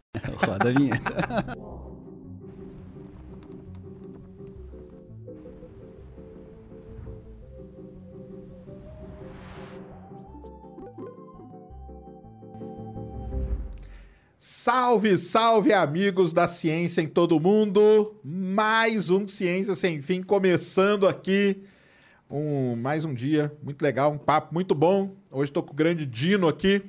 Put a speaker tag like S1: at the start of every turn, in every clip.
S1: Roda a vinheta.
S2: Salve, salve amigos da ciência em todo mundo. Mais um Ciência Sem Fim começando aqui. Um, mais um dia muito legal, um papo muito bom. Hoje estou com o grande Dino aqui.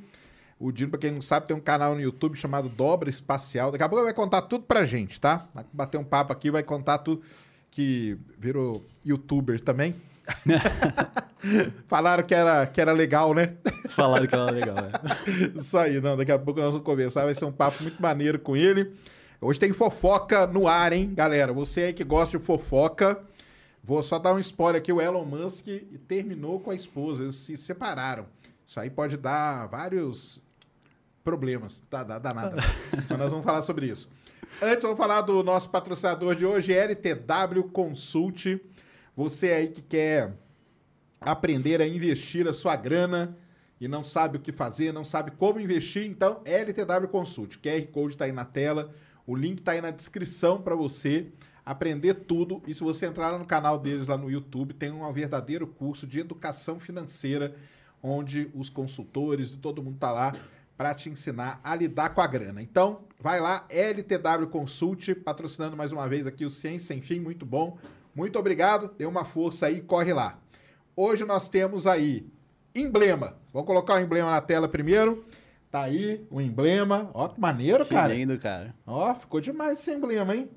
S2: O Dino, para quem não sabe, tem um canal no YouTube chamado Dobra Espacial. Daqui a pouco ele vai contar tudo pra gente, tá? Vai bater um papo aqui, vai contar tudo que virou youtuber também. Falaram que era, que era legal, né?
S1: Falaram que era legal, é.
S2: Isso aí, não. Daqui a pouco nós vamos conversar, vai ser um papo muito maneiro com ele. Hoje tem fofoca no ar, hein, galera? Você aí que gosta de fofoca, vou só dar um spoiler aqui: o Elon Musk terminou com a esposa, eles se separaram. Isso aí pode dar vários problemas, dá, dá, dá nada. Mas nós vamos falar sobre isso. Antes, vamos falar do nosso patrocinador de hoje, LTW Consult. Você aí que quer aprender a investir a sua grana e não sabe o que fazer, não sabe como investir, então LTW Consult. QR Code está aí na tela, o link está aí na descrição para você aprender tudo. E se você entrar no canal deles lá no YouTube, tem um verdadeiro curso de educação financeira, onde os consultores e todo mundo está lá para te ensinar a lidar com a grana. Então, vai lá, LTW Consult, patrocinando mais uma vez aqui o Ciência Sem Fim, muito bom. Muito obrigado, dê uma força aí, corre lá. Hoje nós temos aí emblema. Vou colocar o emblema na tela primeiro. Tá aí o emblema. Ó, que maneiro,
S1: Que
S2: cara.
S1: lindo, cara.
S2: Ó, ficou demais esse emblema, hein?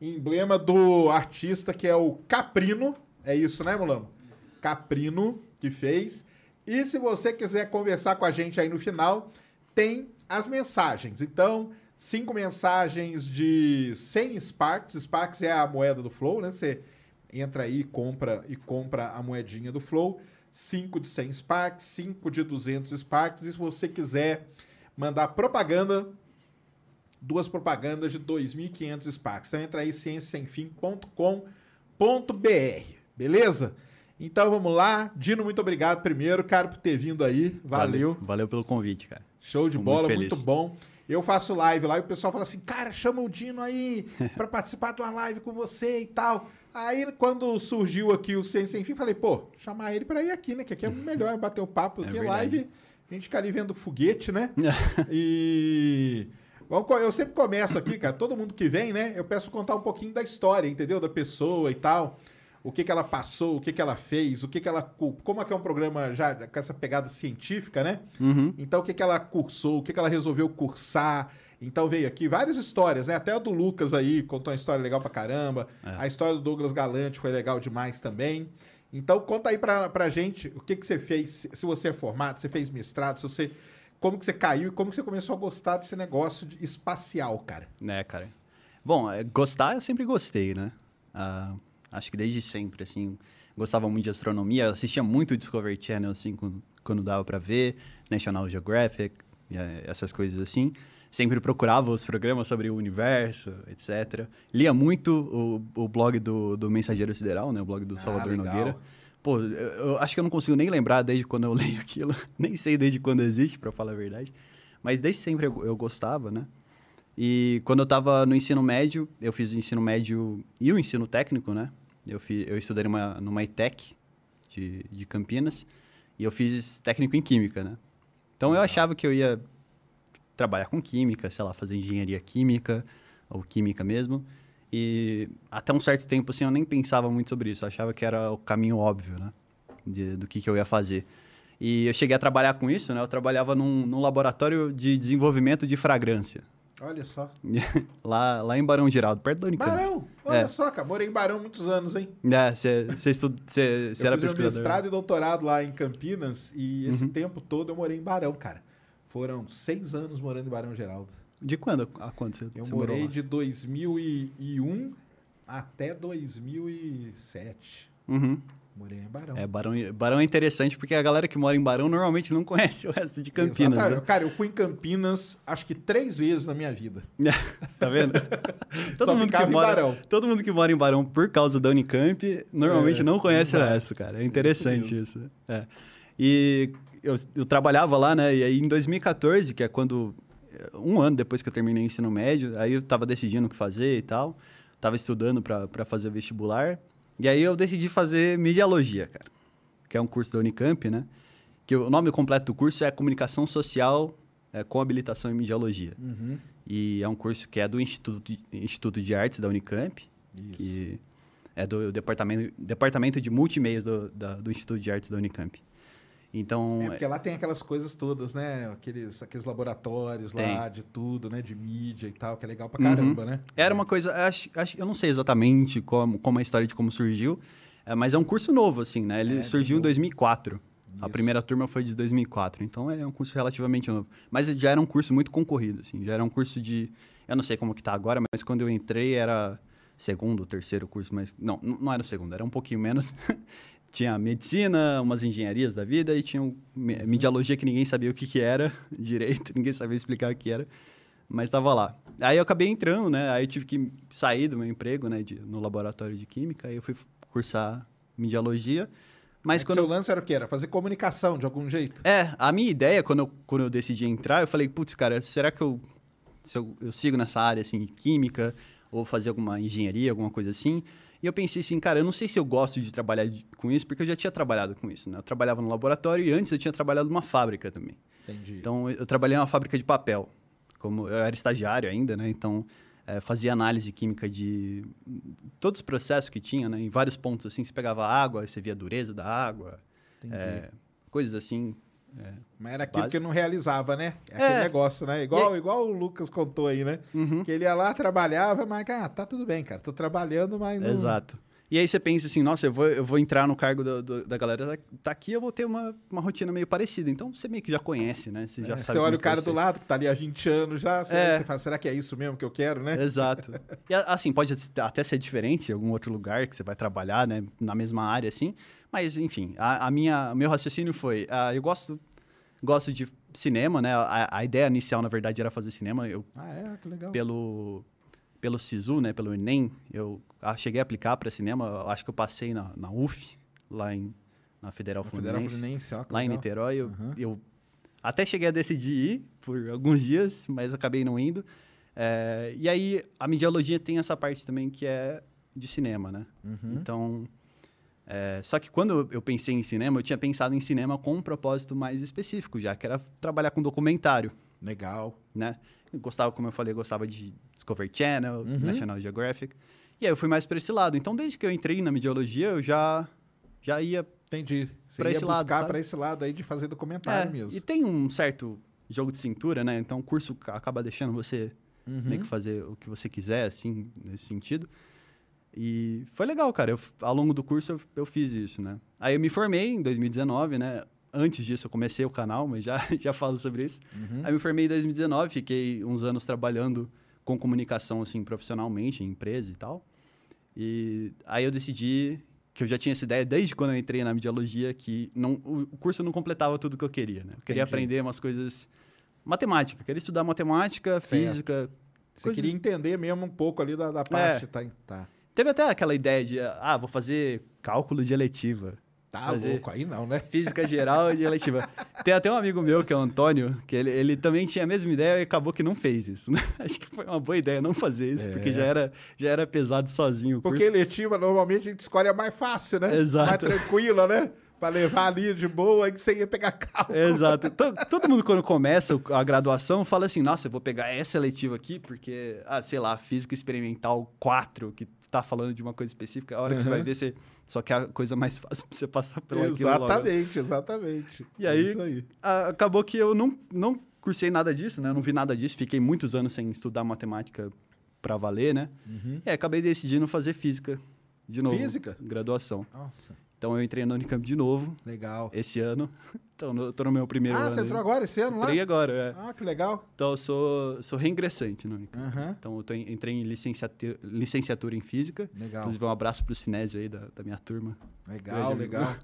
S2: Emblema do artista que é o Caprino. É isso, né, Mulamo? Caprino que fez. E se você quiser conversar com a gente aí no final, tem as mensagens. Então, cinco mensagens de 100 Sparks. Sparks é a moeda do Flow, né? Você entra aí e compra, e compra a moedinha do Flow. 5 de 100 Sparks, 5 de 200 Sparks. E se você quiser mandar propaganda, duas propagandas de 2.500 Sparks. Então entra aí cienciasemfim.com.br, beleza? Então vamos lá. Dino, muito obrigado primeiro, cara, por ter vindo aí. Valeu.
S1: Valeu pelo convite, cara.
S2: Show de
S1: Tô
S2: bola,
S1: muito
S2: muito, bom. Eu faço live lá e o pessoal fala assim, cara, chama o Dino aí pra participar de uma live com você e tal. Aí, quando surgiu aqui o Ciência Sem Fim, falei, pô, chamar ele pra ir aqui, né? Que aqui é melhor bater o papo,
S1: É
S2: porque
S1: verdade.
S2: live a gente fica ali vendo foguete, né? e... Eu sempre começo aqui, cara, todo mundo que vem, né? Eu peço contar um pouquinho da história, entendeu? Da pessoa e tal. O que que ela passou, o que que ela fez, o que que ela... Como é que é um programa já com essa pegada científica, né?
S1: Uhum.
S2: Então, o que, que ela cursou, o que, que ela resolveu cursar. Então, veio aqui várias histórias, né? Até a do Lucas aí contou uma história legal pra caramba.
S1: É.
S2: A história do Douglas Galante foi legal demais também. Então, conta aí pra, pra gente o que, que você fez, se você é formado, se você fez mestrado, se você... Como que você caiu e como que você começou a gostar desse negócio de espacial, cara?
S1: Né, cara. Bom, é, gostar eu sempre gostei, né? Ah, acho que desde sempre, assim, gostava muito de astronomia, assistia muito Discovery Channel, assim, quando, quando dava pra ver, National Geographic, eh, essas coisas assim. Sempre procurava os programas sobre o universo, etc. Lia muito o, o blog do, do Mensageiro Sideral, né? O blog do
S2: Ah,
S1: Salvador
S2: legal.
S1: Nogueira. Pô, eu, eu acho que eu não consigo nem lembrar desde quando eu leio aquilo. nem sei desde quando existe, pra falar a verdade. Mas desde sempre eu, eu gostava, né? E quando eu estava no ensino médio, eu fiz o ensino médio e o ensino técnico, né? Eu, fi, eu estudei numa, numa ITEC de, de Campinas e eu fiz técnico em Química, né? Então eu achava que eu ia trabalhar com Química, sei lá, fazer engenharia química ou Química mesmo. E até um certo tempo, assim, eu nem pensava muito sobre isso. Eu achava que era o caminho óbvio, né? De- do que, que eu ia fazer. E eu cheguei a trabalhar com isso, né? Eu trabalhava num, num laboratório de desenvolvimento de fragrância.
S2: Olha só.
S1: lá, lá em Barão Geraldo, perto da Unicamp.
S2: Barão! Olha
S1: É.
S2: só, cara. Morei em Barão muitos anos, hein?
S1: É, você
S2: eu
S1: era
S2: fiz
S1: pesquisador.
S2: mestrado e doutorado lá em Campinas e esse
S1: Uhum.
S2: tempo todo eu morei em Barão, cara. Foram seis anos morando em Barão Geraldo.
S1: De quando a quando você,
S2: Eu morei de 2001 até 2007.
S1: Uhum.
S2: Morei em Barão.
S1: É, Barão, Barão é interessante porque a galera que mora em Barão normalmente não conhece o resto de Campinas.
S2: Exatamente. Cara, eu fui em Campinas acho que três vezes na minha vida.
S1: Né? tá vendo?
S2: Só ficava
S1: que
S2: em
S1: mora,
S2: Barão.
S1: todo mundo que mora em Barão por causa da Unicamp normalmente
S2: É,
S1: não conhece o
S2: exato.
S1: resto, cara. É interessante
S2: mesmo.
S1: isso. É. E eu, eu trabalhava lá, né? E aí em 2014, que é quando. Um ano depois que eu terminei o ensino médio, aí eu tava decidindo o que fazer e tal. Tava estudando para fazer o vestibular. E aí eu decidi fazer mediologia, cara. Que é um curso da Unicamp, né? Que o nome completo do curso é Comunicação Social é, com habilitação em mediologia.
S2: Uhum.
S1: E é um curso que é do Instituto de, Instituto de Artes da Unicamp,
S2: Isso.
S1: que é do departamento, departamento de multimeios do, da- do Instituto de Artes da Unicamp. Então,
S2: É porque lá tem aquelas coisas todas, né? Aqueles, aqueles laboratórios lá de tudo, né? De mídia e tal, que é legal pra caramba, né?
S1: era uma coisa, acho, acho, eu não sei exatamente como, como a história de como surgiu, é, mas é um curso novo, assim, né? Ele
S2: É,
S1: surgiu em
S2: novo.
S1: 2004. A
S2: Isso.
S1: primeira turma foi de 2004, então é um curso relativamente novo. Mas já era um curso muito concorrido, assim, já era um curso de... Eu não sei como que tá agora, mas quando eu entrei era segundo, terceiro curso, mas... Não, não era o segundo, era um pouquinho menos. tinha medicina, umas engenharias da vida e tinha um, mediologia que ninguém sabia o que que era direito, ninguém sabia explicar o que era, mas estava lá. Aí eu acabei entrando, né? Aí eu tive que sair do meu emprego, né, de- no laboratório de química, aí eu fui cursar mediologia. Mas
S2: Mas
S1: quando
S2: seu
S1: eu
S2: lance era o quê? Era fazer comunicação de algum jeito?
S1: é, a minha ideia, quando eu, quando eu decidi entrar, eu falei, putz, cara, será que eu, se eu, eu sigo nessa área, assim, química, ou fazer alguma engenharia, alguma coisa assim? E eu pensei assim, cara, eu não sei se eu gosto de trabalhar com isso, porque eu já tinha trabalhado com isso, né? Eu trabalhava no laboratório e antes eu tinha trabalhado numa fábrica também.
S2: Entendi.
S1: Então, eu trabalhei numa fábrica de papel. Como eu era estagiário ainda, né? Então, eh, fazia análise química de todos os processos que tinha, né? Em vários pontos, assim, você pegava água, você via a dureza da água, eh, coisas assim.
S2: Mas era aquilo
S1: base-
S2: que não realizava, né? É aquele
S1: É.
S2: negócio, né? Igual, igual o Lucas contou aí, né?
S1: Uhum.
S2: Que ele ia lá, trabalhava, mas, ah, tá tudo bem, cara. Tô trabalhando, mas não...
S1: Exato. E aí você pensa assim, nossa, eu vou, eu vou entrar no cargo do- do- da galera tá aqui, eu vou ter uma, uma rotina meio parecida. Então você meio que já conhece, né? Você já
S2: É,
S1: sabe.
S2: você olha o cara do lado, que tá ali há 20 anos já, você,
S1: É.
S2: você fala, será que é isso mesmo que eu quero, né?
S1: Exato. E assim, pode até ser diferente em algum outro lugar que você vai trabalhar, né? Na mesma área, assim. Mas, enfim, a, a minha, o meu raciocínio foi: ah, eu gosto, gosto de cinema, né? A, a ideia inicial, na verdade, era fazer cinema. Eu,
S2: Ah, é? Que legal.
S1: pelo, pelo SISU, né? Pelo Enem, eu ah, cheguei a aplicar para cinema. Eu acho que eu passei na, na UF, lá em, na Federal
S2: Na Federal
S1: Fluminense.
S2: Fluminense, ó,
S1: lá em
S2: legal.
S1: Niterói. Eu,
S2: Uhum.
S1: eu até cheguei a decidir ir por alguns dias, mas acabei não indo. É, e aí, a mediologia tem essa parte também que é de cinema, né?
S2: Uhum.
S1: Então, é, só que quando eu- pensei em cinema, eu tinha pensado em cinema com um propósito mais específico já, que era trabalhar com documentário,
S2: Legal.
S1: né? Eu gostava, como eu falei, eu gostava de Discovery Channel,
S2: Uhum.
S1: National Geographic. E aí eu fui mais para esse lado. Então, desde que eu entrei na mediologia, eu já, já ia
S2: Entendi. Você
S1: Pra
S2: ia
S1: esse lado,
S2: buscar pra esse lado aí de fazer documentário
S1: É,
S2: mesmo.
S1: E tem um certo jogo de cintura, né? Então o curso ca- acaba deixando você
S2: Uhum.
S1: meio que fazer o que você quiser, assim, nesse sentido. E foi legal, cara. Eu, ao longo do curso eu, eu fiz isso, né? Aí eu me formei em 2019, né? Antes disso eu comecei o canal, mas já, já falo sobre isso.
S2: Uhum.
S1: Aí eu me formei em 2019, fiquei uns anos trabalhando com comunicação, assim, profissionalmente, em empresa e tal. E aí eu decidi que eu já tinha essa ideia desde quando eu entrei na mediologia, que não, o, curso não completava tudo que eu queria, né? Eu queria
S2: Entendi.
S1: aprender umas coisas... Matemática, eu queria estudar matemática, física...
S2: Você
S1: coisas-
S2: queria entender mesmo um pouco ali da, da parte, tá? Tá,
S1: Teve até aquela ideia de, ah, vou fazer cálculo de eletiva.
S2: tá louco aí não, né?
S1: Física geral e eletiva. Tem até um amigo meu, que é o Antônio, que ele, ele também tinha a mesma ideia e acabou que não fez isso. né? Acho que foi uma boa ideia não fazer isso,
S2: É.
S1: porque já era, já era pesado sozinho
S2: Porque eletiva, normalmente, a gente escolhe a mais fácil, né?
S1: Exato.
S2: Mais tranquila, né? Pra levar ali de boa, que você ia pegar cálculo.
S1: Exato. To- Todo mundo, quando começa a graduação, fala assim: nossa, eu vou pegar essa eletiva aqui, porque, ah, sei lá, física experimental 4, que tá falando de uma coisa específica. A hora que você
S2: Uhum.
S1: vai ver, você só quer a coisa mais fácil pra você passar pelo.
S2: Exatamente, exatamente.
S1: E aí,
S2: Isso aí.
S1: a- acabou que eu não, não cursei nada disso, né? Eu não vi nada disso. Fiquei muitos anos sem estudar matemática pra valer, né? E aí, acabei decidindo fazer física de novo.
S2: Física?
S1: Graduação.
S2: Nossa.
S1: Então eu entrei na Unicamp de novo
S2: Legal.
S1: esse ano. Então eu tô no meu primeiro
S2: Ah,
S1: ano.
S2: você entrou agora esse ano lá?
S1: Entrei agora, é.
S2: Ah, que legal.
S1: Então eu sou, sou reingressante na Unicamp.
S2: Aham.
S1: Então eu tô entrei em licenciatura, licenciatura em Física.
S2: Legal.
S1: Inclusive um abraço pro Sinésio aí da, da minha turma.
S2: Legal,
S1: Grande amigo.
S2: legal.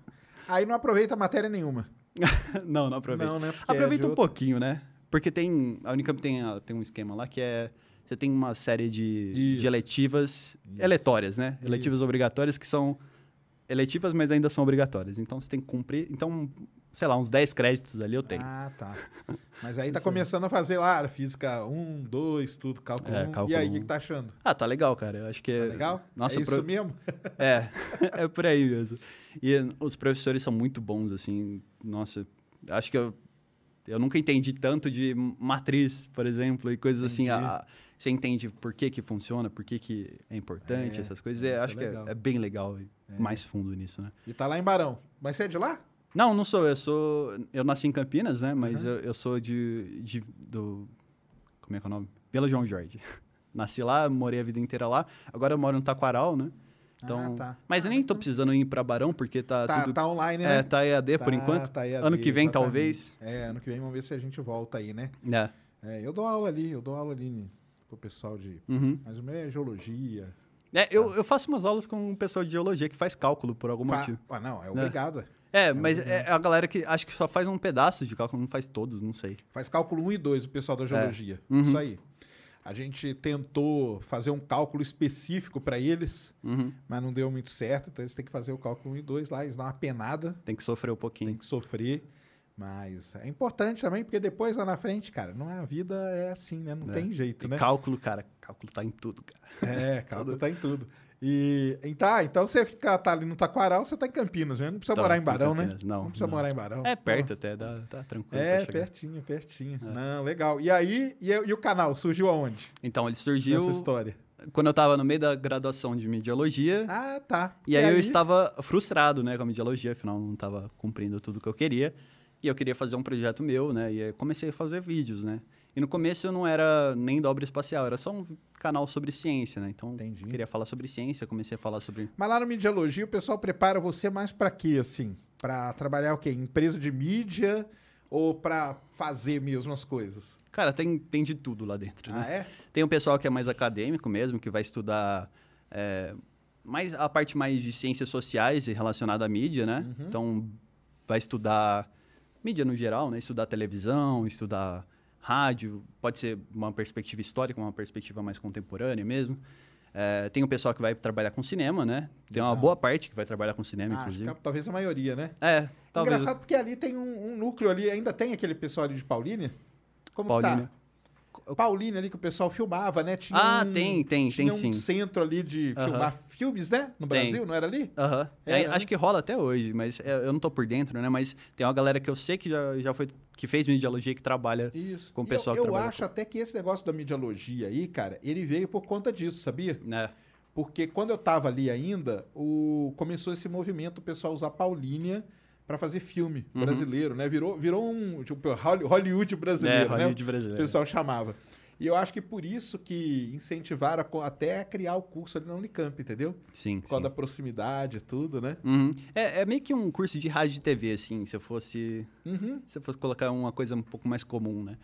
S2: Aí não aproveita matéria nenhuma.
S1: não, não aproveito.
S2: Não, né? Porque é
S1: Aproveita
S2: de
S1: um
S2: outro-
S1: pouquinho, né? Porque tem. A Unicamp tem, tem um esquema lá que é. Você tem uma série de,
S2: Isso.
S1: de eletivas eletórias, né? Eletivas obrigatórias que são eletivas, mas ainda são obrigatórias. Então você tem que cumprir. Então, sei lá, uns 10 créditos ali eu tenho.
S2: Ah, tá. Mas aí tá começando a fazer lá, física 1, 2, tudo, cálculo
S1: É,
S2: 1.
S1: cálculo
S2: E aí, o
S1: um.
S2: que, que tá achando?
S1: Ah, tá legal, cara. Eu acho que
S2: Tá
S1: é.
S2: legal?
S1: Nossa,
S2: é isso
S1: pro-
S2: mesmo?
S1: É, é por aí mesmo. E os professores são muito bons, assim. Nossa, acho que eu, eu nunca entendi tanto de matriz, por exemplo, e coisas assim.
S2: Entendi.
S1: a- você entende por que que funciona, por que que é importante,
S2: É,
S1: essas coisas.
S2: é,
S1: É,
S2: é
S1: acho que é, é bem legal e mais fundo nisso, né?
S2: E tá lá em Barão. Mas você é de lá?
S1: Não, não sou. Eu sou. Eu nasci em Campinas, né? Mas eu, eu sou de, de. do. Como é que é o nome? Vila João Jorge. Nasci lá, morei a vida inteira lá. Agora eu moro no Taquaral, né? Então,
S2: Ah, tá.
S1: Mas eu nem tô precisando ir pra Barão, porque tá,
S2: Tá,
S1: tudo.
S2: tá online, né?
S1: É, tá EAD por
S2: Tá-
S1: enquanto.
S2: tá EAD,
S1: ano que vem,
S2: exatamente.
S1: talvez.
S2: É, ano que vem vamos ver se a gente volta aí, né?
S1: É.
S2: É, eu dou aula ali, eu dou aula ali né, pro pessoal de.
S1: Uhum.
S2: Mas o meu é geologia.
S1: É, eu, eu faço umas aulas com o pessoal de geologia que faz cálculo por algum
S2: Fa-
S1: motivo.
S2: Ah, não, é obrigado. é.
S1: É, mas é a galera que acho que só faz um pedaço de cálculo, não faz todos, não sei.
S2: Faz cálculo 1 e 2, o pessoal da geologia.
S1: Uhum.
S2: Isso aí. A gente tentou fazer um cálculo específico para eles,
S1: Uhum.
S2: mas não deu muito certo. Então eles têm que fazer o cálculo 1 e 2 lá, eles dão uma penada,
S1: Tem que sofrer um
S2: tem
S1: pouquinho.
S2: que sofrer. Mas é importante também, porque depois lá na frente, cara, não, a vida é assim, né? Não
S1: É.
S2: tem jeito,
S1: E
S2: né?
S1: cálculo, cara, cálculo tá em tudo, cara.
S2: É, cálculo tá em tudo. E e tá, então você fica, tá ali no Taquaral, você tá em Campinas, né? Não precisa
S1: Tá,
S2: morar em Barão, né?
S1: Campinas. Não,
S2: precisa
S1: não.
S2: morar em Barão.
S1: É perto até, dá, tá tranquilo.
S2: É, pertinho, pertinho. Não, legal. E aí, e, e o canal surgiu aonde?
S1: Então, ele surgiu
S2: Essa história.
S1: quando eu tava no meio da graduação de mediologia.
S2: Ah, tá.
S1: E aí, eu estava frustrado, né, com a mediologia, afinal não estava cumprindo tudo que eu queria. E eu queria fazer um projeto meu, né, e comecei a fazer vídeos, né. E no começo eu não era nem da obra espacial, era só um canal sobre ciência, né. Então,
S2: Entendi.
S1: queria falar sobre ciência, comecei a falar sobre...
S2: Mas lá no Mediologia, o pessoal prepara você mais pra quê, assim? Pra trabalhar o quê? Em Empresa de mídia ou pra fazer mesmo as coisas?
S1: Cara, tem, tem de tudo lá dentro, né.
S2: Ah, é?
S1: Tem um pessoal que é mais acadêmico mesmo, que vai estudar é, mais a parte mais de ciências sociais e relacionada à mídia, né?
S2: Uhum.
S1: Então, vai estudar mídia no geral, né? Estudar televisão, estudar rádio, pode ser uma perspectiva histórica, uma perspectiva mais contemporânea mesmo. É, tem o pessoal que vai trabalhar com cinema, né? Tem uma
S2: Legal.
S1: boa parte que vai trabalhar com cinema,
S2: Ah,
S1: inclusive.
S2: talvez a maioria, né?
S1: É, talvez.
S2: Engraçado porque ali tem um, um núcleo ali, ainda tem aquele pessoal ali de Paulínia? Como que
S1: Paulínia.
S2: tá? Paulínia ali que o pessoal filmava, né? Tinha
S1: Ah,
S2: um,
S1: tem, tem,
S2: tinha
S1: tem
S2: um
S1: sim.
S2: centro ali de filmar filmes, né? No
S1: Tem.
S2: Brasil, não era ali?
S1: Aham.
S2: É,
S1: É,
S2: né?
S1: Acho que rola até hoje, mas é, eu não tô por dentro, né? Mas tem uma galera que eu sei que já, já foi, que fez mediologia que trabalha.
S2: Isso.
S1: Com o pessoal
S2: eu,
S1: que
S2: eu acho até que esse negócio da mediologia aí, cara, ele veio por conta disso, sabia?
S1: Né?
S2: Porque quando eu tava ali ainda, o... começou esse movimento, o pessoal usar Paulínia pra fazer filme
S1: Uhum.
S2: brasileiro, né? Virou, virou um tipo, Holly- Hollywood brasileiro,
S1: É, Hollywood
S2: né?
S1: brasileiro.
S2: O pessoal chamava. E eu acho que por isso que incentivaram a até a criar o curso ali na Unicamp, entendeu?
S1: Sim,
S2: Por causa da proximidade e tudo, né?
S1: Uhum. É, é meio que um curso de rádio e TV, assim, se eu fosse.
S2: Uhum.
S1: Se eu fosse colocar uma coisa um pouco mais comum, né?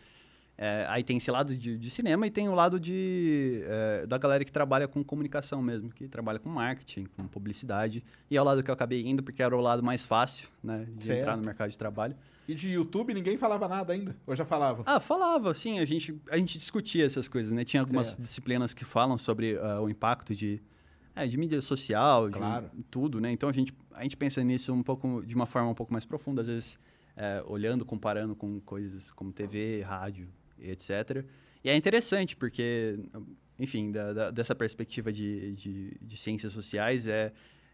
S1: É, aí tem esse lado de, de cinema e tem o lado de, é, da galera que trabalha com comunicação mesmo, que trabalha com marketing, com publicidade. E é o lado que eu acabei indo, porque era o lado mais fácil, né? De
S2: Certo.
S1: entrar no mercado de trabalho.
S2: E de YouTube ninguém falava nada ainda. Ou já falava?
S1: Ah, falava, sim, a gente, a gente discutia essas coisas, né? Tinha algumas
S2: Certo.
S1: disciplinas que falam sobre ah, o impacto de, é, de mídia social, de
S2: Claro.
S1: tudo, né? Então a gente, a gente pensa nisso um pouco, de uma forma um pouco mais profunda, às vezes é, olhando, comparando com coisas como TV, rádio etc. E é interessante, porque, enfim, da- da- dessa perspectiva de, de, de ciências sociais, é,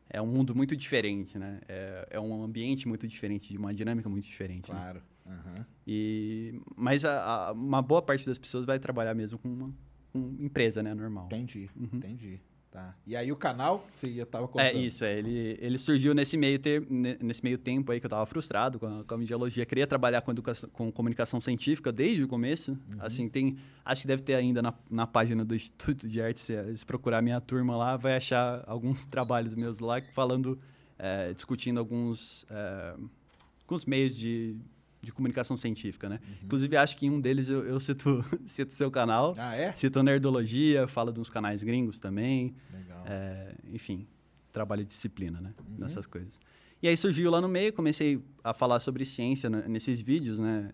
S1: é um mundo muito diferente, né? É, é um ambiente muito diferente, de uma dinâmica muito diferente. né?
S2: Claro. Aham.
S1: E, mas a, a- uma boa parte das pessoas vai trabalhar mesmo com uma com empresa, né? Normal.
S2: Entendi,
S1: Uhum.
S2: entendi. Tá. E aí o canal, você ia tava contando.
S1: É isso, é, ele, ele surgiu nesse meio, ter, ne- nesse meio tempo aí que eu tava frustrado com a, com a mediologia. Queria trabalhar com, educação, com comunicação científica desde o começo.
S2: Uhum.
S1: Assim, tem. Acho que deve ter ainda na, na página do Instituto de Arte, se, se procurar minha turma lá, vai achar alguns trabalhos meus lá falando é, discutindo alguns, é, alguns meios de, de comunicação científica, né? Inclusive, acho que em um deles eu, eu cito cito seu canal,
S2: Ah, é?
S1: cito Nerdologia, fala de uns canais gringos também,
S2: Legal.
S1: é, enfim, trabalho de disciplina, né? Nessas coisas. E aí surgiu lá no meio, comecei a falar sobre ciência nesses vídeos, né?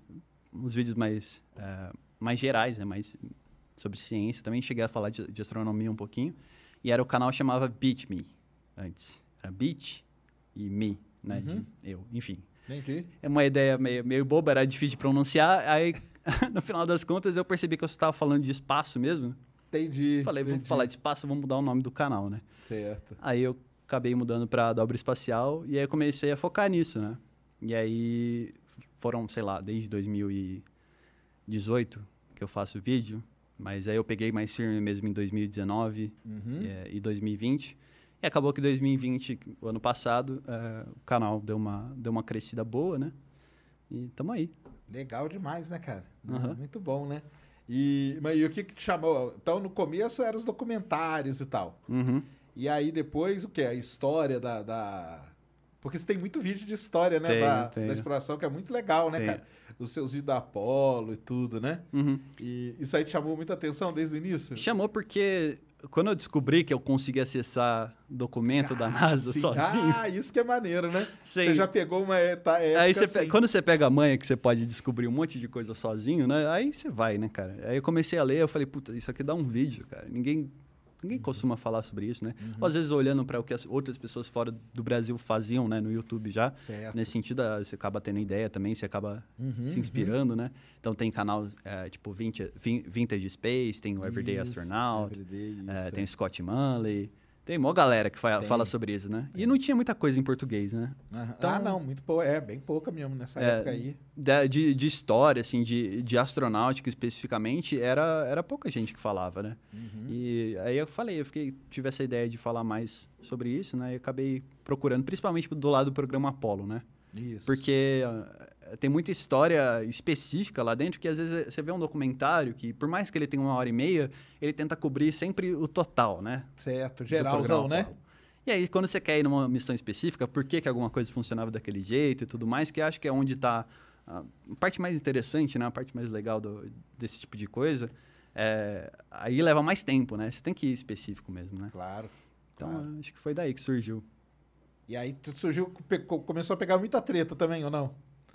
S1: Uns vídeos mais, é, mais gerais, né? Mais sobre ciência. Também cheguei a falar de, de astronomia um pouquinho. E era o canal chamava Beat Me antes. Era Beat e Me, né? de eu, enfim.
S2: Entendi.
S1: É uma ideia meio, meio boba, era difícil de pronunciar. Aí, no final das contas, eu percebi que eu estava falando de espaço mesmo.
S2: Entendi.
S1: Falei, vamos
S2: entendi.
S1: falar de espaço, vamos mudar o nome do canal, né?
S2: Certo.
S1: Aí eu acabei mudando para dobra espacial e aí comecei a focar nisso, né? E aí foram, sei lá, desde 2018 que eu faço vídeo, mas aí eu peguei mais firme mesmo em 2019
S2: Uhum.
S1: é, e 2020. E acabou que 2020, o ano passado, é, o canal deu uma, deu uma crescida boa, né? E tamo aí.
S2: Legal demais, né, cara?
S1: Aham.
S2: Muito bom, né? E, mas e o que, que te chamou? Então, no começo eram os documentários e tal.
S1: Uhum.
S2: E aí depois, o que? A história da. da... Porque você tem muito vídeo de história, né?
S1: Tenho,
S2: da,
S1: tenho.
S2: da exploração, que é muito legal, né,
S1: Tenho.
S2: cara? Os seus vídeos da Apollo e tudo, né?
S1: Uhum.
S2: E isso aí te chamou muita atenção desde o início?
S1: Chamou porque quando eu descobri que eu consegui acessar documento da NASA
S2: Sim.
S1: sozinho,
S2: Ah, isso que é maneiro, né?
S1: Sei.
S2: Você já pegou uma época
S1: Aí você
S2: assim.
S1: quando você pega a manha que você pode descobrir um monte de coisa sozinho, né? Aí você vai, né, cara? Aí eu comecei a ler, eu falei, puta, isso aqui dá um vídeo, cara. Ninguém ninguém
S2: Uhum.
S1: costuma falar sobre isso, né? Ou às vezes olhando para o que as outras pessoas fora do Brasil faziam, né, no YouTube já.
S2: Certo.
S1: Nesse sentido, ah, você acaba tendo ideia também, você acaba
S2: Uhum,
S1: se inspirando, né? Então tem canal é, tipo Vintage, Vin- Vintage Space, tem o Everyday
S2: Isso,
S1: Astronaut,
S2: Everyday,
S1: é, tem o Scott Manley. Tem mó galera que fa-
S2: Tem.
S1: fala sobre isso, né? E não tinha muita coisa em português, né?
S2: Aham.
S1: Então-
S2: ah, não, muito pouco. É, bem pouca mesmo nessa
S1: É,
S2: época aí.
S1: de, de história, assim, de, de astronáutica especificamente, era, era pouca gente que falava, né?
S2: Uhum.
S1: E aí eu falei, eu fiquei, tive essa ideia de falar mais sobre isso, né? E acabei procurando, principalmente do lado do programa Apollo, né?
S2: Isso.
S1: Porque ah, tem muita história específica lá dentro que às vezes você vê um documentário que, por mais que ele tenha uma hora e meia, ele tenta cobrir sempre o total, né?
S2: Certo, geralzão, né?
S1: E aí, quando você quer ir numa missão específica, por que, que alguma coisa funcionava daquele jeito e tudo mais, que acho que é onde está a parte mais interessante, né? A parte mais legal do- desse tipo de coisa. é, aí leva mais tempo, né? Você tem que ir específico mesmo, né?
S2: Claro.
S1: Então,
S2: claro.
S1: acho que foi daí que surgiu.
S2: E aí surgiu, começou a pegar muita treta também, ou não?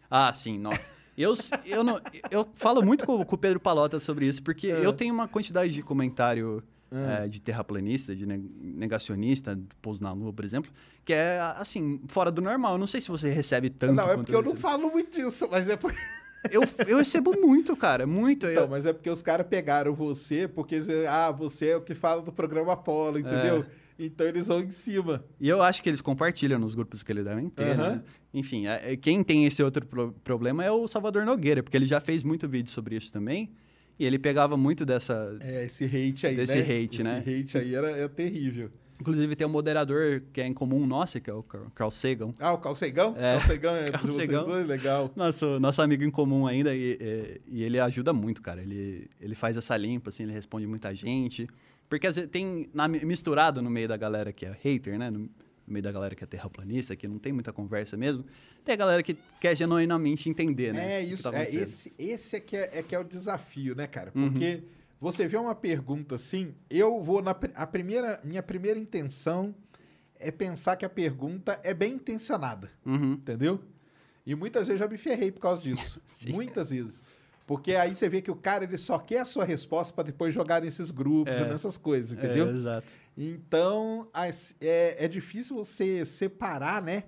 S1: Ah, sim, não. Eu, eu, não, eu falo muito com, com o Pedro Palota sobre isso, porque
S2: É.
S1: eu tenho uma quantidade de comentário
S2: É.
S1: eh, de terraplanista, de ne- negacionista, de pouso na lua, por exemplo, que é, assim, fora do normal. Eu não sei se você recebe tanto
S2: não, é porque eu não falo muito disso, mas é por...
S1: eu, eu recebo muito, cara, muito.
S2: Então,
S1: Eu-
S2: mas é porque os caras pegaram você, porque ah, você é o que fala do programa Apolo, entendeu? Então eles vão em cima.
S1: E eu acho que eles compartilham nos grupos que eles devem ter,
S2: Aham.
S1: né? Enfim, é- é- quem tem esse outro pro- problema é o Salvador Nogueira, porque ele já fez muito vídeo sobre isso também. E ele pegava muito dessa.
S2: É, esse hate aí,
S1: Desse
S2: né?
S1: hate, né?
S2: Esse hate aí era, é terrível.
S1: Inclusive, tem um moderador que é em comum nosso, que é o Carl Carl Sagan.
S2: Ah, o?
S1: É.
S2: Calcegão é
S1: Carl
S2: de vocês
S1: Sagan.
S2: dois? Legal.
S1: Nosso, nosso amigo em comum ainda, e, e- e ele ajuda muito, cara. Ele, ele faz essa limpa, assim, ele responde muita gente. Porque tem na- misturado no meio da galera que é hater, né? No, no meio da galera que é terraplanista, que não tem muita conversa mesmo. Tem a galera que quer genuinamente entender, né?
S2: É isso,
S1: tá
S2: é esse, esse é, que é, é que é o desafio, né, cara?
S1: Uhum.
S2: Porque você vê uma pergunta assim, eu vou na a primeira, minha primeira intenção é pensar que a pergunta é bem intencionada,
S1: Uhum.
S2: entendeu? E muitas vezes eu já me ferrei por causa disso, muitas vezes. Porque aí você vê que o cara ele só quer a sua resposta para depois jogar nesses grupos,
S1: É.
S2: nessas coisas, entendeu?
S1: É, exato.
S2: Então, as- é, é difícil você separar, né?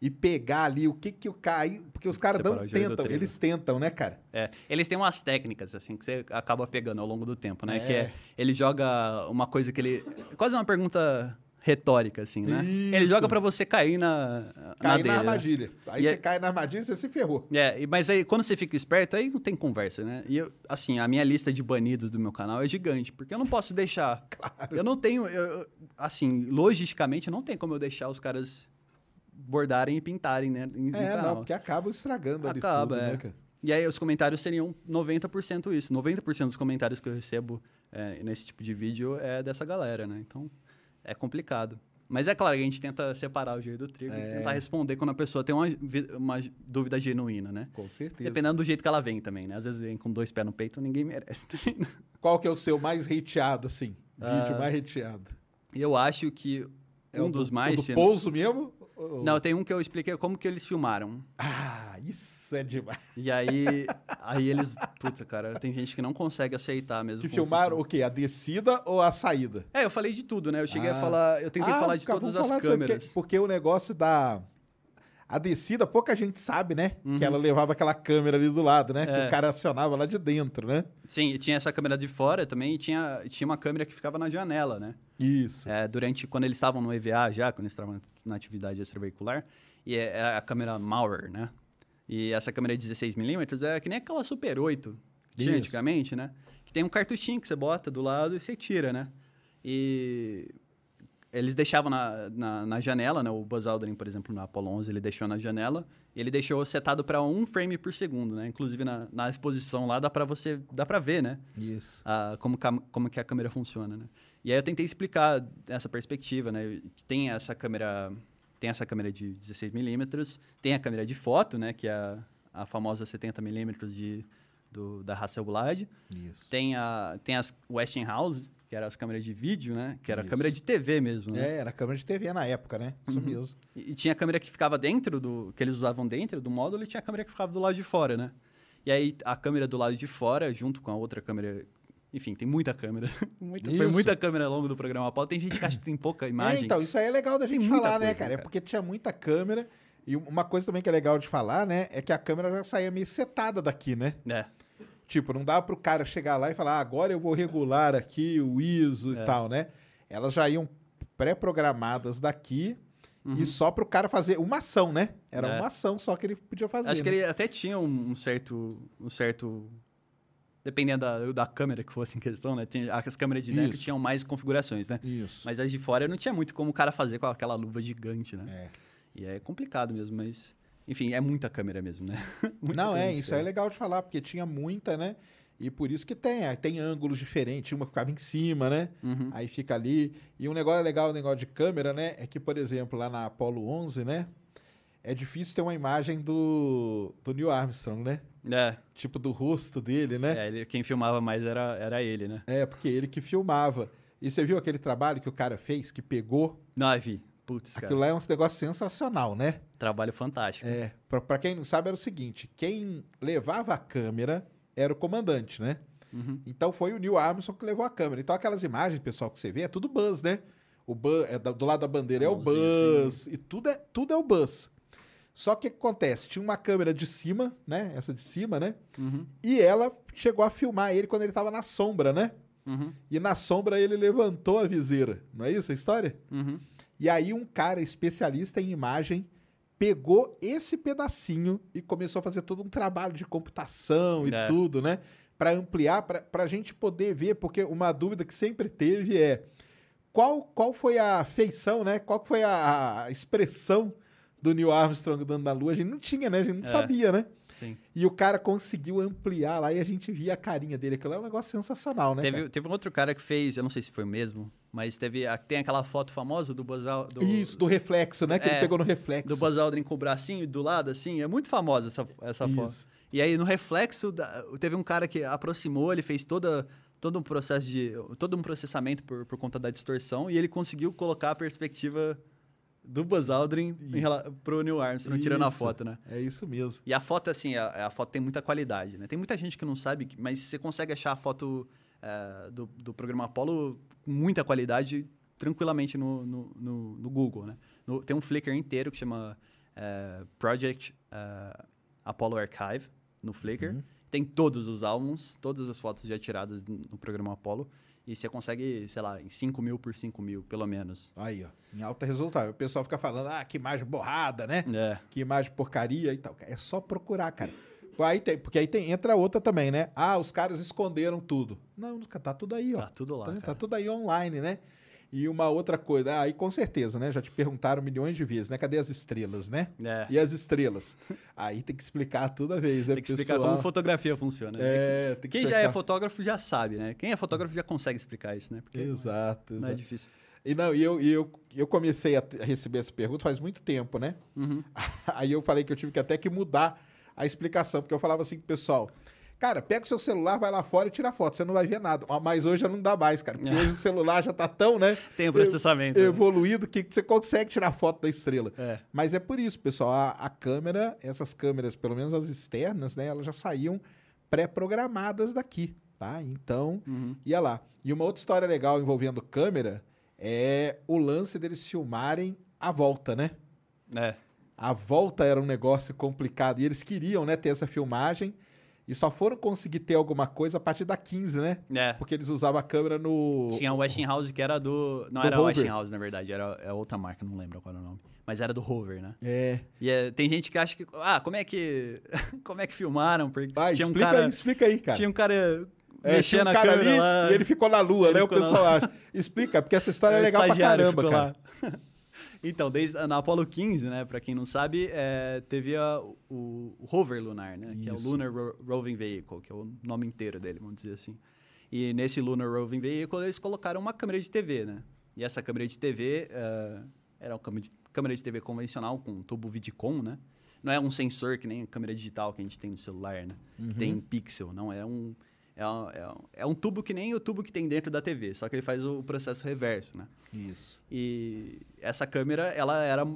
S2: E pegar ali o que que o cara... Porque os caras não tentam, eles tentam, né, cara?
S1: É, eles têm umas técnicas, assim, que você acaba pegando ao longo do tempo, né?
S2: É.
S1: Que é, ele joga uma coisa que ele... Quase uma pergunta retórica, assim, né? Ele
S2: Isso.
S1: joga pra você cair na, na
S2: Cair na,
S1: dele, né?
S2: armadilha. Aí
S1: E
S2: você
S1: é-
S2: cai na armadilha, você se ferrou.
S1: É, mas aí quando você fica esperto, aí não tem conversa, né? E eu, assim, a minha lista de banidos do meu canal é gigante, porque eu não posso deixar. Eu não tenho, eu- assim, logisticamente, não tem como eu deixar os caras bordarem e pintarem, né? Em,
S2: É,
S1: canal.
S2: não, porque acaba estragando ali
S1: Acaba,
S2: tudo,
S1: é.
S2: né, cara?
S1: E aí os comentários seriam 90% isso. 90% dos comentários que eu recebo é, nesse tipo de vídeo é dessa galera, né? Então é complicado. Mas é claro que a gente tenta separar o joio do trigo
S2: É.
S1: e tentar responder quando a pessoa tem uma, uma dúvida genuína, né?
S2: Com certeza.
S1: Dependendo do jeito que ela vem também, né? Às vezes vem com dois pés no peito, ninguém merece.
S2: Qual que é o seu mais hateado, assim? Vídeo
S1: Ah,
S2: mais hateado?
S1: Eu acho que
S2: É
S1: um
S2: do-
S1: dos mais...
S2: O do
S1: se-
S2: pouso mesmo? Ou-
S1: Não, tem um que eu expliquei como que eles filmaram.
S2: Ah, isso é demais.
S1: E aí, aí eles... Puta, cara, tem gente que não consegue aceitar mesmo.
S2: Que filmaram o quê? A descida ou a saída?
S1: É, eu falei de tudo, né? Eu cheguei
S2: Ah.
S1: a falar... Eu tentei
S2: Ah,
S1: falar de todas as câmeras.
S2: Porque, porque o negócio da. A descida, pouca gente sabe, né? Que ela levava aquela câmera ali do lado, né? Que
S1: Uhum. É.
S2: o cara acionava lá de dentro, né?
S1: Sim, e tinha essa câmera de fora também e tinha, tinha uma câmera que ficava na janela, né?
S2: Isso.
S1: É, durante, quando eles estavam no EVA já, quando eles estavam na atividade extraveicular, e é, é a câmera Mauer, né? E essa câmera de 16mm é que nem aquela Super 8 que tinha antigamente, né? Que tem um cartuchinho que você bota do lado e você tira, né? E eles deixavam na, na, na janela, né? O Buzz Aldrin, por exemplo, no Apollo 11, ele deixou na janela e ele deixou setado para um frame por segundo, né? Inclusive na, na exposição lá dá para você, dá para ver, né?
S2: Isso.
S1: a- como, como que a câmera funciona, né? E aí eu tentei explicar essa perspectiva, né? Tem essa câmera, tem essa câmera de 16mm, tem a câmera de foto, né? Que é a, a famosa 70mm de, do, da Hasselblad.
S2: Isso.
S1: Tem, a, tem as Westinghouse, que eram as câmeras de vídeo, né? Que era
S2: Isso.
S1: câmera de TV mesmo, né?
S2: É, era câmera de TV na época, né? Isso
S1: Uhum.
S2: mesmo.
S1: E, e tinha a câmera que ficava dentro do. que eles usavam dentro do módulo e tinha a câmera que ficava do lado de fora, né? E aí a câmera do lado de fora, junto com a outra câmera. Enfim, tem muita câmera. Muita, foi muita câmera ao longo do programa Apollo. Tem gente que acha que tem pouca imagem.
S2: É, então, isso aí é legal da gente falar, né,
S1: coisa,
S2: cara? É porque tinha muita câmera. E uma coisa também que é legal de falar, né? É que a câmera já saía meio setada daqui, né?
S1: É.
S2: Tipo, não dava pro cara chegar lá e falar, ah, agora eu vou regular aqui o ISO
S1: É.
S2: e tal, né? Elas já iam pré-programadas daqui e só pro cara fazer uma ação, né? Era
S1: Uhum. É.
S2: uma ação só que ele podia fazer.
S1: Acho que
S2: né?
S1: ele até tinha um certo. Um certo. Dependendo da, da câmera que fosse em questão, né? Tem, as câmeras de dentro tinham mais configurações, né?
S2: Isso.
S1: Mas as de fora não tinha muito como o cara fazer com aquela luva gigante, né?
S2: É.
S1: E é complicado mesmo, mas. Enfim, é muita câmera mesmo, né?
S2: Não, é, isso é legal de falar, porque tinha muita, né? E por isso que tem, aí tem ângulos diferentes, uma ficava em cima, né?
S1: Uhum.
S2: Aí fica ali. E um negócio legal, um negócio de câmera, né? É que, por exemplo, lá na Apollo 11, né? É difícil ter uma imagem do, do Neil Armstrong, né?
S1: É,
S2: Tipo do rosto dele, né?
S1: é ele, quem filmava mais era, era ele, né?
S2: É, porque ele que filmava. E você viu aquele trabalho que o cara fez, que pegou?
S1: Não, eu vi. Putz, cara.
S2: Aquilo lá é um negócio sensacional, né?
S1: Trabalho fantástico.
S2: É. Pra, pra quem não sabe, era o seguinte: quem levava a câmera era o comandante, né?
S1: Uhum.
S2: Então foi o Neil Armstrong que levou a câmera. Então aquelas imagens, pessoal, que você vê, é tudo Buzz, né? O Buzz, é, do lado da bandeira é o Buzz. E tudo é, tudo é o Buzz. Só que o que acontece? Tinha uma câmera de cima, né? Essa de cima, né?
S1: Uhum.
S2: E ela chegou a filmar ele quando ele tava na sombra, né?
S1: Uhum.
S2: E na sombra ele levantou a viseira. Não é isso a história?
S1: Uhum.
S2: E aí um cara especialista em imagem pegou esse pedacinho e começou a fazer todo um trabalho de computação e
S1: É.
S2: tudo, né? Para ampliar, para a gente poder ver, porque uma dúvida que sempre teve é qual, qual foi a feição, né? Qual foi a, a expressão do Neil Armstrong dando na Lua? A gente não tinha, né? A gente não
S1: É.
S2: sabia, né?
S1: Sim.
S2: E o cara conseguiu ampliar lá e a gente via a carinha dele. Aquilo é um negócio sensacional, né?
S1: Teve,
S2: cara?
S1: teve um outro cara que fez, eu não sei se foi mesmo, mas teve tem aquela foto famosa do Buzz do,
S2: Isso, do reflexo, né? Que ele
S1: É,
S2: pegou no reflexo.
S1: do Buzz Aldrin com o bracinho do lado, assim. É muito famosa essa, essa foto.
S2: Isso.
S1: E aí, no reflexo, teve um cara que aproximou, ele fez toda, todo um processo de. todo um processamento por, por conta da distorção, e ele conseguiu colocar a perspectiva do Buzz Aldrin
S2: Isso.
S1: rela- pro Neil Armstrong, tirando a
S2: Isso,
S1: foto, né?
S2: É isso mesmo.
S1: E a foto, assim, a, a foto tem muita qualidade, né? Tem muita gente que não sabe, mas você consegue achar a foto eh, do, do programa Apollo com muita qualidade tranquilamente no, no, no- no Google, né? No- tem um Flickr inteiro que chama eh, Project eh, Apollo Archive no Flickr. Tem todos os álbuns, todas as fotos já tiradas no programa Apollo. E você consegue, sei lá, em 5 mil por 5 mil, pelo menos.
S2: Aí, ó, em alta resultado. O pessoal fica falando, ah, que imagem borrada, né?
S1: É.
S2: Que imagem porcaria e tal. É só procurar, cara. Aí tem, porque aí tem, entra outra também, né? Ah, os caras esconderam tudo. Não, tá tudo aí, ó.
S1: Tá tudo lá,
S2: Tá, tá tudo aí online, né? E uma outra coisa, aí com certeza, né? Já te perguntaram milhões de vezes, né? Cadê as estrelas, né?
S1: É.
S2: E as estrelas? aí tem que explicar toda vez, né?
S1: Tem que explicar
S2: pessoal?
S1: como fotografia funciona. né?
S2: É, tem que
S1: Quem já é
S2: explicar.
S1: fotógrafo já sabe, né? Quem é fotógrafo já consegue explicar isso, né? Porque
S2: Exato,
S1: não é
S2: exato.
S1: difícil.
S2: E não, e eu, e eu, eu comecei a, receber essa pergunta faz muito tempo, né? Aí eu falei que eu tive que até que mudar a explicação, porque eu falava assim pro pessoal. Cara, pega o seu celular, vai lá fora e tira foto, você não vai ver nada. Mas hoje já não dá mais, cara. Porque hoje o celular já tá tão, né?
S1: Tem o processamento, né?
S2: Evoluído que você consegue tirar foto da estrela.
S1: É.
S2: Mas é por isso, pessoal. A, a câmera, essas câmeras, pelo menos as externas, né? Elas já saíam pré-programadas daqui, tá? Então,
S1: Uhum.
S2: ia lá. E uma outra história legal envolvendo câmera é o lance deles filmarem a volta, né?
S1: É.
S2: A volta era um negócio complicado. E eles queriam, né, ter essa filmagem. E só foram conseguir ter alguma coisa a partir da 15, né?
S1: É.
S2: Porque eles usavam a câmera no.
S1: Tinha o Westinghouse que era do. Não
S2: Do
S1: era o. Westinghouse, na verdade, era é outra marca, não lembro qual era o nome. Mas era do Rover, né?
S2: É.
S1: E é, tem gente que acha que. Ah, como é que. como é que filmaram? Porque
S2: Vai,
S1: tinha um
S2: explica
S1: cara.
S2: aí, explica aí, cara.
S1: Tinha um cara
S2: É,
S1: mexendo
S2: um
S1: na
S2: cara
S1: câmera
S2: ali
S1: lá.
S2: e ele ficou na lua,
S1: Ele
S2: né? O pessoal acha. Explica, porque essa história é
S1: O
S2: legal pra caramba, cara.
S1: Então, desde na Apollo 15, né, para quem não sabe, é, teve a- o, o rover lunar, né, que é o
S2: Isso.
S1: Lunar Ro- Roving Vehicle, que é o nome inteiro dele, vamos dizer assim. E nesse Lunar Roving Vehicle eles colocaram uma câmera de TV, né? E essa câmera de TV é, era uma câmera de, câmera de TV convencional com um tubo Vidicom, né? Não é um sensor que nem a câmera digital que a gente tem no celular, né? Que tem pixel, não é um é um, é um- é um tubo que nem o tubo que tem dentro da TV, só que ele faz o processo reverso, né?
S2: Isso.
S1: E essa câmera, ela era.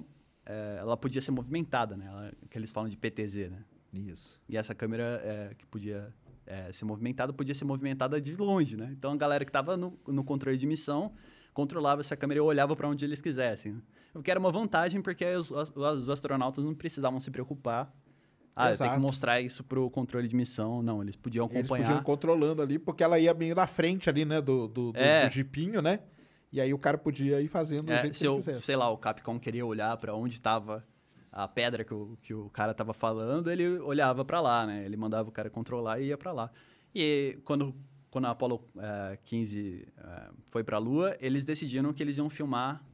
S1: é, ela podia ser movimentada, né? Ela- que eles falam de PTZ, né?
S2: Isso.
S1: E essa câmera é, que podia é, ser movimentada, podia ser movimentada de longe, né? Então a galera que estava no, no controle de missão controlava essa câmera e olhava para onde eles quisessem. né? O que era uma vantagem porque os, os- os astronautas não precisavam se preocupar. Ah, eu tenho
S2: Exato.
S1: que mostrar isso pro controle de missão. Não, eles podiam
S2: Eles
S1: acompanhar.
S2: podiam ir controlando ali, porque ela ia meio na frente ali, né? Do, do, do,
S1: É.
S2: do jipinho, né? E aí o cara podia ir fazendo do
S1: É,
S2: jeito que
S1: se
S2: ele
S1: eu,
S2: quisesse.
S1: sei lá, o Capcom queria olhar pra onde estava a pedra que o, que o cara tava falando, ele olhava pra lá, né? Ele mandava o cara controlar e ia pra lá. E quando, quando a Apollo eh, 15 eh, foi pra Lua, eles decidiram que eles iam filmar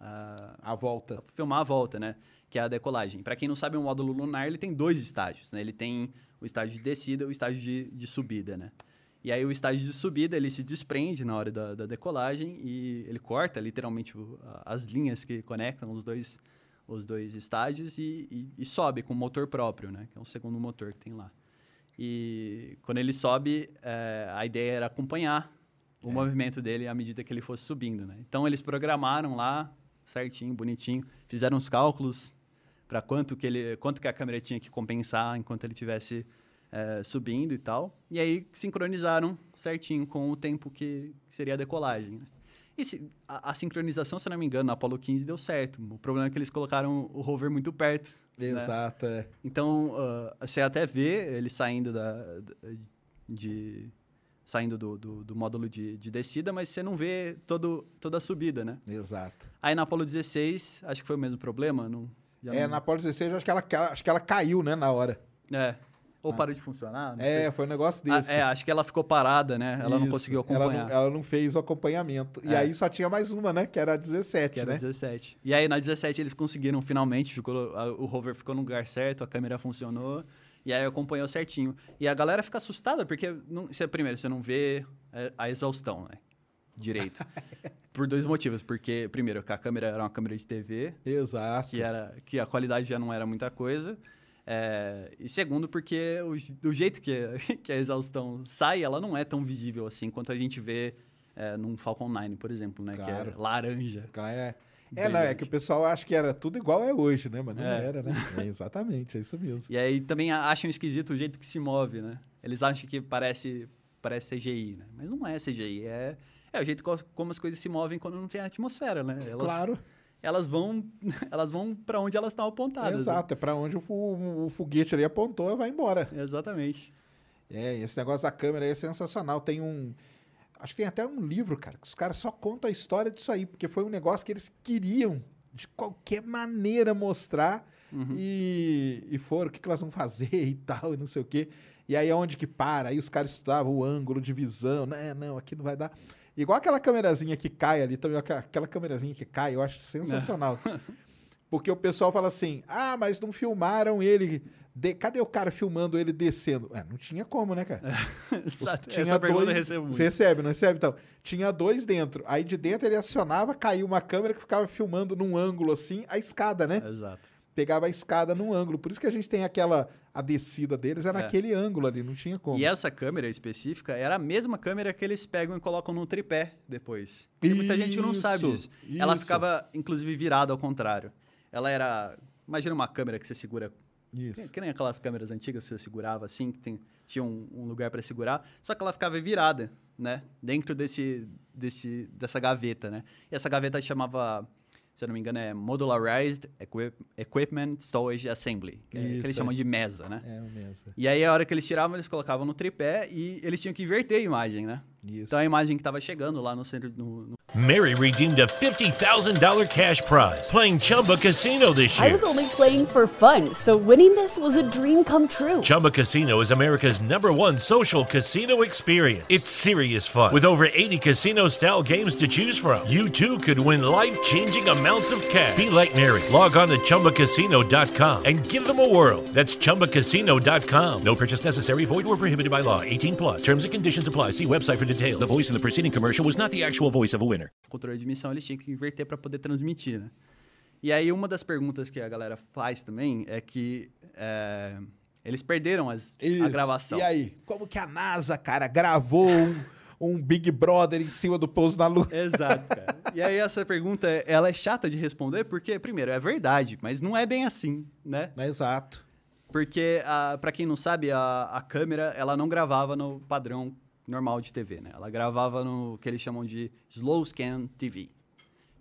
S1: ah,
S2: A volta.
S1: filmar a volta, né? Que é a decolagem. Para quem não sabe, o módulo lunar ele tem dois estágios, né? Ele tem o estágio de descida e o estágio de, de subida, né? E aí o estágio de subida ele se desprende na hora da, da decolagem e ele corta literalmente o- as linhas que conectam os dois, os dois estágios e, e- e sobe com motor próprio, né? Que é o segundo motor que tem lá. E quando ele sobe, eh, a ideia era acompanhar o movimento dele à medida que ele fosse subindo, né? Então eles programaram lá certinho, bonitinho, fizeram os cálculos para quanto que ele, quanto que a câmera tinha que compensar enquanto ele estivesse subindo e tal. E aí sincronizaram certinho com o tempo que seria a decolagem. né? E se- a, a sincronização, se não me engano, na Apollo 15 deu certo. O problema é que eles colocaram o rover muito perto. né?
S2: Exato, é.
S1: Então, ah, você até vê ele saindo da, da- de saindo do, do, do módulo de, de descida, mas você não vê todo, toda a subida, né?
S2: Exato.
S1: Aí na Apollo 16, acho que foi o mesmo problema. Não, já
S2: É,
S1: não-
S2: na Apollo 16, eu acho que ela, acho que ela caiu, né, na hora.
S1: É. Ou parou de funcionar? não
S2: É,
S1: sei.
S2: foi um negócio
S1: Ah,
S2: desse.
S1: é, acho que ela ficou parada, né? Ela não
S2: Isso.
S1: conseguiu
S2: Ela
S1: acompanhar.
S2: não, ela não fez o acompanhamento. E
S1: É.
S2: aí só tinha mais uma, né? Que era a 17,
S1: Que era
S2: né?
S1: 17. E aí na 17 eles conseguiram finalmente, ficou, a- o rover ficou no lugar certo, a câmera funcionou, e aí acompanhou certinho. E a galera fica assustada, porque, não, você, primeiro, você não vê é, a exaustão, né? Direito. Por dois motivos. Porque, primeiro, que a câmera era uma câmera de TV,
S2: Exato.
S1: que, era, que a qualidade já não era muita coisa. É, e segundo, porque o, do jeito que, que a exaustão sai, ela não é tão visível assim quanto a gente vê é, num Falcon 9, por exemplo, né?
S2: Claro.
S1: Que é laranja.
S2: É, é, não, é que o pessoal acha que era tudo igual é hoje, né? Mas não
S1: É.
S2: era, né? É, exatamente, é isso mesmo.
S1: E aí também acham esquisito o jeito que se move, né? Eles acham que parece, parece CGI, né? Mas não é CGI, é, é o jeito co- como as coisas se movem quando não tem atmosfera, né? Elas,
S2: Claro.
S1: Elas vão, elas vão para onde elas estão apontadas.
S2: Exato, é pra onde o, fu- o foguete ali apontou e vai embora.
S1: né? Exatamente.
S2: É, e esse negócio da câmera aí é sensacional. Tem um. Acho que tem até um livro, cara, que os caras só contam a história disso aí, porque foi um negócio que eles queriam, de qualquer maneira, mostrar. E, e foram, o que, que nós vamos fazer e tal, e não sei o quê. E aí, aonde que para? Aí os caras estudavam o ângulo de visão. Não, não, aqui não vai dar. Igual aquela câmerazinha que cai ali também, aquela- câmerazinha que cai, eu acho sensacional. Porque o pessoal fala assim: ah, mas não filmaram ele De, cadê o cara filmando ele descendo? É, não tinha como, né, cara?
S1: Exato.
S2: Tinha dois.
S1: recebo muito.
S2: Você recebe, não recebe? Então, tinha dois dentro. Aí de dentro ele acionava, caiu uma câmera que ficava filmando num ângulo assim, a escada, né?
S1: Exato.
S2: Pegava a escada num ângulo. Por isso que a gente tem aquela. A descida deles é, naquele ângulo ali, não tinha como.
S1: E essa câmera específica era a mesma câmera que eles pegam e colocam no tripé depois. Tem muita gente que não sabe
S2: Isso,
S1: isso. Ela
S2: isso.
S1: ficava, inclusive, virada ao contrário. Ela era. Imagina uma câmera que você segura.
S2: Isso.
S1: Que, que nem aquelas câmeras antigas que você segurava assim, que tem, tinha um, um lugar para segurar. Só que ela ficava virada, né? Dentro desse, desse, dessa gaveta, né? E essa gaveta chamava. Se eu não me engano, é Modularized Equip- Equipment Storage Assembly, que, é, que
S2: Isso,
S1: eles
S2: é.
S1: chamam de mesa, né?
S2: É, mesmo.
S1: E aí, a hora que eles tiravam, eles colocavam no tripé e eles tinham que inverter a imagem, né?
S2: Isso.
S1: Então, a imagem que tava chegando lá no centro... No, no-
S3: Mary redeemed a $50,000 cash prize playing Chumba Casino this year.
S4: I was only playing for fun, so winning this was a dream come true.
S3: Chumba Casino is America's number one social casino experience. It's serious fun. With over 80 casino style games to choose from, you too could win life changing amounts of cash. Be like Mary. Log on to chumbacasino.com and give them a whirl. That's chumbacasino.com. No purchase necessary, void or prohibited by law. 18 plus. Terms and conditions apply. See website for details. The voice in the preceding commercial was not the actual voice of a winner.
S1: controle de missão, eles tinham que inverter para poder transmitir, né? E aí, uma das perguntas que a galera faz também é que é, eles perderam as, a gravação.
S2: E aí? Como que a NASA, cara, gravou um, Big Brother em cima do pouso na Lua?
S1: Exato, cara. E aí, essa pergunta, ela é chata de responder porque, primeiro, é verdade, mas não é bem assim, né?
S2: Exato.
S1: Porque, a, pra quem não sabe, a, a câmera, ela não gravava no padrão normal de TV, né? Ela gravava no que eles chamam de Slow Scan TV,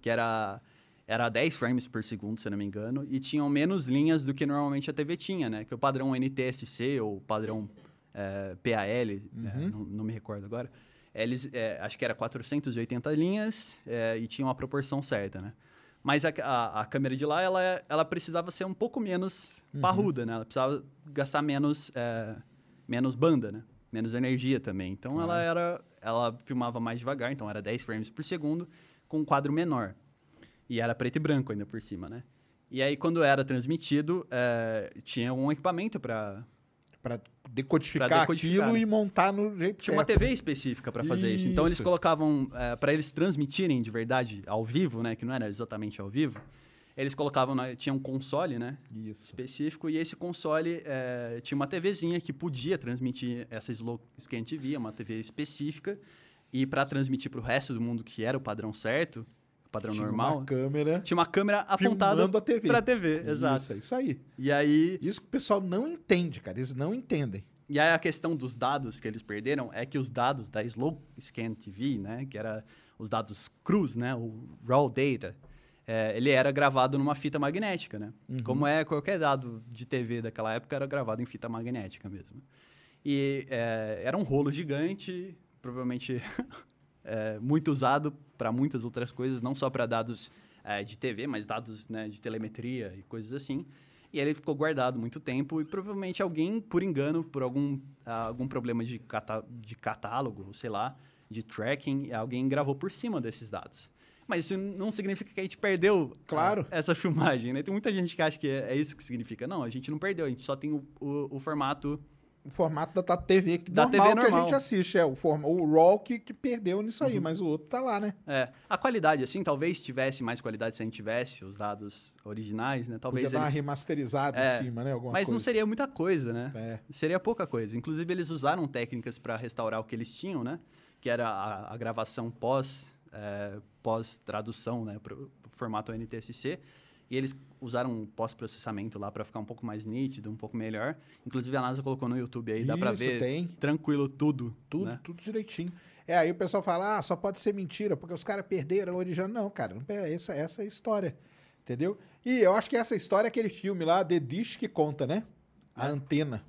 S1: que era, era 10 frames por segundo, se eu não me engano, e tinham menos linhas do que normalmente a TV tinha, né? Que o padrão NTSC ou padrão eh, PAL, eh, não, não me recordo agora, eles, eh, acho que era 480 linhas eh, e tinha uma proporção certa, né? Mas a, a, a câmera de lá, ela, ela precisava ser um pouco menos parruda, né? Ela precisava gastar menos, eh, menos banda, né? Menos energia também. Então, ela era... Ela filmava mais devagar, então era 10 frames por segundo, com um quadro menor. E era preto e branco ainda por cima, né? E aí, quando era transmitido, eh, tinha um equipamento para...
S2: Pra decodificar,
S1: Pra decodificar,
S2: aquilo
S1: né?
S2: e montar no jeito
S1: Tinha uma
S2: certo.
S1: TV específica para fazer isso. Então, eles
S2: Isso.
S1: colocavam... para eles transmitirem de verdade ao vivo, né? Que não era exatamente ao vivo. Eles colocavam... na- tinha um console, né?
S2: Isso.
S1: específico e esse console eh, tinha uma TVzinha que podia transmitir essa Slow Scan TV, uma TV específica, e para transmitir para o resto do mundo que era o padrão certo, padrão
S2: Tinha
S1: normal,
S2: uma câmera
S1: tinha uma câmera apontada
S2: filmando a TV.
S1: para a TV,
S2: Isso,
S1: exato.
S2: é isso aí.
S1: E aí,
S2: Isso que o pessoal não entende, cara. Eles não entendem.
S1: e aí a questão dos dados que eles perderam é que os dados da Slow Scan TV, né, que era os dados crus, né, o raw data, eh, ele era gravado numa fita magnética, né? Como é qualquer dado de TV daquela época era gravado em fita magnética mesmo. E eh, era um rolo gigante, provavelmente eh, muito usado para muitas outras coisas, não só para dados eh, de TV, mas dados né, de telemetria e coisas assim. E ele ficou guardado muito tempo e provavelmente alguém, por engano, por algum, algum problema de, cata de catálogo, sei lá, de tracking, alguém gravou por cima desses dados. Mas isso não significa que a gente perdeu ah,
S2: Claro.
S1: essa filmagem, né? Tem muita gente que acha que é, é isso que significa. Não, a gente não perdeu, a gente só tem o, o- o formato
S2: O formato da, TV que
S1: Da
S2: normal
S1: TV
S2: que a
S1: normal.
S2: gente assiste. É o, forma, o RAW que, que perdeu nisso
S1: Uhum.
S2: aí, mas o outro tá lá, né?
S1: É, a qualidade, assim, talvez tivesse mais qualidade se a gente tivesse os dados originais, né?
S2: Podia
S1: Talvez
S2: dar uma
S1: eles...
S2: remasterizada
S1: É,
S2: em cima, né? Alguma
S1: Mas
S2: coisa.
S1: não seria muita coisa, né?
S2: É.
S1: Seria pouca coisa. Inclusive, eles usaram técnicas para restaurar o que eles tinham, né? Que era a, a gravação pós, é, pós-tradução, né? Para o formato NTSC. E eles usaram um pós-processamento lá para ficar um pouco mais nítido, um pouco melhor. Inclusive, a NASA colocou no YouTube aí, dá para ver
S2: tem.
S1: tranquilo tudo.
S2: Tudo,
S1: né?
S2: tudo direitinho. É, aí o pessoal fala, ah, só pode ser mentira, porque os caras perderam original. Não, cara, não é essa, essa é a história. Entendeu? E eu acho que essa história é aquele filme lá, The Dish, que conta, né? A antena.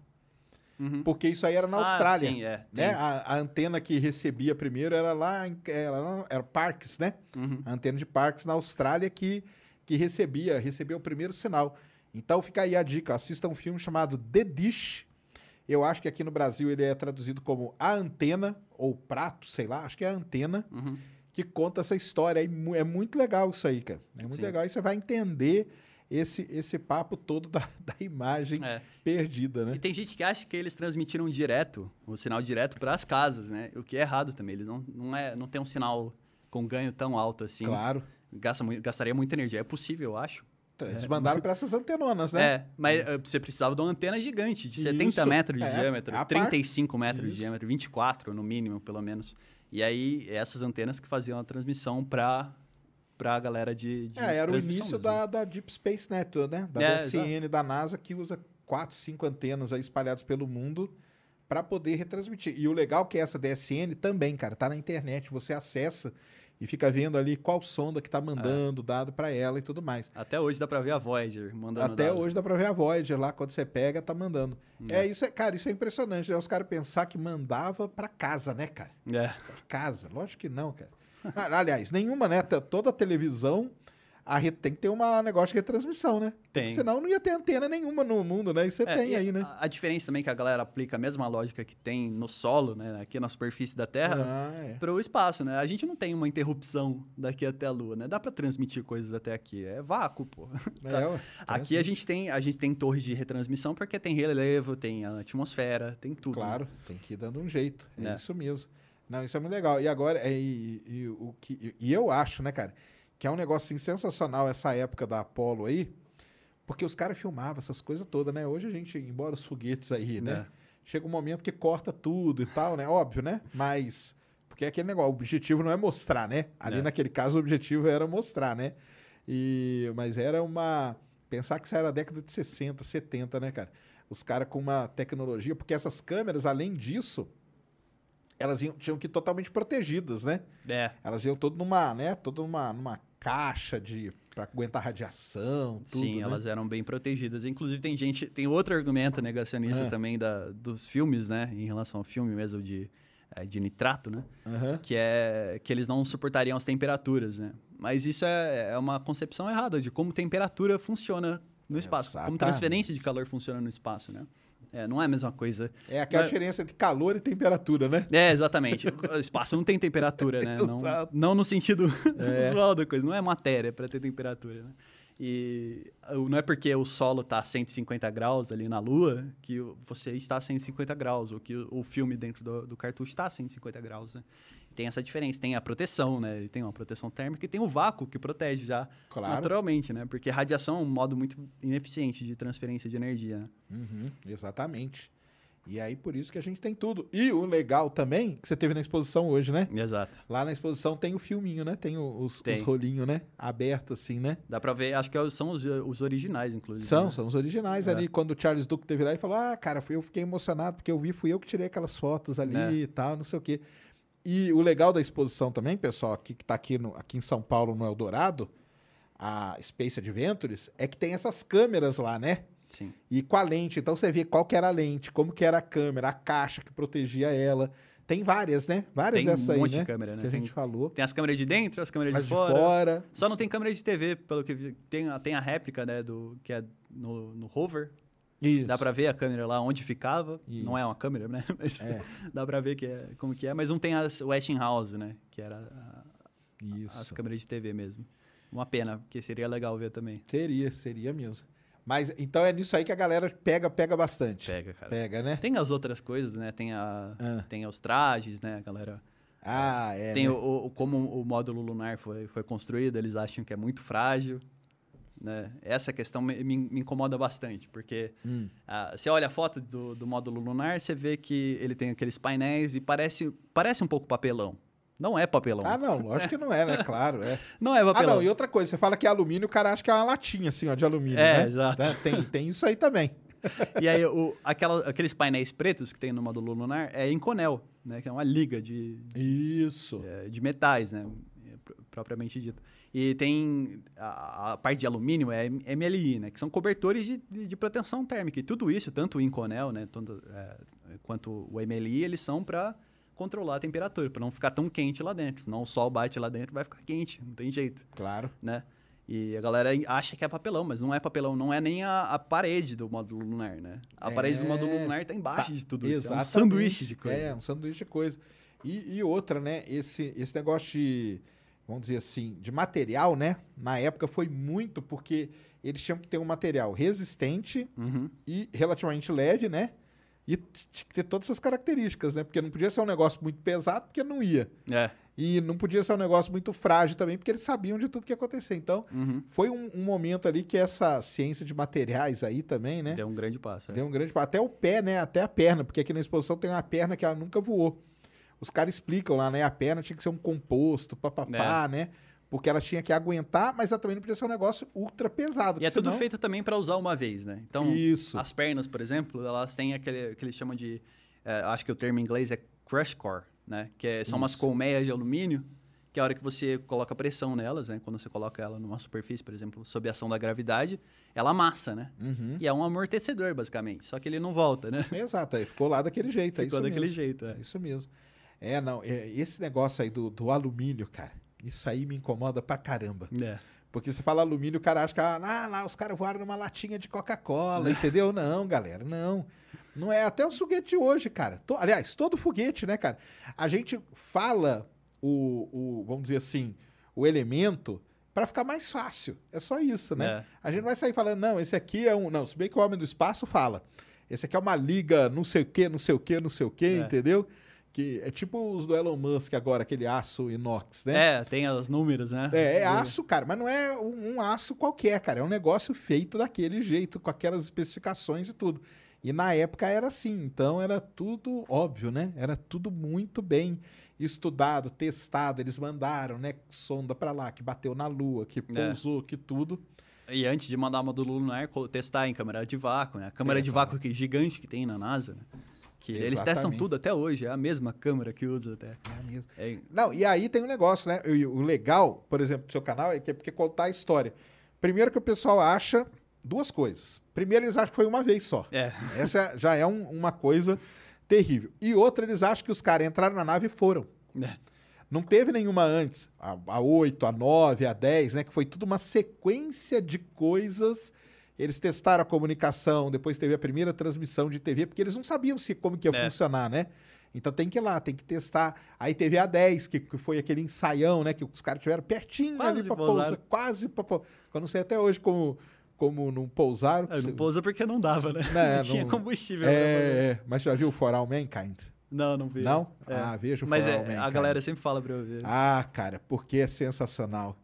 S2: Porque isso aí era na
S1: É. Uhum. Ah,
S2: Austrália.
S1: sim, é,
S2: né? A, a antena que recebia primeiro era lá, em, era, era Parks, né?
S1: Uhum.
S2: A antena de Parks na Austrália que, que recebia, recebeu o primeiro sinal. Então fica aí a dica, assista um filme chamado The Dish. Eu acho que aqui no Brasil ele é traduzido como A Antena, ou Prato, sei lá, acho que é a Antena,
S1: Uhum.
S2: que conta essa história. Mu- É muito legal isso aí, cara. É muito
S1: Sim.
S2: legal. Aí você vai entender esse, esse papo todo da, da imagem é. perdida, né?
S1: E tem gente que acha que eles transmitiram direto, o sinal direto para as casas, né? O que é errado também. Eles não, não, é, não tem um sinal com ganho tão alto assim.
S2: Claro.
S1: Gasta, gastaria muita energia. É possível, eu acho.
S2: Tá, eles mandaram para essas antenonas, né?
S1: É, mas uh, você precisava de uma antena gigante, de 70 Isso. metros de é, diâmetro, é 35 parte. metros Isso. de diâmetro, 24 no mínimo, pelo menos. E aí, essas antenas que faziam a transmissão para para a galera de, de
S2: É, era o início da, da, Deep Space Network, né? Da é, DSN, da NASA, que usa quatro, cinco antenas aí espalhadas pelo mundo para poder retransmitir. E o legal é que essa DSN também, cara, tá na internet, você acessa e fica vendo ali qual sonda que está mandando é. dado para ela e tudo mais.
S1: Até hoje dá para ver a Voyager mandando
S2: Até dado. hoje dá para ver a Voyager lá, quando você pega, tá mandando. É, é isso é, cara, isso é impressionante, né? Os caras pensar que mandava para casa, né, cara?
S1: É.
S2: Pra casa, lógico que não, cara. Aliás, nenhuma, né? Toda televisão a re... tem que ter um negócio de retransmissão, né?
S1: Tem.
S2: Senão não ia ter antena nenhuma no mundo, né? E você é, tem e aí, né?
S1: A, a, diferença também é que a galera aplica a mesma lógica que tem no solo, né? Aqui na superfície da Terra, ah, é. para o espaço, né? A gente não tem uma interrupção daqui até a Lua, né? Dá para transmitir coisas até aqui. É vácuo, pô. É, tá? aqui a gente, tem, a gente tem torres de retransmissão porque tem relevo, tem a atmosfera, tem tudo.
S2: Né? Claro, né? tem que ir dando um jeito. É, é, isso mesmo. Não, isso é muito legal. E agora, é, e, e, o que, e eu acho, né, cara? Que é um negócio assim, sensacional essa época da Apollo aí, porque os caras filmavam essas coisas todas, né? Hoje a gente, embora os foguetes aí, né? É. Chega um momento que corta tudo e tal, né? Óbvio, né? Mas. Porque é aquele negócio, o objetivo não é mostrar, né? Ali é. naquele caso o objetivo era mostrar, né? E, mas era uma. Pensar que isso era a década de 60, 70, né, cara? Os caras com uma tecnologia, porque essas câmeras, além disso, elas iam, tinham que ir totalmente protegidas, né?
S1: É.
S2: Elas iam todo numa, né? Todo numa, numa caixa de para aguentar radiação, tudo,
S1: Sim,
S2: né?
S1: elas eram bem protegidas. Inclusive tem gente, tem outro argumento negacionista é. também da, dos filmes, né, em relação ao filme mesmo de é, de nitrato, né? Uhum. Que é que eles não suportariam as temperaturas, né? Mas isso é, é uma concepção errada de como temperatura funciona no espaço, Exatamente. como transferência de calor funciona no espaço, né? É, não é a mesma coisa.
S2: É aquela diferença entre calor e temperatura, né?
S1: É, exatamente. o espaço não tem temperatura, né? Não, não no sentido é. usual da coisa. Não é matéria para ter temperatura, né? E não é porque o solo está a 150 graus ali na Lua que você está a 150 graus, ou que o filme dentro do, do cartucho está a 150 graus, né? Tem essa diferença. Tem a proteção, né? Ele tem uma proteção térmica e tem o vácuo que protege já claro. naturalmente, né? Porque radiação é um modo muito ineficiente de transferência de energia. Né?
S2: Uhum, exatamente. E aí, por isso que a gente tem tudo. E o legal também, que você teve na exposição hoje, né?
S1: Exato.
S2: Lá na exposição tem o filminho, né? Tem os, tem. os rolinhos, né? Aberto assim, né?
S1: Dá pra ver, acho que é são os, os originais, inclusive.
S2: São,
S1: né?
S2: são os originais é. ali. Quando o Charles Duke teve lá e falou: Ah, cara, eu fiquei emocionado porque eu vi, fui eu que tirei aquelas fotos ali é. e tal, não sei o quê. E o legal da exposição também, pessoal, aqui, que está aqui, no, aqui em São Paulo, no Eldorado, a Space Adventures, é que tem essas câmeras lá, né?
S1: Sim.
S2: E com a lente. Então você vê qual que era a lente, como que era a câmera, a caixa que protegia ela. Tem várias, né? Várias tem dessas um monte aí, né?
S1: De câmera, né?
S2: Que a gente falou.
S1: Tem as câmeras de dentro, as câmeras de fora.
S2: de fora.
S1: Só não tem câmera de TV, pelo que vi. Tem, tem a réplica, né? Do, que é no, no rover, isso. Dá para ver a câmera lá onde ficava. Isso. Não é uma câmera, né? Mas é. dá para ver que é, como que é. Mas não tem as Westinghouse, né? Que era a, as câmeras de TV mesmo. Uma pena, porque seria legal ver também.
S2: Seria, seria mesmo. Mas então é nisso aí que a galera pega, pega bastante.
S1: Pega, cara.
S2: Pega, né?
S1: Tem as outras coisas, né? Tem, a, ah. tem os trajes, né? A galera.
S2: Ah, é.
S1: Tem
S2: né?
S1: o, o, como o módulo lunar foi, foi construído, eles acham que é muito frágil. Né? Essa questão me, me, incomoda bastante, porque hum. uh, você olha a foto do, do módulo lunar, você vê que ele tem aqueles painéis e parece, parece um pouco papelão. Não é papelão.
S2: Ah, não, acho que não é, né? Claro, é.
S1: Não é papelão.
S2: Ah, não, e outra coisa, você fala que é alumínio, o cara acha que é uma latinha, assim, ó, de alumínio,
S1: é,
S2: né?
S1: exato.
S2: Né? Tem, tem isso aí também.
S1: e aí, o, aquela, aqueles painéis pretos que tem no módulo lunar é Inconel, né? Que é uma liga de...
S2: de isso.
S1: É, de metais, né? Propriamente dito. E tem a, a, parte de alumínio é MLI, né? Que são cobertores de, de, de proteção térmica. E tudo isso, tanto o Inconel, né? Tanto, é, quanto o MLI, eles são para controlar a temperatura, para não ficar tão quente lá dentro. Senão o sol bate lá dentro vai ficar quente, não tem jeito.
S2: Claro.
S1: Né? E a galera acha que é papelão, mas não é papelão, não é nem a, a parede do módulo lunar, né? A é... parede do módulo lunar está embaixo tá. de tudo isso. É um sanduíche de coisa.
S2: É, um sanduíche de coisa. E, e outra, né? Esse, esse negócio de vamos dizer assim, de material, né? Na época foi muito porque eles tinham que ter um material resistente
S1: Uhum.
S2: e relativamente leve, né? E tinha que ter todas essas características, né? Porque não podia ser um negócio muito pesado, porque não ia.
S1: É.
S2: E não podia ser um negócio muito frágil também, porque eles sabiam de tudo que ia acontecer. Então,
S1: Uhum.
S2: foi um, um momento ali que essa ciência de materiais aí também, né?
S1: Deu um grande passo. é.
S2: Deu um grande passo. Até o pé, né? Até a perna, porque aqui na exposição tem uma perna que ela nunca voou. Os caras explicam lá, né? A perna tinha que ser um composto, papapá, né? Porque ela tinha que aguentar, mas ela também não podia ser um negócio ultra pesado.
S1: E é
S2: porque
S1: tudo
S2: senão-
S1: feito também para usar uma vez, né? Então,
S2: Isso.
S1: as pernas, por exemplo, elas têm aquele que eles chamam de. é, acho que o termo em inglês é crush core, né? Que é- são umas
S2: Isso.
S1: colmeias de alumínio, que a hora que você coloca pressão nelas, né? Quando você coloca ela numa superfície, por exemplo, sob a ação da gravidade, ela amassa, né?
S2: Uhum.
S1: E é um amortecedor, basicamente. Só que ele não volta, né?
S2: Exato, aí ficou lá daquele jeito. é
S1: Ficou daquele
S2: mesmo.
S1: jeito, é.
S2: É isso mesmo. É, não, é, esse negócio aí do, do alumínio, cara, isso aí me incomoda pra caramba.
S1: É.
S2: Porque você fala alumínio, o cara acha que ah, lá os caras voaram numa latinha de Coca-Cola, entendeu? Não, galera, não. Não é até o foguete hoje, cara. To- aliás, todo foguete, né, cara? A gente fala o, o vamos dizer assim, o elemento pra ficar mais fácil. É só isso, né?
S1: É.
S2: A gente não vai sair falando, não, esse aqui é um. Não, se bem que o Homem do Espaço fala. Esse aqui é uma liga não sei o que, não sei o que, não sei o que,
S1: É.
S2: entendeu? Que é tipo os do Elon Musk agora, aquele aço inox, né?
S1: É, tem os números, né?
S2: É, é aço, cara, mas não é um, um aço qualquer, cara. É um negócio feito daquele jeito, com aquelas especificações e tudo. E na época era assim, então era tudo óbvio, né? Era tudo muito bem estudado, testado. Eles mandaram, né? Sonda pra lá, que bateu na Lua, que pousou, que tudo.
S1: E antes de mandar o módulo lunar, co- testar em câmera de vácuo, né? A câmera de
S2: Exato.
S1: vácuo que gigante que tem na NASA, né? Que eles testam
S2: Exatamente.
S1: tudo até hoje, é a mesma câmera que usa até.
S2: É.
S1: É,
S2: Não, e aí tem um negócio, né? O legal, por exemplo, do seu canal é que é porque contar a história. Primeiro que o pessoal acha duas coisas. Primeiro, eles acham que foi uma vez só.
S1: é,
S2: Essa é- já é um- uma coisa terrível. E outra, eles acham que os caras entraram na nave e foram.
S1: é.
S2: Não teve nenhuma antes. A, a 8, a 9, a 10, né? Que foi tudo uma sequência de coisas. Eles testaram a comunicação, depois teve a primeira transmissão de TV, porque eles não sabiam se como que ia
S1: É.
S2: funcionar, né? Então tem que ir lá, tem que testar. Aí teve a 10, que, que foi aquele ensaião, né? Que os caras tiveram pertinho
S1: Quase
S2: ali pra
S1: pousaram.
S2: pousar. Quase pra pousar. Eu não sei até hoje como, como não pousaram.
S1: É, não pousa porque não dava, né?
S2: Não,
S1: Não, tinha
S2: não-
S1: combustível. pra fazer.
S2: É, é, mas já viu For All Mankind?
S1: Não, não vi.
S2: Não?
S1: É.
S2: Ah, vejo
S1: Mas
S2: For
S1: é,
S2: All
S1: a galera sempre fala pra eu ver.
S2: Ah, cara, porque é sensacional.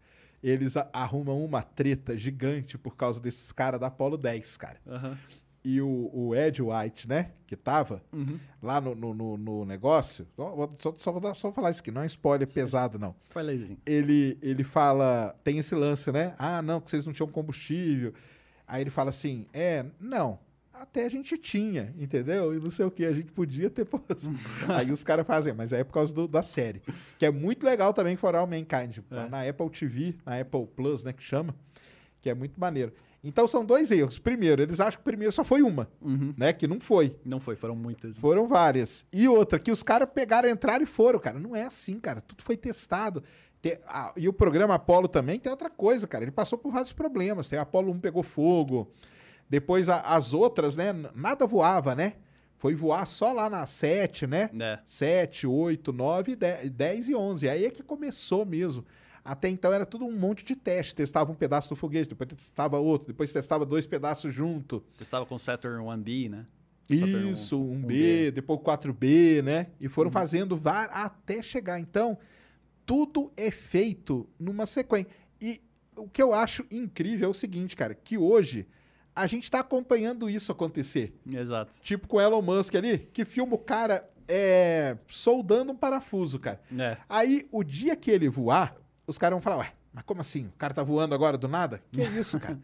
S2: Eles arrumam uma treta gigante por causa desses caras da Apollo 10, cara.
S1: Aham.
S2: E o, o Ed White, né, que tava
S1: Uhum.
S2: lá no, no, no- no negócio, só, vou- só, vou dar- só vou falar isso aqui, não é spoiler pesado, não.
S1: Spoilerzinho.
S2: Ele, ele fala, tem esse lance, né? Ah, não, que vocês não tinham combustível. Aí ele fala assim, é, não, até a gente tinha, entendeu? E não sei o que, a gente podia ter posto. aí os caras fazem, mas aí é por causa do- da série. Que é muito legal também For All Mankind.
S1: É.
S2: Na Apple TV, na Apple Plus, né, que chama. Que é muito maneiro. Então são dois erros. Primeiro, eles acham que o primeiro só foi uma,
S1: Uhum.
S2: né? Que não foi.
S1: Não foi, foram muitas.
S2: Foram várias. E outra, que os caras pegaram, entraram e foram, cara. Não é assim, cara. Tudo foi testado. Te- ah, e o programa Apollo também tem outra coisa, cara. Ele passou por vários problemas. Tem Apollo 1 pegou fogo. Depois a- as outras, né? Nada voava, né? Foi voar só lá na 7, né?
S1: É.
S2: 7, 8, 9, 10, 10 e 11. Aí é que começou mesmo. Até então era tudo um monte de teste. Testava um pedaço do foguete, depois testava outro, depois testava dois pedaços junto.
S1: Você estava com Saturn 1B, né? Saturn
S2: Isso,
S1: 1,
S2: um
S1: 1B.
S2: B, depois 4B, né? E foram fazendo var até chegar. Então, tudo é feito numa sequência. E o que eu acho incrível é o seguinte, cara, que hoje a gente está acompanhando isso acontecer.
S1: Exato.
S2: Tipo com o Elon Musk ali, que filma o cara é, soldando um parafuso, cara.
S1: É.
S2: Aí, o dia que ele voar, os caras vão falar, ué, mas como assim? O cara tá voando agora do nada? Que isso, cara?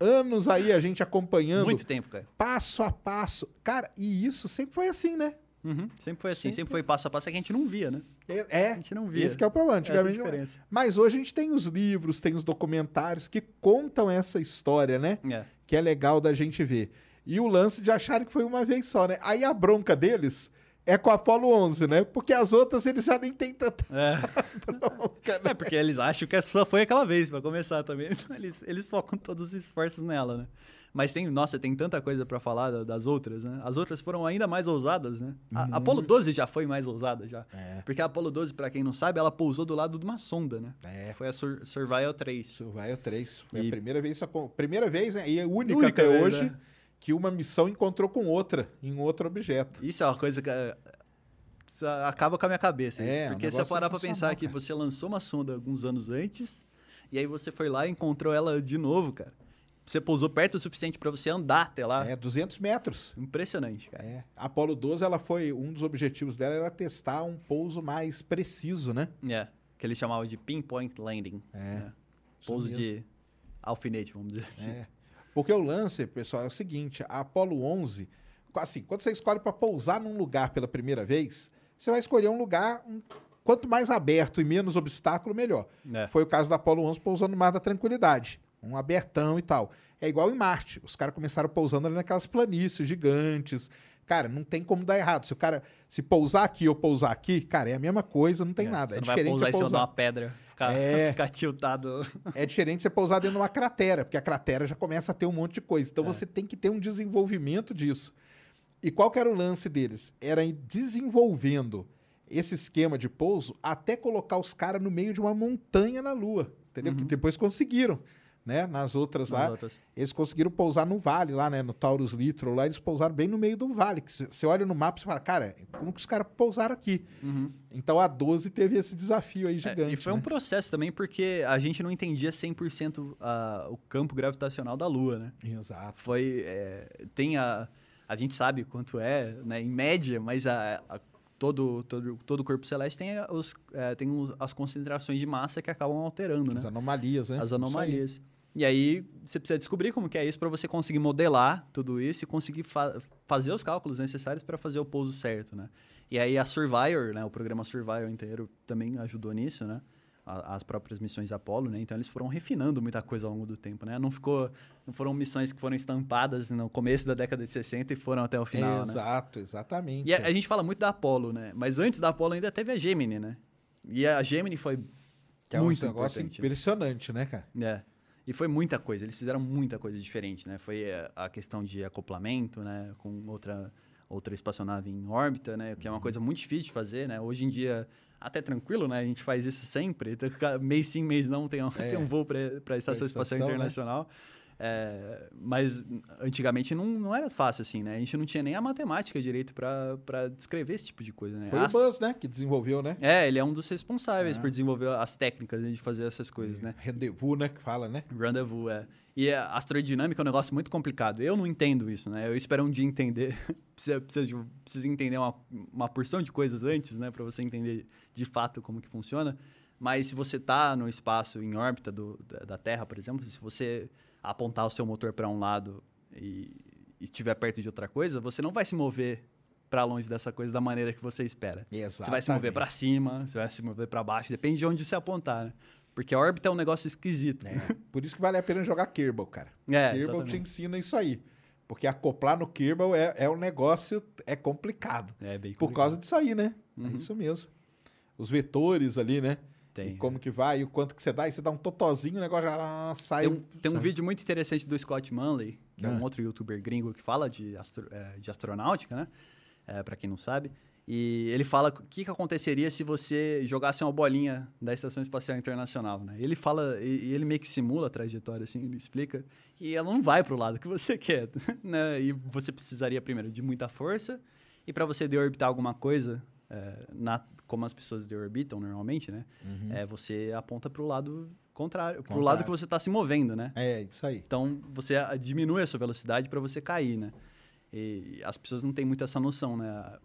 S2: Anos aí a gente acompanhando
S1: Muito tempo, cara.
S2: passo a passo. Cara, e isso sempre foi assim, né?
S1: Uhum. Sempre foi assim,
S2: Sempre
S1: sempre foi passo a passo, é que a gente não via, né?
S2: É, é,
S1: A gente não via.
S2: esse que é o problema.
S1: É
S2: Antigamente
S1: diferença.
S2: Mas hoje a gente tem os livros, tem os documentários que contam essa história, né?
S1: É.
S2: Que é legal da gente ver. E o lance de acharem que foi uma vez só, né? Aí a bronca deles é com a Apollo 11, né? Porque as outras eles já nem têm tanta
S1: É.
S2: bronca, né?
S1: É, porque eles acham que só foi aquela vez, pra começar também. Então eles, eles focam todos os esforços nela, né? Mas tem, nossa, tem tanta coisa para falar das outras, né? As outras foram ainda mais ousadas, né? A uhum. Apollo 12 já foi mais ousada já. É. Porque a Apollo 12, para quem não sabe, ela pousou do lado de uma sonda, né? É. Foi a Sur Survival 3.
S2: Survival 3. Foi e... a primeira vez, primeira vez né? e a única, única até vez, hoje né? que uma missão encontrou com outra em outro objeto.
S1: Isso é uma coisa que eh, acaba com a minha cabeça. É, porque um se eu parar para pensar que você lançou uma sonda alguns anos antes e aí você foi lá e encontrou ela de novo, cara. Você pousou perto o suficiente para você andar até lá.
S2: É, 200 metros.
S1: Impressionante, cara.
S2: É. A Apollo 12, ela foi, um dos objetivos dela era testar um pouso mais preciso, né?
S1: É, que eles chamavam de pinpoint landing. É. Né? Pouso de alfinete, vamos dizer assim. É.
S2: Porque o lance, pessoal, é o seguinte, a Apollo 11, assim, quando você escolhe para pousar num lugar pela primeira vez, você vai escolher um lugar um, quanto mais aberto e menos obstáculo, melhor. É. Foi o caso da Apollo 11 pousando no Mar da Tranquilidade um abertão e tal. É igual em Marte. Os caras começaram pousando ali naquelas planícies gigantes. Cara, não tem como dar errado. Se o cara se pousar aqui ou pousar aqui, cara, é a mesma coisa, não tem é, nada.
S1: é
S2: diferente
S1: vai pousar você pousar uma pedra, ficar, é, ficar tiltado.
S2: É diferente você pousar dentro de uma cratera, porque a cratera já começa a ter um monte de coisa. Então é. você tem que ter um desenvolvimento disso. E qual que era o lance deles? Era desenvolvendo esse esquema de pouso até colocar os caras no meio de uma montanha na Lua. Entendeu? Uhum. Que depois conseguiram né? Nas outras Nas lá, outras. eles conseguiram pousar no vale lá, né? No Taurus Litro lá, eles pousaram bem no meio do vale. Você olha no mapa e fala, cara, como que os caras pousaram aqui? Uhum. Então a 12 teve esse desafio aí gigante. É,
S1: e foi
S2: né?
S1: um processo também, porque a gente não entendia 100% uh, o campo gravitacional da Lua, né?
S2: Exato.
S1: Foi, é, tem a... A gente sabe quanto é, né, em média, mas a, a todo, todo, todo corpo celeste tem, os, é, tem os, as concentrações de massa que acabam alterando, né?
S2: As anomalias, né?
S1: As anomalias. E aí você precisa descobrir como que é isso para você conseguir modelar tudo isso e conseguir fa fazer os cálculos necessários para fazer o pouso certo, né? E aí a Survivor, né, o programa Survivor inteiro também ajudou nisso, né? as próprias missões Apollo, né? Então eles foram refinando muita coisa ao longo do tempo, né? Não ficou, não foram missões que foram estampadas no começo da década de 60 e foram até o final,
S2: né? Exato, né? exatamente.
S1: E a, a, gente fala muito da Apollo, né? Mas antes da Apollo ainda teve a Gemini, né? E a Gemini foi
S2: que é muito um negócio importante, impressionante, né, cara?
S1: É. E foi muita coisa, eles fizeram muita coisa diferente, né? Foi eh, a questão de acoplamento, né? Com outra, outra espaçonave em órbita, né? Que é uma uhum. coisa muito difícil de fazer, né? Hoje em dia, até tranquilo, né? A gente faz isso sempre. Então, mês sim, mês não, tem um, é. tem um voo para a Estação Espacial né? Internacional. Né? É, mas antigamente não, não era fácil assim, né? A gente não tinha nem a matemática direito para descrever esse tipo de coisa, né?
S2: Foi as... o Buzz, né? Que desenvolveu, né?
S1: É, ele é um dos responsáveis é. por desenvolver as técnicas de fazer essas coisas, né?
S2: Rendezvous, né? Que fala, né?
S1: Rendezvous, é. E a astrodinâmica é um negócio muito complicado. Eu não entendo isso, né? Eu espero um dia entender. precisa, precisa, precisa entender uma, uma porção de coisas antes, né? Para você entender de fato como que funciona. Mas se você está no espaço, em órbita do, da Terra, por exemplo, se você apontar o seu motor para um lado e estiver perto de outra coisa, você não vai se mover para longe dessa coisa da maneira que você espera.
S2: Exatamente.
S1: Você vai se mover para cima, você vai se mover para baixo, depende de onde você apontar, né? Porque a órbita é um negócio esquisito.
S2: É, por isso que vale a pena jogar Kerbal, cara. É, Kerbal exatamente. te ensina isso aí. Porque acoplar no Kerbal é, é um negócio, é complicado. É bem complicado. Por causa disso aí, né? É uhum. É isso mesmo. Os vetores ali, né? Tem. E como que vai, e o quanto que você dá, e você dá um totozinho, o negócio já sai.
S1: Tem um, tem um vídeo muito interessante do Scott Manley, que é, é um outro youtuber gringo que fala de, astro, é, de astronáutica, né? É, para quem não sabe. E ele fala o que, que aconteceria se você jogasse uma bolinha da Estação Espacial Internacional, né? Ele fala, e, ele meio que simula a trajetória, assim, ele explica, e ela não vai para o lado que você quer, né? E você precisaria, primeiro, de muita força, e para você deorbitar alguma coisa, é, na, como as pessoas deorbitam normalmente, né? Uhum. É, você aponta para o lado contrário, para o lado que você está se movendo, né?
S2: É, isso aí.
S1: Então, você diminui a sua velocidade para você cair, né? E as pessoas não têm muito essa noção, né?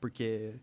S1: Porque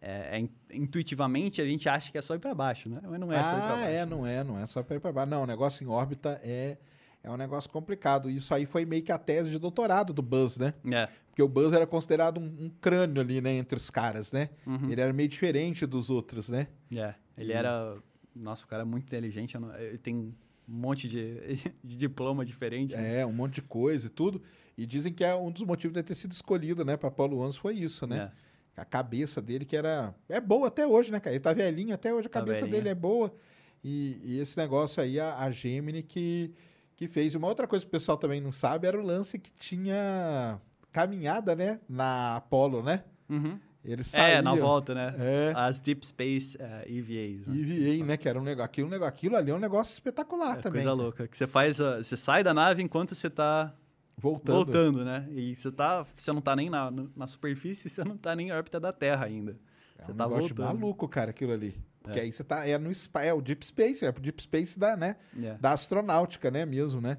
S1: é, é, intuitivamente a gente acha que é só ir para baixo, né? Mas não é
S2: ah,
S1: só ir para
S2: baixo. Ah, é, não é, não é só para ir para baixo. Não, o negócio em órbita é é um negócio complicado. Isso aí foi meio que a tese de doutorado do Buzz, né?
S1: É.
S2: Porque o Buzz era considerado um, um crânio ali, né, entre os caras, né? Uhum. Ele era meio diferente dos outros, né?
S1: É. Ele era. Nossa, o cara é muito inteligente. Ele tem um monte de, de diploma diferente.
S2: Né? É, um monte de coisa e tudo. E dizem que é um dos motivos de ter sido escolhido, né, para Paulo 11 foi isso, né? É. A cabeça dele, que era. É boa até hoje, né, cara? Ele tá velhinho até hoje, a tá cabeça velhinha. dele é boa. E, e, esse negócio aí, a, a Gemini que que que fez. Uma outra coisa que o pessoal também não sabe era o lance que tinha caminhada, né? Na Apollo, né?
S1: Uhum.
S2: Eles saíam.
S1: É, na volta, né?
S2: É.
S1: As Deep Space uh, EVAs. Né?
S2: EVA, né? Que era um negócio. Aquilo, negócio, aquilo ali é um negócio espetacular
S1: É
S2: também.
S1: coisa louca. Que você faz. a- você sai da nave enquanto você tá
S2: Voltando.
S1: voltando, né? E você tá. Você não tá nem na, na superfície, você não tá nem em órbita da Terra ainda.
S2: É
S1: Você
S2: um
S1: tá
S2: negócio
S1: voltando.
S2: maluco, cara, aquilo ali. Porque
S1: É.
S2: aí você tá. É no é o Deep Space, é o Deep Space da, né?
S1: É.
S2: Da astronáutica, né? Mesmo, né?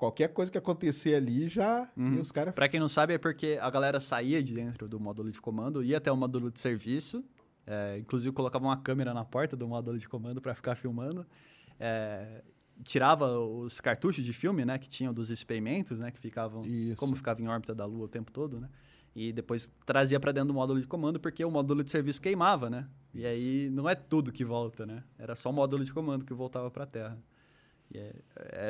S2: Qualquer coisa que acontecer ali já.
S1: Uhum.
S2: Os caras.
S1: Pra quem não sabe, é porque a galera saía de dentro do módulo de comando, ia até o módulo de serviço, é, inclusive colocava uma câmera na porta do módulo de comando pra ficar filmando, é, tirava os cartuchos de filme, né, que tinham dos experimentos, né, que ficavam,
S2: Isso.
S1: como ficava em órbita da Lua o tempo todo, né, e depois trazia pra dentro do módulo de comando porque o módulo de serviço queimava, né, e aí não é tudo que volta, né, era só o módulo de comando que voltava pra Terra. E é,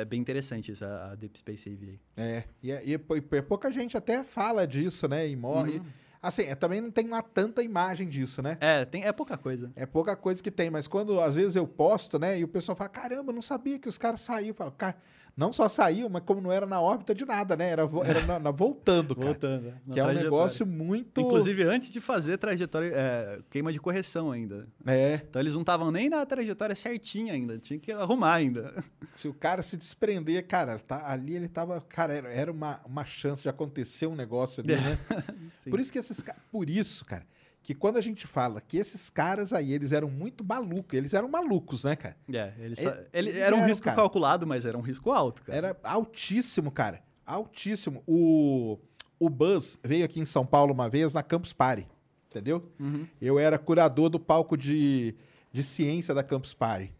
S1: é bem interessante isso, a, a Deep Space AVA.
S2: É, e, é- e, pou- e pouca gente até fala disso, né? E morre. Assim, é, também não tem lá tanta imagem disso, né?
S1: É, tem, é pouca coisa.
S2: É pouca coisa que tem, mas quando às vezes eu posto, né? E o pessoal fala: caramba, não sabia que os caras saíram. Eu falo, cara, não só saiu, mas como não era na órbita de nada, né? Era, era na- na- voltando, cara.
S1: Voltando. né, na
S2: Que é um negócio muito.
S1: Inclusive, antes de fazer trajetória, é, queima de correção ainda.
S2: É.
S1: Então, eles não estavam nem na trajetória certinha ainda. Tinha que arrumar ainda.
S2: Se o cara se desprender, cara, tá, ali ele tava. Cara, era, era uma, uma chance de acontecer um negócio ali, né?
S1: Sim.
S2: Por isso que esses Por isso, cara, que quando a gente fala que esses caras aí, eles eram muito malucos, eles eram malucos, né, cara?
S1: É, eles,
S2: É,
S1: ele,
S2: eles
S1: era um
S2: eram,
S1: risco
S2: cara.
S1: calculado, mas era um risco alto, cara.
S2: Era altíssimo, cara. Altíssimo. O, o Buzz veio aqui em São Paulo uma vez na Campus Party, entendeu?
S1: Uhum.
S2: Eu era curador do palco de, de ciência da Campus Party.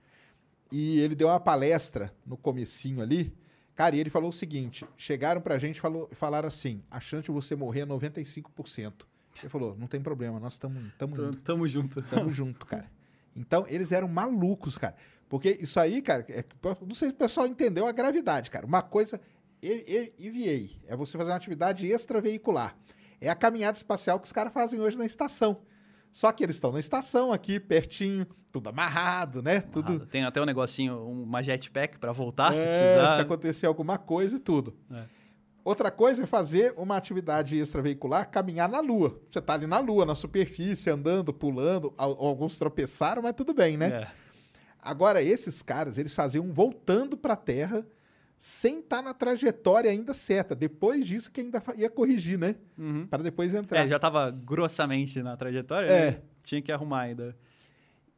S2: E ele deu uma palestra no comecinho ali. Cara, e ele falou o seguinte: chegaram pra gente e falaram assim: a chance de você morrer é 95%. Ele falou: não tem problema, nós estamos
S1: Tamo,
S2: indo.
S1: tamo junto.
S2: Tamo junto, cara. Então, eles eram malucos, cara. Porque isso aí, cara, é- não sei se o pessoal entendeu a gravidade, cara. Uma coisa, EVA, é você fazer uma atividade extraveicular. É a caminhada espacial que os caras fazem hoje na estação. Só que eles estão na estação aqui, pertinho, tudo amarrado, né? Tudo.
S1: Tem até um negocinho, uma jetpack pra voltar, se
S2: É,
S1: precisar.
S2: se acontecer alguma coisa e tudo.
S1: É.
S2: Outra coisa é fazer uma atividade extraveicular, caminhar na lua. Você tá ali na lua, na superfície, andando, pulando. Al- Alguns tropeçaram, mas tudo bem, né?
S1: É.
S2: Agora, esses caras, eles faziam voltando para a Terra sem estar na trajetória ainda certa. Depois disso que ainda ia corrigir, né?
S1: Uhum.
S2: Para depois entrar.
S1: É, já tava grossamente na trajetória,
S2: É.
S1: né? Tinha que arrumar ainda.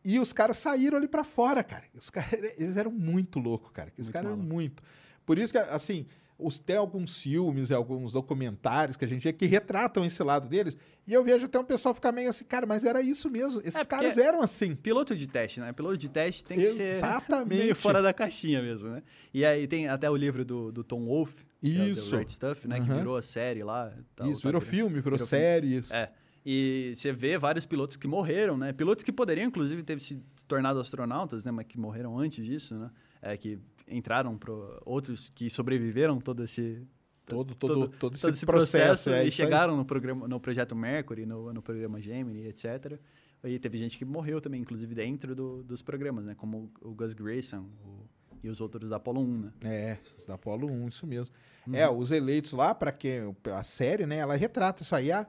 S2: E os caras saíram ali para fora, cara. Os caras, eles eram muito loucos, cara. Os caras eram muito. Por isso que, assim, os, tem alguns filmes e alguns documentários que a gente vê que retratam esse lado deles. E eu vejo até um pessoal ficar meio assim, cara, mas era isso mesmo. Esses
S1: É,
S2: caras eram assim.
S1: Piloto de teste, né? Piloto de teste tem que
S2: Exatamente.
S1: ser meio fora da caixinha mesmo, né? E aí tem até o livro do, do Tom Wolfe, que é
S2: Isso.
S1: The Right Stuff, né? Que
S2: Aham.
S1: virou a série lá. tal,
S2: isso,
S1: tá
S2: virou
S1: virando-
S2: filme, virou,
S1: virou
S2: série. Isso.
S1: É. E você vê vários pilotos que morreram, né? Pilotos que poderiam, inclusive, ter se tornado astronautas, né? Mas que morreram antes disso, né? É, que entraram pro... Outros que sobreviveram todo esse...
S2: Todo, todo, todo, esse, processo.
S1: processo,
S2: é
S1: e
S2: isso aí.
S1: chegaram no, programa, no projeto Mercury, no, no programa Gemini, etc. E teve gente que morreu também, inclusive dentro do- dos programas, né? Como o Gus Grayson o- e os outros da Apollo 1, né?
S2: É, os da Apolo 1, isso mesmo.
S1: Uhum.
S2: É, os eleitos lá, para quem. A série, né? Ela retrata isso aí. A-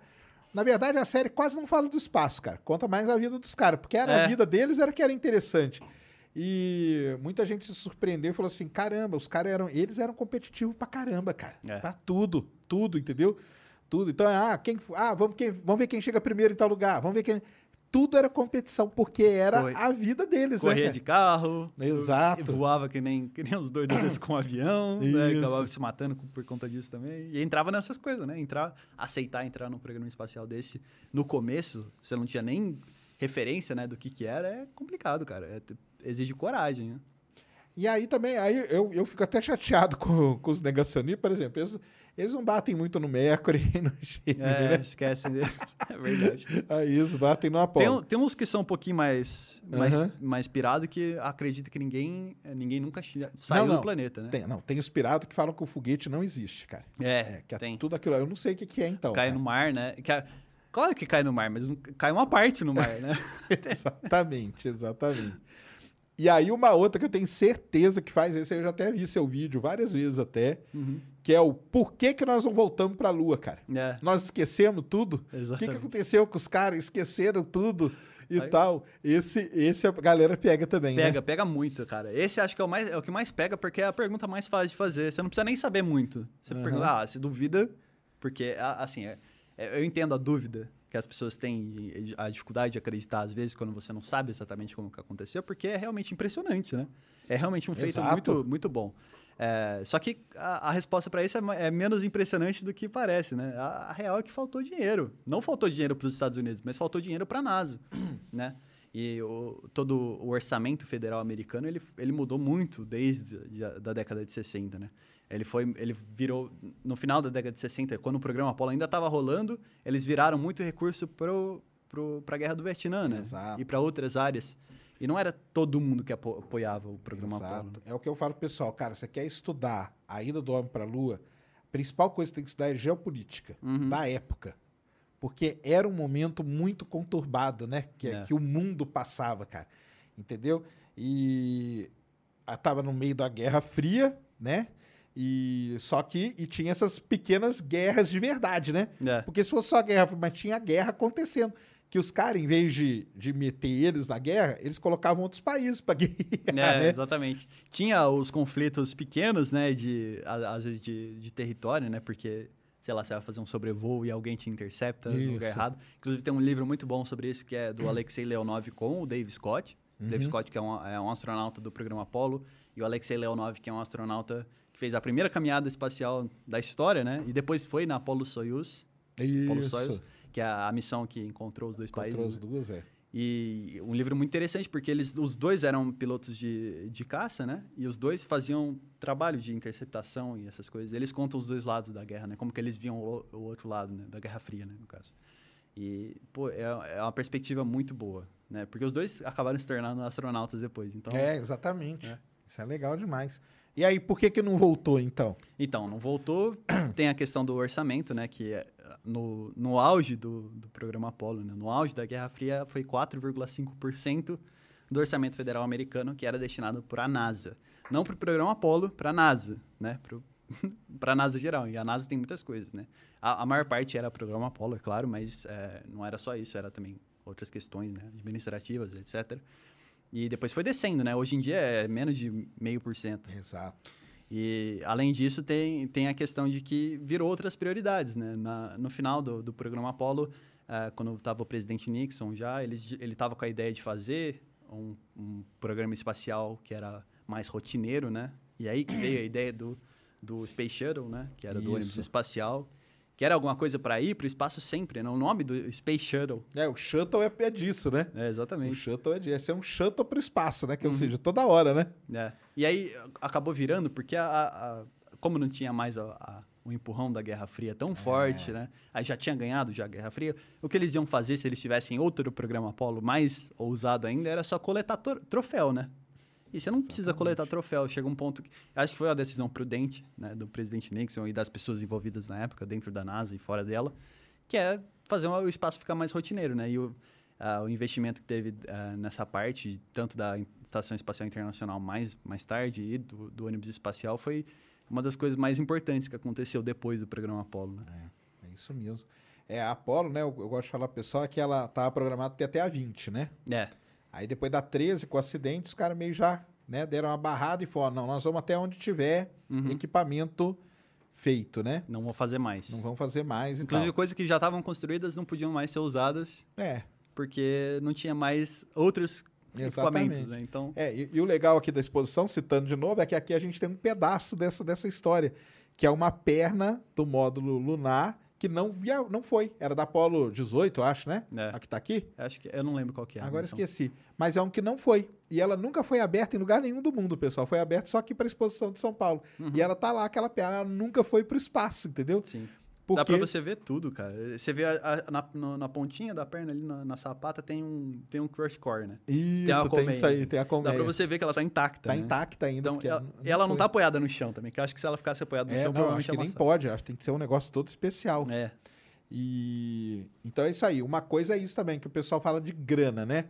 S2: na verdade, a série quase não fala do espaço, cara. Conta mais a vida dos caras. Porque era
S1: É.
S2: a vida deles era que era interessante. E muita gente se surpreendeu e falou assim: caramba, os caras eram. Eles eram competitivos pra caramba, cara.
S1: É.
S2: Pra tudo, tudo, entendeu? Tudo. Então, ah, quem, ah vamos, quem, vamos ver quem chega primeiro em tal lugar. Vamos ver quem. Tudo era competição, porque era
S1: Corre-
S2: a vida deles, né?
S1: Corria
S2: cara?
S1: de carro.
S2: Exato.
S1: Voava que nem, que nem os doidos, às vezes, com um avião. Né? Acabava se matando por conta disso também. E entrava nessas coisas, né? Entrar, aceitar entrar num programa espacial desse. No começo, você não tinha nem referência, né? Do que que era. É complicado, cara. É exige coragem, né?
S2: E aí também, aí eu, eu fico até chateado com, com os negacionistas, por exemplo, eles, eles não batem muito no Mercury e no Gemini,
S1: É,
S2: né?
S1: esquecem deles. É verdade.
S2: Aí eles batem no
S1: Tem,
S2: Apolo.
S1: um- tem uns que são um pouquinho mais, mais,
S2: Aham.
S1: mais pirado que acredita que ninguém, ninguém nunca saiu
S2: não.
S1: do planeta, né?
S2: Tem, não, tem os pirados que falam que o foguete não existe, cara.
S1: É,
S2: É, que é
S1: tem.
S2: tudo aquilo. Eu não sei o que, que é então.
S1: cai
S2: cara.
S1: no mar, né? Que a- claro que cai no mar, mas cai uma parte no mar, né?
S2: exatamente, exatamente. E aí uma outra que eu tenho certeza que faz isso, eu já até vi seu vídeo várias vezes até,
S1: Uhum.
S2: que é o por que, que nós não voltamos pra Lua, cara?
S1: É,
S2: Nós esquecemos tudo? O que, que aconteceu com os caras? Esqueceram tudo e
S1: Aí-
S2: tal. Esse, esse a galera pega também,
S1: Pega,
S2: né?
S1: pega muito, cara. Esse acho que é o, mais, é o que mais pega, porque é a pergunta mais fácil de fazer. Você não precisa nem saber muito. Você
S2: Aham.
S1: pergunta, ah, você duvida, porque, a- assim, é- eu entendo a dúvida que as pessoas têm, a dificuldade de acreditar, às vezes, quando você não sabe exatamente como que aconteceu, porque é realmente impressionante, né? É realmente um feito
S2: Exato.
S1: muito, muito bom. É, só que a, a resposta para isso é, é menos impressionante do que parece, né? A, a real é que faltou dinheiro. Não faltou dinheiro para os Estados Unidos, mas faltou dinheiro para a NASA, né? E o, todo o orçamento federal americano ele, ele mudou muito desde a, da década de 60, né? Ele foi, ele virou no final da década de 60, quando o programa Apollo ainda estava rolando, eles viraram muito recurso para a guerra do Vietnã, né?
S2: Exato.
S1: E para outras áreas. E não era todo mundo que apo- apoiava o programa Apollo.
S2: Exato. É o que eu falo pro pessoal, cara, você quer estudar a ida do homem pra Lua, a principal coisa que tem que estudar é geopolítica
S1: Uhum.
S2: da época. Porque era um momento muito conturbado, né? Que,
S1: É.
S2: que o mundo passava, cara. Entendeu? E ah, tava no meio da Guerra Fria, né? E só que e tinha essas pequenas guerras de verdade, né?
S1: É.
S2: Porque se fosse só guerra, mas tinha guerra acontecendo. Que os caras, em vez de, de meter eles na guerra, eles colocavam outros países pra guerrear,
S1: É,
S2: né?
S1: exatamente. Tinha os conflitos pequenos, né, de, às vezes de, de território, né, porque, sei lá, você vai fazer um sobrevoo e alguém te intercepta no
S2: Isso.
S1: lugar errado. Inclusive tem um livro muito bom sobre isso, que é do Alexei Leonov com o Dave Scott. O Dave
S2: Uhum.
S1: Scott, que é um, é um astronauta do programa Apollo, e o Alexei Leonov, que é um astronauta que fez a primeira caminhada espacial da história, né, e depois foi na Apollo Soyuz, Apollo
S2: Isso.
S1: Soyuz, que é a missão que encontrou os dois
S2: Encontrou
S1: países.
S2: as duas, é.
S1: E um livro muito interessante, porque eles, os dois eram pilotos de, de caça, né? E os dois faziam trabalho de interceptação e essas coisas. Eles contam os dois lados da guerra, né? Como que eles viam o, o outro lado, né? Da Guerra Fria, né? No caso. E, pô, é, é uma perspectiva muito boa, né? Porque os dois acabaram se tornando astronautas depois. Então,
S2: é, exatamente.
S1: É.
S2: Isso é legal demais. E aí, por que que não voltou, então?
S1: Então, não voltou. Tem a questão do orçamento, né? Que é, no, no auge do, do programa Apollo, né? no auge da Guerra Fria, foi 4,5% do orçamento federal americano que era destinado para a NASA. Não para o programa Apollo, para a NASA, né? Para a NASA geral. E a NASA tem muitas coisas, né? A, a maior parte era programa Apollo, é claro, mas é, não era só isso, era também outras questões né? administrativas, etc. E depois foi descendo, né? Hoje em dia é menos de meio por cento.
S2: Exato.
S1: E, além disso, tem, tem a questão de que virou outras prioridades, né? Na- no final do, do programa Apollo, ah, quando estava o presidente Nixon já, ele estava com a ideia de fazer um, um programa espacial que era mais rotineiro, né? E aí que veio a ideia do, do Space Shuttle, né? Que era do ônibus espacial. Que era alguma coisa para ir para o espaço sempre, né? O nome do Space Shuttle.
S2: É, o shuttle é, é disso, né?
S1: É,
S2: O
S1: exatamente.
S2: shuttle é disso. Esse é um shuttle pro espaço, né? Que, ou
S1: Uhum.
S2: seja, toda hora, né?
S1: É. E aí acabou virando, porque a, a- a- como não tinha mais a- o empurrão da Guerra Fria tão forte, né? Aí já tinha ganhado já a Guerra Fria. O que eles iam fazer se eles tivessem outro programa Apollo mais ousado ainda era só coletar tro- troféu, né? E você não precisa coletar troféu. Chega um ponto que. Acho que foi uma decisão prudente né, do presidente Nixon e das pessoas envolvidas na época, dentro da NASA e fora dela, que é fazer o espaço ficar mais rotineiro, né? E o, ah, o investimento que teve ah, nessa parte, tanto da Estação Espacial Internacional mais, mais tarde e do, do ônibus espacial, foi uma das coisas mais importantes que aconteceu depois do programa Apollo, né?
S2: É isso mesmo. É, a Apollo, né? Eu, eu gosto de falar pro pessoal é que ela tava programada até a 20, né?
S1: É,
S2: Aí depois da 13, com o acidente, os caras meio já né, deram uma barrada e falaram, não, nós vamos até onde tiver
S1: Uhum.
S2: equipamento feito, né?
S1: não vou fazer mais.
S2: Não vamos fazer mais
S1: Inclusive, coisas que já estavam construídas não podiam mais ser usadas
S2: É,
S1: porque não tinha mais outros
S2: Exatamente.
S1: equipamentos, né? Então,
S2: É, e, e o legal aqui da exposição, citando de novo, é que aqui a gente tem um pedaço dessa, dessa história, que é uma perna do módulo lunar que não via, não foi. Era da Apollo 18, eu acho, né?
S1: É.
S2: A que tá aqui?
S1: acho que eu não lembro qual que é.
S2: Agora
S1: menção.
S2: esqueci. Mas é um que não foi. E ela nunca foi aberta em lugar nenhum do mundo, pessoal. Foi aberta só aqui para exposição de São Paulo.
S1: Uhum.
S2: E ela tá lá, aquela perna, ela nunca foi pro espaço, entendeu?
S1: Sim.
S2: Porque
S1: Dá pra você ver tudo, cara. Você vê a- a- na, no- na pontinha da perna ali, na, na sapata, tem um, tem um crush core, né?
S2: Isso,
S1: Tem
S2: tem, isso aí,
S1: assim.
S2: tem a
S1: Dá
S2: colmeia.
S1: pra você ver que ela tá intacta.
S2: Tá
S1: né?
S2: intacta ainda.
S1: Então, ela, e ela não tá apoiada no chão também, que eu acho que se ela ficasse apoiada no
S2: É,
S1: chão,
S2: não, acho que nem pode. Acho que tem que ser um negócio todo especial.
S1: É.
S2: E então é isso aí. Uma coisa é isso também, que o pessoal fala de grana, né?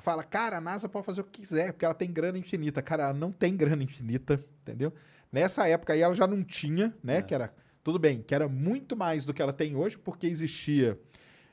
S2: fala, cara, a NASA pode fazer o que quiser, porque ela tem grana infinita. Cara, ela não tem grana infinita, entendeu? Nessa época aí ela já não tinha, né? É. Que era, tudo bem, que era muito mais do que ela tem hoje, porque existia.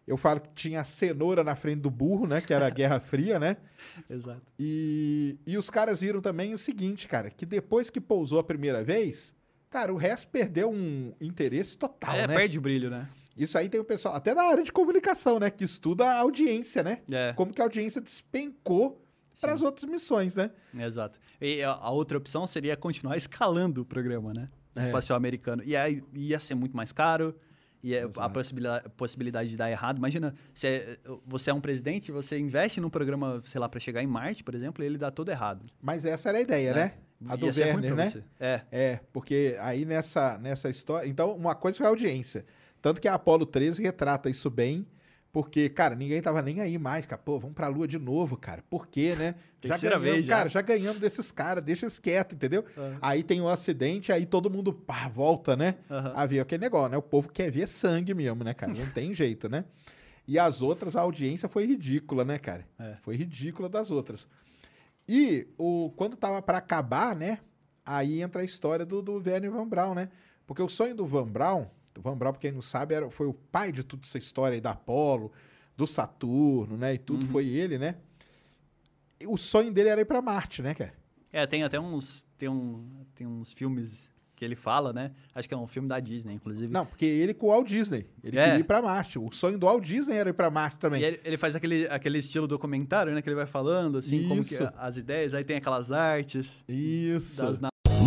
S2: Eu falo que tinha a cenoura na frente do burro, né? Que era a Guerra Fria, né?
S1: Exato.
S2: E, e os caras viram também o seguinte, cara, que depois que pousou a primeira vez, cara, o resto perdeu um interesse total, é, né?
S1: perde o brilho, né?
S2: Isso aí tem o pessoal, até na área de comunicação, né? Que estuda a audiência, né?
S1: É.
S2: Como que a audiência despencou para as outras missões, né?
S1: Exato. E a outra opção seria continuar escalando o programa, né? É. Espacial americano. E aí ia ser muito mais caro. E a possibilidade, possibilidade de dar errado. Imagina, se é, você é um presidente, você investe num programa, sei lá, para chegar em Marte, por exemplo, e ele dá todo errado.
S2: Mas essa era a ideia, é. né? A do Werner, né? Você.
S1: É.
S2: É, porque aí nessa, nessa história. Então, uma coisa foi a audiência. Tanto que a Apollo 13 retrata isso bem, porque, cara, ninguém tava nem aí mais, cara. Pô, vamos pra Lua de novo, cara. Por quê, né?
S1: Já ganhamos, vez, já.
S2: cara, já ganhamos desses caras, deixa eles quietos, entendeu? Uhum. Aí tem um acidente, aí todo mundo pá, volta, né? Uhum. A ver aquele negócio, né? O povo quer ver sangue mesmo, né, cara? Não tem jeito, né? E as outras, a audiência foi ridícula, né, cara?
S1: É.
S2: Foi ridícula das outras. E o, quando tava para acabar, né? Aí entra a história do, do Werner Van Braun, né? Porque o sonho do Van Braun o Van Braun, pra quem não sabe, era, foi o pai de toda essa história aí da Apollo, do Saturno, né? E tudo uhum. foi ele, né? E o sonho dele era ir pra Marte, né, cara?
S1: É, tem até uns, tem um, tem uns filmes que ele fala, né? Acho que é um filme da Disney, inclusive.
S2: Não, porque ele com o Walt Disney. Ele é. queria ir pra Marte. O sonho do Walt Disney era ir pra Marte também.
S1: E ele, ele, faz aquele, aquele estilo documentário, né? Que ele vai falando, assim, Isso. como que as ideias. Aí tem aquelas artes.
S2: Isso. Das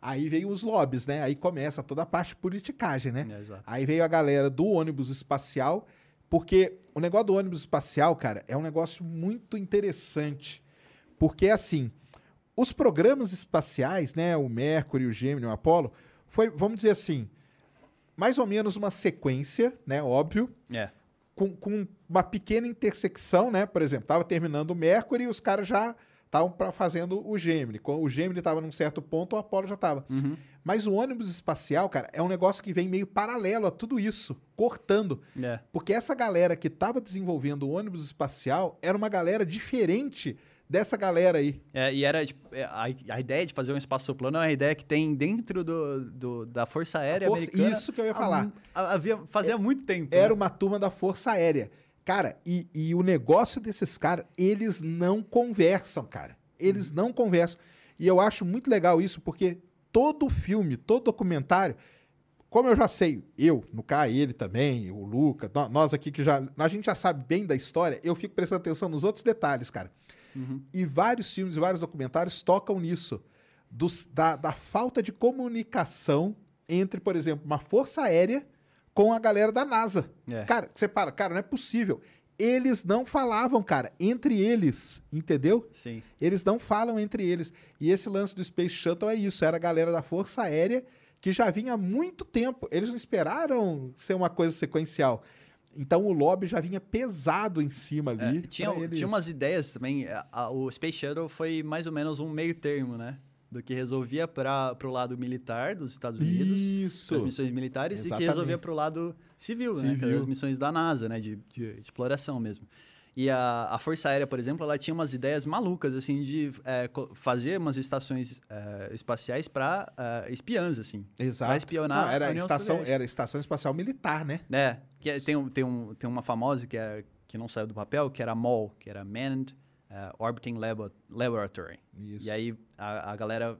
S2: Aí veio os lobbies, né? Aí começa toda a parte de politicagem, né?
S1: É,
S2: aí veio a galera do ônibus espacial, porque o negócio do ônibus espacial, cara, é um negócio muito interessante. Porque, assim, os programas espaciais, né? O Mercury, o Gemini, o Apollo, foi, vamos dizer assim, mais ou menos uma sequência, né? Óbvio.
S1: É.
S2: Com, com uma pequena intersecção, né? Por exemplo, tava terminando o Mercury e os caras já estavam fazendo o Gemini. Quando o Gemini estava num certo ponto, o Apollo já estava.
S1: Uhum.
S2: Mas o ônibus espacial, cara, é um negócio que vem meio paralelo a tudo isso, cortando.
S1: É.
S2: Porque essa galera que estava desenvolvendo o ônibus espacial era uma galera diferente dessa galera aí.
S1: É, e era tipo, é, a, a, ideia de fazer um espaço plano é uma ideia que tem dentro do, do da Força Aérea força, Americana.
S2: Isso que eu ia falar.
S1: Havia, fazia é, muito tempo.
S2: Era né? uma turma da Força Aérea. Cara, e, e o negócio desses caras, eles não conversam, cara. Eles não conversam. E eu acho muito legal isso, porque todo filme, todo documentário, como eu já sei, eu, no caso, ele também, o Luca, nós aqui que já. A gente já sabe bem da história, eu fico prestando atenção nos outros detalhes, cara.
S1: Uhum.
S2: E vários filmes e vários documentários tocam nisso. Dos, da, da falta de comunicação entre, por exemplo, uma força aérea com a galera da NASA.
S1: É.
S2: Cara, você para, cara, não é possível. Eles não falavam, cara, entre eles, entendeu?
S1: Sim.
S2: Eles não falam entre eles. E esse lance do Space Shuttle é isso, era a galera da Força Aérea que já vinha há muito tempo. Eles não esperaram ser uma coisa sequencial. Então o lobby já vinha pesado em cima ali.
S1: É, tinha, eles... tinha umas ideias também. o Space Shuttle foi mais ou menos um meio termo, né? Do que resolvia para o lado militar dos Estados Unidos,
S2: Isso.
S1: as missões militares, Exatamente. e que resolvia para o lado civil, civil. né? As missões da NASA, né? De, de, exploração mesmo. E a, a, Força Aérea, por exemplo, ela tinha umas ideias malucas, assim, de é, fazer umas estações é, espaciais para é, espiãs, assim.
S2: Exato. Para
S1: espionar
S2: Não, era, a estação, era estação espacial militar, né?
S1: É. Que é, tem, tem, um, tem uma famosa que, é, que não saiu do papel, que era MOL, que era Manned uh, Orbiting Labo Laboratory.
S2: Isso.
S1: E aí a, a galera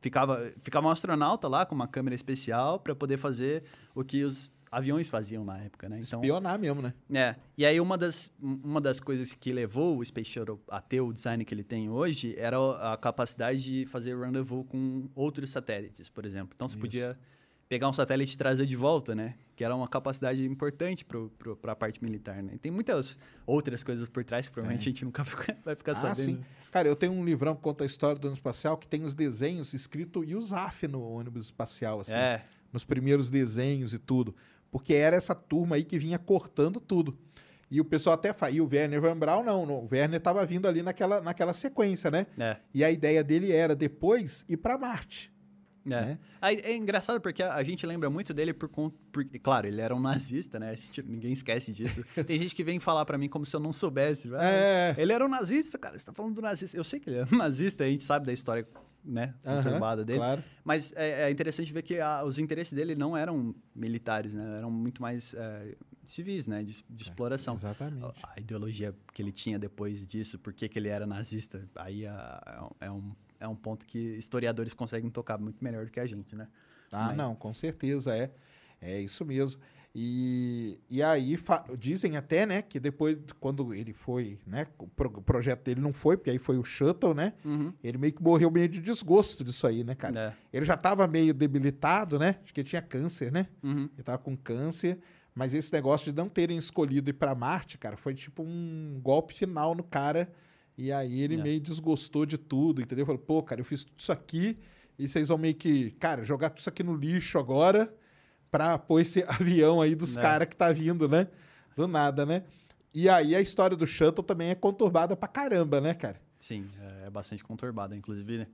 S1: ficava, ficava um astronauta lá com uma câmera especial para poder fazer o que os aviões faziam na época, né?
S2: Então, Espionar mesmo, né?
S1: É. E aí uma das, uma das coisas que levou o Space Shuttle a ter o design que ele tem hoje era a capacidade de fazer rendezvous com outros satélites, por exemplo. Então você Isso. podia pegar um satélite e trazer de volta, né? Que era uma capacidade importante para a parte militar, né? E tem muitas outras coisas por trás que provavelmente é. a gente nunca vai ficar ah, sabendo. Sim.
S2: Cara, eu tenho um livrão que conta a história do ônibus espacial que tem os desenhos escrito e os AF no ônibus espacial, assim. É. Nos primeiros desenhos e tudo. Porque era essa turma aí que vinha cortando tudo. E o pessoal até fala, e o Werner Van Braun não, o Werner estava vindo ali naquela, naquela sequência, né? É. E a ideia dele era depois ir para Marte.
S1: É. Né? é engraçado porque a, a, gente lembra muito dele por, por, Claro, ele era um nazista, né? Gente, ninguém esquece disso. Tem gente que vem falar para mim como se eu não soubesse. Ah, é. Ele era um nazista, cara. Você tá falando do nazista. Eu sei que ele era um nazista, a gente sabe da história né, conturbada dele. Claro. Mas é, é, interessante ver que a, os interesses dele não eram militares, né? Eram muito mais é, civis, né? De, de exploração. É,
S2: exatamente.
S1: A, a, ideologia que ele tinha depois disso, por que, que ele era nazista, aí é, é um é um ponto que historiadores conseguem tocar muito melhor do que a gente, né?
S2: Ah, Mas... não, com certeza é. É isso mesmo. E, e aí dizem até, né, que depois, quando ele foi, né, o, pro projeto dele não foi, porque aí foi o Shuttle, né? Uhum. Ele meio que morreu meio de desgosto disso aí, né, cara? É. Ele já estava meio debilitado, né? Acho que ele tinha câncer, né? Uhum. Ele estava com câncer. Mas esse negócio de não terem escolhido ir para Marte, cara, foi tipo um golpe final no cara e aí ele é. meio desgostou de tudo, entendeu? Falou, pô, cara, eu fiz tudo isso aqui e vocês vão meio que, cara, jogar tudo isso aqui no lixo agora pra pôr esse avião aí dos é. caras que tá vindo, né? Do nada, né? E aí a história do Shuttle também é conturbada pra caramba, né, cara?
S1: Sim, é, é bastante conturbada. Inclusive, né?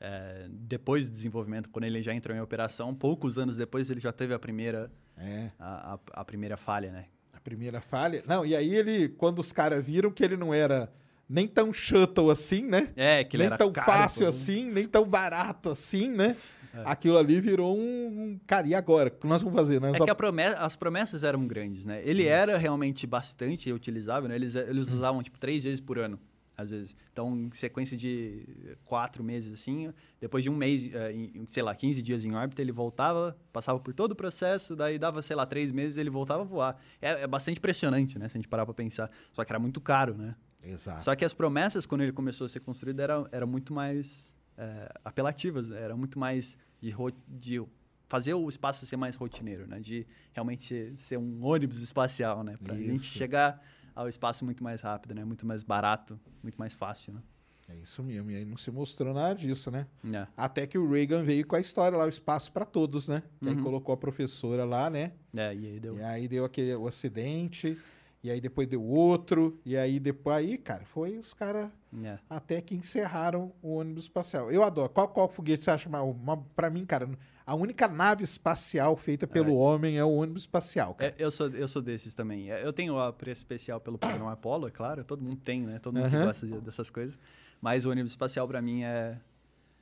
S1: É, depois do desenvolvimento, quando ele já entrou em operação, poucos anos depois ele já teve a primeira, é. a, a, a primeira falha, né?
S2: A primeira falha. Não, e aí ele, quando os caras viram que ele não era nem tão shuttle assim, né?
S1: É, que
S2: nem tão fácil assim, nem tão barato assim, né? É. Aquilo ali virou um. Cara, e agora? O que nós vamos fazer, né?
S1: É Só... que promessa, as promessas eram grandes, né? Ele Isso. era realmente bastante utilizável, né? Eles, eles usavam, tipo, três vezes por ano, às vezes. Então, em sequência de quatro meses, assim, depois de um mês, eh, em, sei lá, 15 dias em órbita, ele voltava, passava por todo o processo, daí dava, sei lá, três meses, ele voltava a voar. É, é bastante impressionante, né? Se a gente parar pra pensar. Só que era muito caro, né?
S2: Exato.
S1: Só que as promessas, quando ele começou a ser construído, eram era muito mais é, apelativas, era muito mais de, de fazer o espaço ser mais rotineiro, né? De realmente ser um ônibus espacial, né? Para a gente chegar ao espaço muito mais rápido, né? Muito mais barato, muito mais fácil, né?
S2: É isso mesmo. E aí não se mostrou nada disso, né? É. Até que o Reagan veio com a história lá, o espaço para todos, né? Uhum. aí colocou a professora lá, né?
S1: É, e aí deu.
S2: E aí deu aquele o acidente. E aí depois deu outro, e aí depois aí, cara, foi os caras é. até que encerraram o ônibus espacial. Eu adoro. Qual, qual foguete você acha mais? Uma, pra mim, cara, a única nave espacial feita pelo é. homem é o ônibus espacial.
S1: É, eu, sou, eu sou desses também. É, eu tenho apreço especial pelo programa Apollo, é claro. Todo mundo tem, né? Todo mundo gosta dessas coisas. Mas o ônibus espacial, para mim, é,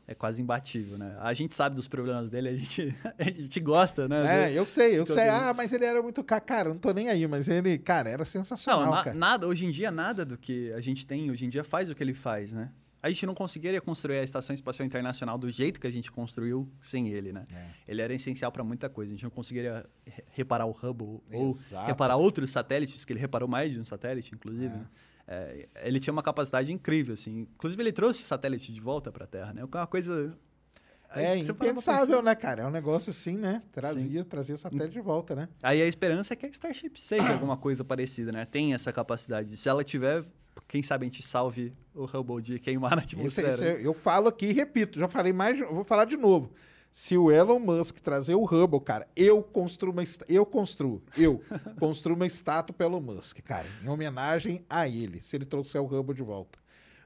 S1: é quase imbatível, né? A gente sabe dos problemas dele, a gente, a gente gosta,
S2: né? É, eu sei, eu sei. Ah, mas ele era muito... Cara, não tô nem aí, mas ele, cara, era sensacional, não, na,
S1: nada, hoje em dia, nada do que a gente tem hoje em dia faz o que ele faz, né? A gente não conseguiria construir a Estação Espacial Internacional do jeito que a gente construiu sem ele, né? É. Ele era essencial para muita coisa. A gente não conseguiria reparar o Hubble Exato. ou reparar outros satélites, que ele reparou mais de um satélite, inclusive. É. Né? É, ele tinha uma capacidade incrível, assim. Inclusive, ele trouxe satélite de volta para a Terra, né? Uma coisa...
S2: É impensável, né, cara? É um negócio assim, né? Trazia, trazia satélite de volta, né?
S1: Aí a esperança é que a Starship seja alguma coisa parecida, né? Tem essa capacidade. Se ela tiver, quem sabe a gente salve o Hubble de queimar na atmosfera. Isso,
S2: isso, eu falo aqui e repito, já falei mais, vou falar de novo. Se o Elon Musk trazer o Hubble, cara, eu construo uma eu construo, eu construo uma estátua pelo Elon Musk, cara, em homenagem a ele, se ele trouxer o Hubble de volta.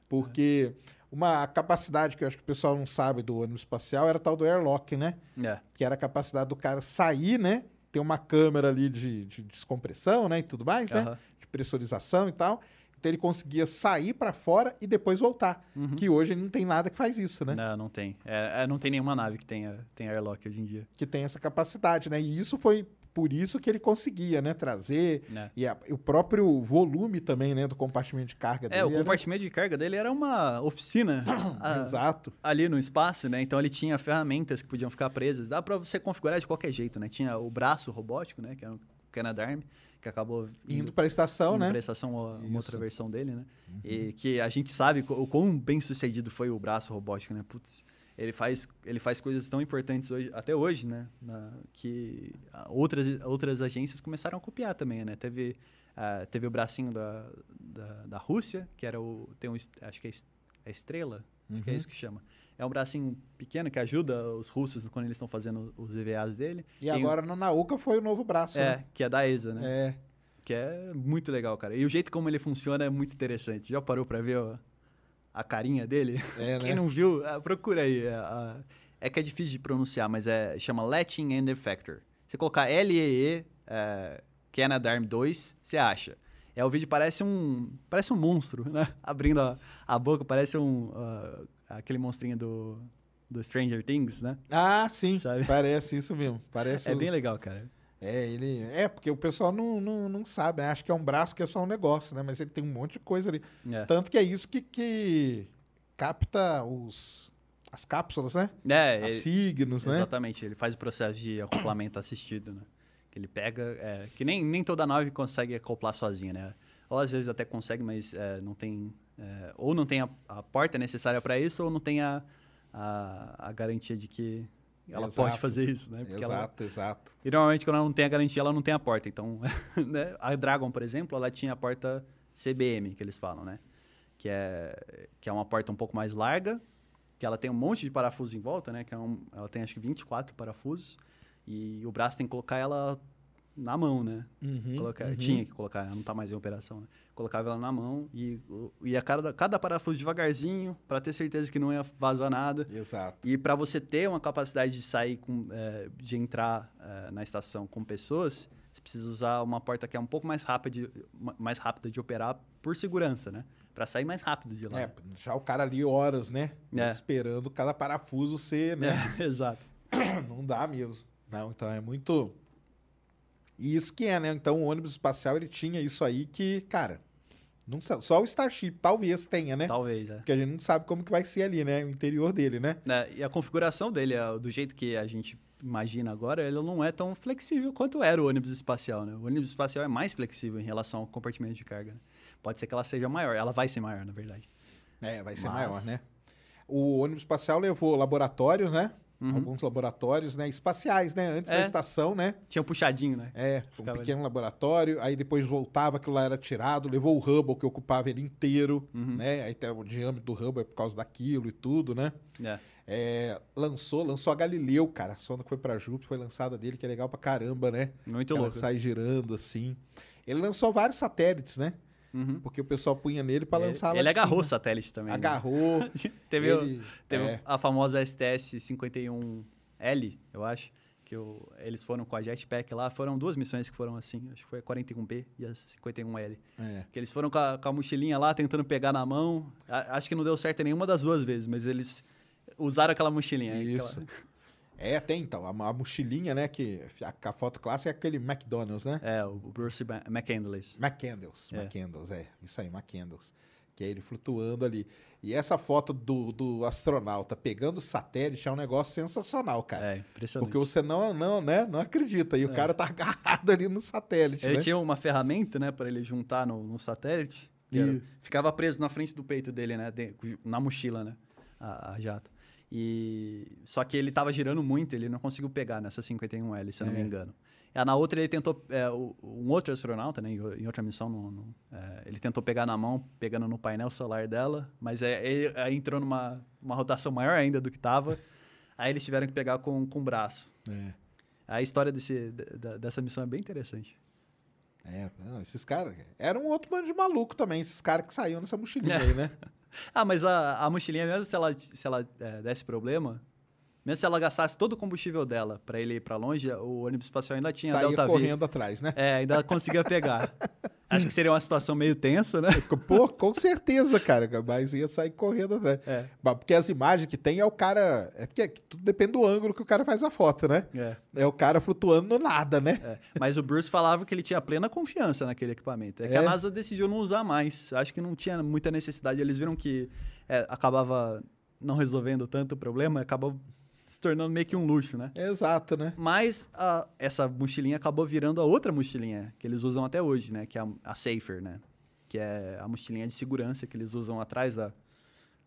S2: Porque uma capacidade que eu acho que o pessoal não sabe do ônibus espacial era tal do airlock, né? É. Que era a capacidade do cara sair, né? Ter uma câmera ali de, de descompressão, né? E tudo mais, né? De pressurização e tal. Ele conseguia sair para fora e depois voltar. Uhum. Que hoje não tem nada que faz isso, né?
S1: Não, não tem. É, é, não tem nenhuma nave que tenha, tenha airlock hoje em dia.
S2: Que tem essa capacidade, né? E isso foi por isso que ele conseguia, né, trazer é. e, a, o próprio volume também, né, do compartimento de carga
S1: dele. É, o era... compartimento de carga dele era uma oficina.
S2: a, Exato.
S1: Ali no espaço, né? Então ele tinha ferramentas que podiam ficar presas. Dá para você configurar de qualquer jeito, né? Tinha o braço robótico, né, que era o Canadarm que acabou
S2: indo para a estação, né?
S1: Para a estação, uma outra versão dele, né? Uhum. E que a gente sabe o quão bem sucedido foi o braço robótico, né? Putz, ele faz, ele faz coisas tão importantes hoje, até hoje, né? Na, que outras, outras agências começaram a copiar também, né? Teve, uh, teve o bracinho da, da, da, Rússia, que era o. Tem um, acho que é a estrela, uhum. acho que é uhum. isso que chama. É um bracinho pequeno que ajuda os russos quando eles estão fazendo os EVAs dele.
S2: E tem agora na Nauka foi o novo braço.
S1: É, né? que é da ESA, né? É. Que é muito legal, cara. E o jeito como ele funciona é muito interessante. Já parou para ver ó, a carinha dele? É, né? Quem não viu, ah, procura aí. É, é, que é difícil de pronunciar, mas é chama Latching and Effector. Você colocar L-E-E é, Canadarm 2, você acha. É, o vídeo parece um parece um monstro, né? Abrindo a, a boca, parece um uh, aquele monstrinho do, do Stranger Things, né?
S2: Ah, sim. Sabe? Parece isso mesmo. Parece
S1: é o... bem legal, cara.
S2: É, ele. É, porque o pessoal não, não, não sabe, né? Acha que é um braço que é só um negócio, né? Mas ele tem um monte de coisa ali. É. Tanto que é isso que, que capta os. As cápsulas, né?
S1: É,
S2: As signos, né?
S1: Exatamente, ele faz o processo de acoplamento assistido, né? Que ele pega. É, que nem, nem toda nave consegue acoplar sozinha, né? Ou às vezes até consegue, mas é, não tem. É, ou não tem a, a porta necessária para isso, ou não tem a, a, a garantia de que ela exato. pode fazer isso, né?
S2: Porque exato,
S1: ela...
S2: exato.
S1: E normalmente quando ela não tem a garantia, ela não tem a porta. Então, né? a Dragon, por exemplo, ela tinha a porta CBM, que eles falam, né? Que é, que é uma porta um pouco mais larga, que ela tem um monte de parafusos em volta, né? Que é um, ela tem acho que 24 parafusos. E o braço tem que colocar ela na mão, né? Uhum, uhum. Tinha que colocar, ela não está mais em operação. Né? Colocava ela na mão e ia cada, cada parafuso devagarzinho para ter certeza que não ia vazar nada.
S2: Exato.
S1: E para você ter uma capacidade de sair, com, é, de entrar é, na estação com pessoas, você precisa usar uma porta que é um pouco mais rápida, de, mais rápida de operar por segurança, né? Para sair mais rápido de lá.
S2: É, já o cara ali horas, né? É. Esperando cada parafuso ser, né?
S1: É, exato.
S2: Não dá mesmo. Não, então é muito e isso que é, né? Então o ônibus espacial ele tinha isso aí que, cara, não sabe, só o Starship talvez tenha, né?
S1: Talvez, é.
S2: Porque a gente não sabe como que vai ser ali, né? O interior dele, né?
S1: É, e a configuração dele, é, do jeito que a gente imagina agora, ele não é tão flexível quanto era o ônibus espacial, né? O ônibus espacial é mais flexível em relação ao compartimento de carga. Né? Pode ser que ela seja maior. Ela vai ser maior, na verdade.
S2: É, vai ser Mas... maior, né? O ônibus espacial levou laboratórios, né? Uhum. Alguns laboratórios, né? Espaciais, né? Antes é. da estação, né?
S1: Tinha um puxadinho, né?
S2: É, um Ficava pequeno ali. laboratório. Aí depois voltava, aquilo lá era tirado. Levou o Hubble, que ocupava ele inteiro, uhum. né? Aí o diâmetro do Hubble é por causa daquilo e tudo, né? É. É, lançou, lançou a Galileu, cara. A sonda que foi para Júpiter foi lançada dele, que é legal pra caramba, né?
S1: Muito que louco.
S2: Ela sai girando assim. Ele lançou vários satélites, né? Uhum. Porque o pessoal punha nele para lançar
S1: ele, lá Ele agarrou satélite também.
S2: Né? Agarrou.
S1: Né? teve ele, teve é. a famosa STS-51L, eu acho. Que o, eles foram com a Jetpack lá. Foram duas missões que foram assim. Acho que foi a 41B e a 51L. É. Que eles foram com a, com a mochilinha lá, tentando pegar na mão. A, acho que não deu certo nenhuma das duas vezes, mas eles usaram aquela mochilinha.
S2: Isso.
S1: Aquela...
S2: É, tem então. A, a, mochilinha, né? Que a, a, foto clássica é aquele McDonald's, né?
S1: É, o Bruce McCandless.
S2: McCandles, é. É. Isso aí, McCandles. Que é ele flutuando ali. E essa foto do, do astronauta pegando o satélite é um negócio sensacional, cara.
S1: É, impressionante.
S2: Porque você não, não, né, não acredita. E é. o cara tá agarrado ali no satélite.
S1: Ele
S2: né?
S1: tinha uma ferramenta, né, para ele juntar no, no satélite. E ficava preso na frente do peito dele, né? De, na mochila, né? a, a jato. E só que ele estava girando muito, ele não conseguiu pegar nessa 51L, se eu não me é. engano. É, na outra ele tentou, é, um outro astronauta, né, em outra missão, no, no, é, ele tentou pegar na mão, pegando no painel solar dela, mas é, ele, aí entrou numa uma rotação maior ainda do que estava. aí eles tiveram que pegar com, com o braço. É. A história desse, dessa missão é bem interessante.
S2: É, esses caras. Era um outro bando de maluco também, esses caras que saíam nessa mochilinha aí, né?
S1: ah, mas a, a mochilinha, mesmo se ela, se ela é, desse problema, mesmo se ela gastasse todo o combustível dela para ele ir para longe, o ônibus espacial ainda tinha
S2: Saía
S1: Delta
S2: correndo v. atrás, né?
S1: É, ainda conseguia pegar. Acho que seria uma situação meio tensa, né?
S2: Pô, com certeza, cara. Mas ia sair correndo atrás. É. Porque as imagens que tem é o cara. É que, é que tudo depende do ângulo que o cara faz a foto, né? É. É o cara flutuando no nada, né? É.
S1: Mas o Bruce falava que ele tinha plena confiança naquele equipamento. É que a é. NASA decidiu não usar mais. Acho que não tinha muita necessidade. Eles viram que é, acabava não resolvendo tanto o problema, acabou se tornando meio que um luxo, né?
S2: Exato, né?
S1: Mas a, essa mochilinha acabou virando a outra mochilinha que eles usam até hoje, né? Que é a, a Safer, né? Que é a mochilinha de segurança que eles usam atrás da,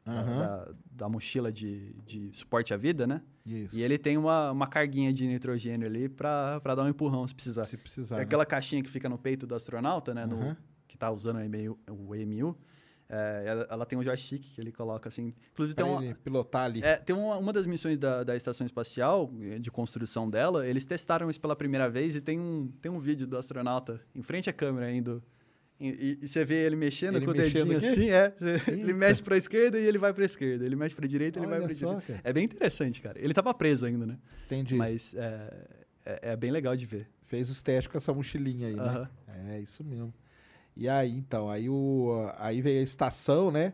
S1: uhum. da, da, mochila de, de suporte à vida, né?
S2: Isso.
S1: E ele tem uma, uma carguinha de nitrogênio ali para dar um empurrão se precisar.
S2: Se precisar.
S1: É né? aquela caixinha que fica no peito do astronauta, né? Uhum. No, que tá usando o EMU. O EMU é, ela, ela, tem um joystick que ele coloca assim. Inclusive
S2: pra
S1: tem uma.
S2: pilotar ali.
S1: É, tem uma, uma das missões da, da estação espacial, de construção dela, eles testaram isso pela primeira vez e tem um, tem um vídeo do astronauta em frente à câmera indo. E, e, você vê ele mexendo
S2: ele
S1: com o
S2: mexendo
S1: dedinho
S2: aqui?
S1: assim, é. Ele mexe pra esquerda e ele vai pra esquerda. Ele mexe pra direita e ele vai pra
S2: só,
S1: direita.
S2: cara.
S1: É bem interessante, cara. Ele tava preso ainda, né?
S2: Entendi.
S1: Mas é, é, é bem legal de ver.
S2: Fez os testes com essa mochilinha aí, né? É, isso mesmo. E aí, então, aí, o, aí veio a estação, né?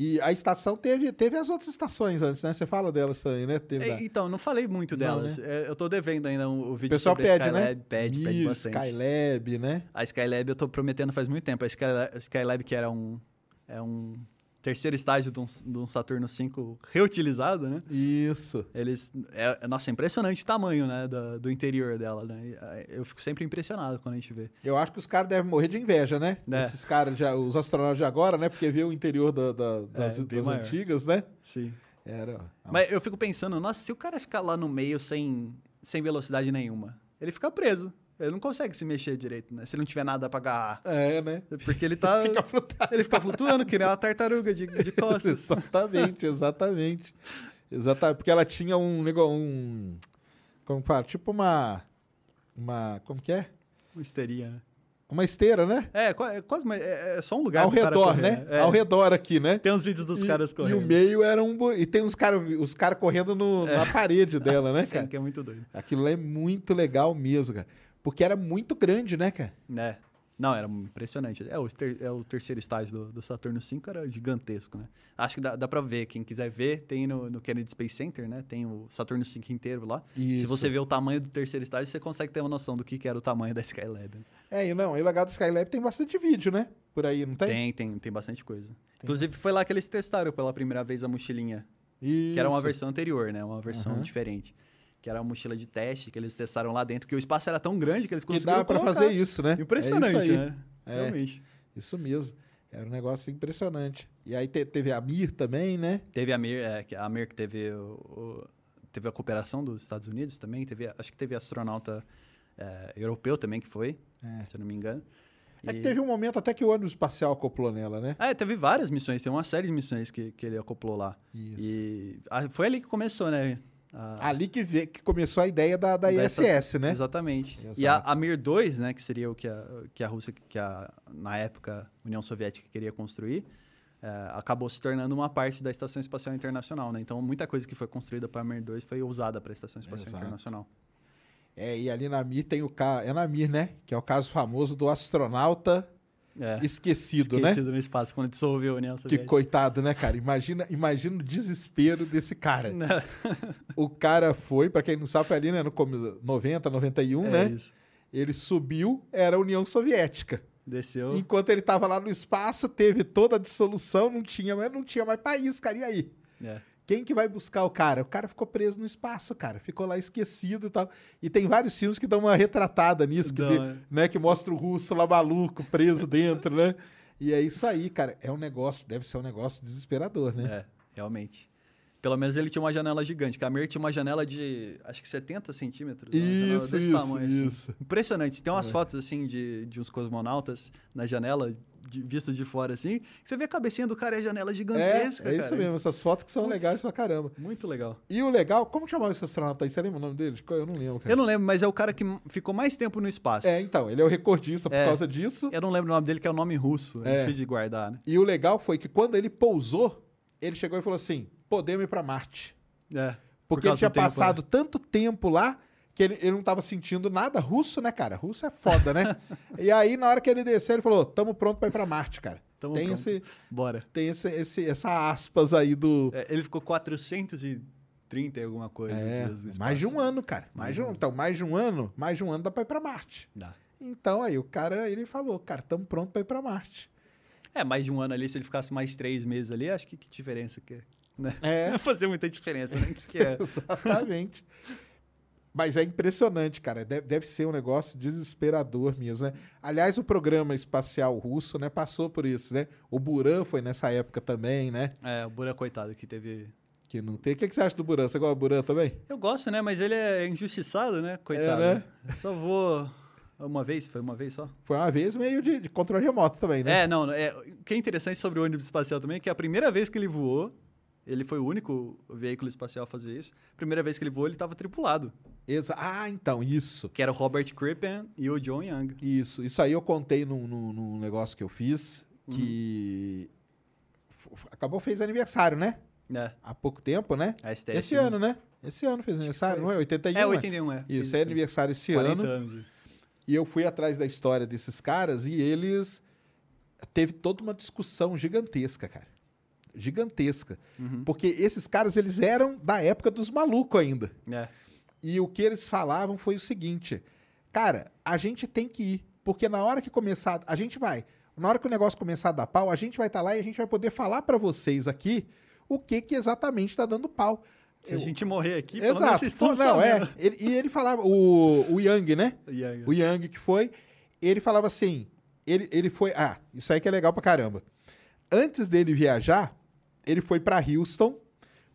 S2: E a estação teve, teve as outras estações antes, né? Você fala delas também, né?
S1: É, então, não falei muito
S2: Não,
S1: delas.
S2: né?
S1: É, Eu tô devendo ainda um- o
S2: O
S1: vídeo
S2: pessoal
S1: sobre a
S2: pede, né?
S1: Skylab. Pede, pede
S2: Isso,
S1: bastante.
S2: Skylab, né?
S1: A Skylab eu tô prometendo faz muito tempo. A Skylab, a Skylab que era um, é um terceiro estágio de um, de um Saturno V reutilizado, né?
S2: Isso.
S1: Eles, é, é- nossa, é impressionante o tamanho, né, do, do interior dela, né? Ah, Eu fico sempre impressionado quando a gente vê.
S2: Eu acho que os caras devem morrer de inveja, né?
S1: É.
S2: Esses caras, já, os astronautas de agora, né? Porque vê o interior da- da- das,
S1: É,
S2: das antigas, né?
S1: Sim.
S2: Era.
S1: Mas eu fico pensando, nossa, se o cara ficar lá no meio sem, sem velocidade nenhuma, ele fica preso. Ele não consegue se mexer direito, né? Se não tiver nada pra agarrar.
S2: É, né?
S1: Porque ele tá.
S2: Fica flutuando.
S1: Ele fica flutuando, que nem uma tartaruga de, de costas.
S2: Exatamente, exatamente. Exatamente. Porque ela tinha um negócio. Um, como fala? Tipo uma. Uma. Como que é?
S1: Uma histeria, né?
S2: Uma esteira, né?
S1: É, é quase uma, é, é só um lugar
S2: Ao redor, né?
S1: É.
S2: Ao redor aqui, né?
S1: Tem uns vídeos dos
S2: E-
S1: caras
S2: E
S1: correndo.
S2: o meio era um. E tem uns caras os cara correndo no- na parede dela, né,
S1: Sim,
S2: cara?
S1: que é muito doido.
S2: Aquilo lá é muito legal mesmo, cara. Porque era muito grande, né, cara?
S1: É. Não, era impressionante. É o, ter- é o terceiro estágio do, do Saturno V, era gigantesco, né? Acho que dá, dá pra ver. Quem quiser ver, tem no, no Kennedy Space Center, né? Tem o Saturno V inteiro lá.
S2: Isso.
S1: Se você vê o tamanho do terceiro estágio, você consegue ter uma noção do que, que era o tamanho da Skylab. né?
S2: É, e não, e o legal do Skylab tem bastante vídeo, né? Por aí, não tem?
S1: Tem, tem, tem bastante coisa. Inclusive, foi lá que eles testaram pela primeira vez a mochilinha.
S2: Isso.
S1: Que era uma versão anterior, né? Uma versão
S2: Aham.
S1: diferente. Que era uma mochila de teste que eles testaram lá dentro, que o espaço era tão grande que eles
S2: Que
S1: conseguiram
S2: dá pra
S1: colocar.
S2: fazer isso, né?
S1: Impressionante,
S2: é isso
S1: né?
S2: É.
S1: Realmente.
S2: Isso mesmo. Era um negócio impressionante. E aí te- teve a Mir também, né?
S1: Teve a Mir, é, que- a Mir que teve o, o- teve a cooperação dos Estados Unidos também, teve, acho que teve astronauta é, europeu também que foi, se eu não me engano.
S2: É que teve um momento até que o ônibus espacial acoplou nela, né?
S1: É, teve várias missões, tem uma série de missões que, que ele acoplou lá.
S2: Isso.
S1: E ah, foi ali que começou, né? A,
S2: Ali que, vê, que começou a ideia da, da
S1: dessa-
S2: ISS, né?
S1: Exatamente.
S2: Exato.
S1: E a, a Mir 2, né, que seria o que a, que a Rússia, que a, na época, a União Soviética queria construir, é, acabou se tornando uma parte da Estação Espacial Internacional, né? Então, muita coisa que foi construída para a Mir 2 foi usada para a Estação Espacial
S2: Exato.
S1: Internacional.
S2: É, e ali na Mir tem o caso. É na Mir, né? Que é o caso famoso do astronauta
S1: É.
S2: esquecido, né?
S1: Esquecido no espaço, quando dissolveu a União
S2: Que
S1: Soviética.
S2: coitado, né, cara? Imagina, imagina o desespero desse cara.
S1: Né?
S2: O cara foi, pra quem não sabe, foi ali, né, no come- 90, 91,
S1: É
S2: né?
S1: isso.
S2: Ele subiu, era a União Soviética.
S1: Desceu.
S2: Enquanto ele tava lá no espaço, teve toda a dissolução, não tinha, não tinha mais país, cara. E aí?
S1: É.
S2: Quem que vai buscar o cara? O cara ficou preso no espaço, cara. Ficou lá esquecido e tal. E tem vários filmes que dão uma retratada nisso, que,
S1: Dão,
S2: de-
S1: é.
S2: né, que mostra o russo lá maluco, preso dentro, né? E é isso aí, cara. É um negócio, deve ser um negócio desesperador, né?
S1: É, realmente. Pelo menos ele tinha uma janela gigante. que A Mir tinha uma janela de, acho que 70 centímetros. janela
S2: Isso,
S1: desse
S2: isso,
S1: tamanho, assim.
S2: isso.
S1: Impressionante. Tem umas fotos, assim, de, de uns cosmonautas na janela, de, vistas de fora, assim. Você vê a cabecinha do cara e a janela
S2: É,
S1: gigantesca,
S2: é isso
S1: cara.
S2: mesmo. Essas fotos que são legais pra caramba.
S1: Muito legal.
S2: E o legal, como chamava esse astronauta aí? Você lembra o nome dele? Eu não lembro, cara.
S1: Eu não lembro, mas é o cara que ficou mais tempo no espaço.
S2: É, então, ele é o recordista por
S1: É.
S2: causa disso.
S1: Eu não lembro o nome dele, que é o nome russo. É
S2: É.
S1: difícil de guardar, né?
S2: E o legal foi que quando ele pousou, ele chegou e falou assim: podemos ir pra Marte.
S1: É.
S2: Porque
S1: Por
S2: ele tinha
S1: tempo,
S2: passado tanto tempo lá que ele, ele não tava sentindo nada russo, né, cara? Russo é foda, né? e aí, na hora que ele desceu, ele falou: tamo pronto pra ir pra Marte, cara.
S1: Tamo
S2: tem
S1: pronto.
S2: esse,
S1: Bora.
S2: tem esse, esse, essa aspas aí do.
S1: É, ele ficou 430 e alguma coisa.
S2: É, mais de um ano, cara. Mais de um, então, mais de um ano, mais de um ano dá pra ir pra Marte.
S1: Dá.
S2: Então aí o cara, ele falou, cara, tamo pronto pra ir pra Marte.
S1: É, mais de um ano ali, se ele ficasse mais três meses ali, acho que que diferença que é. Né?
S2: É.
S1: Não fazer muita diferença, né? O que, que é?
S2: Exatamente. Mas é impressionante, cara. Deve, deve, ser um negócio desesperador mesmo, né? Aliás, o programa espacial russo, né, passou por isso, né? O Buran foi nessa época também, né?
S1: É, o Buran, coitado, que teve.
S2: Que não tem. O que, que você acha do Buran? Você gosta do Buran também?
S1: Eu gosto, né? Mas ele é injustiçado, né? Coitado. É, né? Só vou. Uma vez? Foi uma vez só?
S2: Foi uma vez meio de, de controle remoto também, né?
S1: É, não. É, o que é interessante sobre o ônibus espacial também é que a primeira vez que ele voou, ele foi o único veículo espacial a fazer isso. Primeira vez que ele voou, ele estava tripulado.
S2: Exa ah, então, isso.
S1: Que era o Robert Crippen e o John Young.
S2: Isso. Isso aí eu contei num, num, num negócio que eu fiz, que uhum. acabou, fez aniversário, né?
S1: É.
S2: Há pouco tempo, né?
S1: STS,
S2: esse né? ano, né? Esse ano fez aniversário, não é? 81?
S1: É, 81,
S2: é. Isso, é aniversário esse 40 ano. Anos. E eu fui atrás da história desses caras e eles... Teve toda uma discussão gigantesca, cara gigantesca. Uhum. Porque esses caras, eles eram da época dos malucos ainda.
S1: É.
S2: E o que eles falavam foi o seguinte: cara, a gente tem que ir. Porque na hora que começar, a gente vai. Na hora que o negócio começar a dar pau, a gente vai estar tá lá e a gente vai poder falar para vocês aqui o que que exatamente está dando pau.
S1: Se Eu... a gente morrer aqui,
S2: Exato. menos vocês estão Não, é. Ele, e ele falava, o, o Yang, né? O Yang. o Yang que foi, ele falava assim, ele, ele foi, ah, isso aí que é legal pra caramba. Antes dele viajar, ele foi para Houston,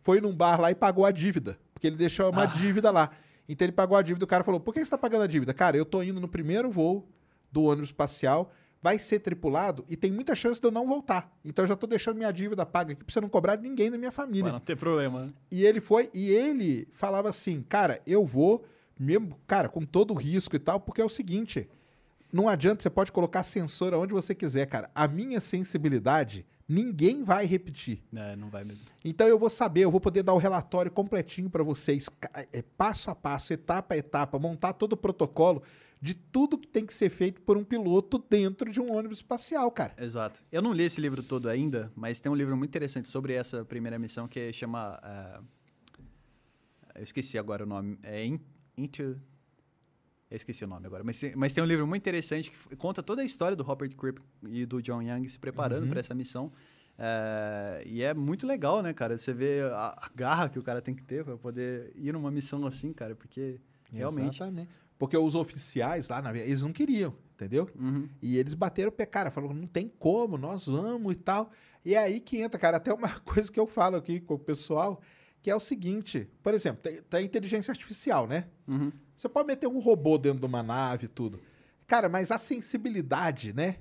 S2: foi num bar lá e pagou a dívida, porque ele deixou uma ah. dívida lá. Então ele pagou a dívida, o cara falou: "Por que você está pagando a dívida?" Cara, eu tô indo no primeiro voo do ônibus espacial, vai ser tripulado e tem muita chance de eu não voltar. Então eu já tô deixando minha dívida paga aqui pra você não cobrar de ninguém da minha família. Vai
S1: não ter problema. Né?
S2: E ele foi, e ele falava assim: "Cara, eu vou mesmo, cara, com todo o risco e tal, porque é o seguinte, não adianta, você pode colocar sensor aonde você quiser, cara. A minha sensibilidade Ninguém vai repetir.
S1: É, não vai mesmo.
S2: Então eu vou saber, eu vou poder dar o relatório completinho para vocês, é, passo a passo, etapa a etapa, montar todo o protocolo de tudo que tem que ser feito por um piloto dentro de um ônibus espacial, cara.
S1: Exato. Eu não li esse livro todo ainda, mas tem um livro muito interessante sobre essa primeira missão que chama. Uh, eu esqueci agora o nome. É Into eu esqueci o nome agora. Mas, mas tem um livro muito interessante que conta toda a história do Robert Cripp e do John Young se preparando uhum. para essa missão. É, e é muito legal, né, cara? Você vê a, a garra que o cara tem que ter para poder ir numa missão assim, cara, porque realmente.
S2: Exatamente. Porque os oficiais lá, na, eles não queriam, entendeu?
S1: Uhum.
S2: E eles bateram o pé, cara, falaram, não tem como, nós vamos e tal. E é aí que entra, cara, até uma coisa que eu falo aqui com o pessoal, que é o seguinte, por exemplo, tem, tem inteligência artificial, né?
S1: Uhum.
S2: Você pode meter um robô dentro de uma nave e tudo. Cara, mas a sensibilidade, né?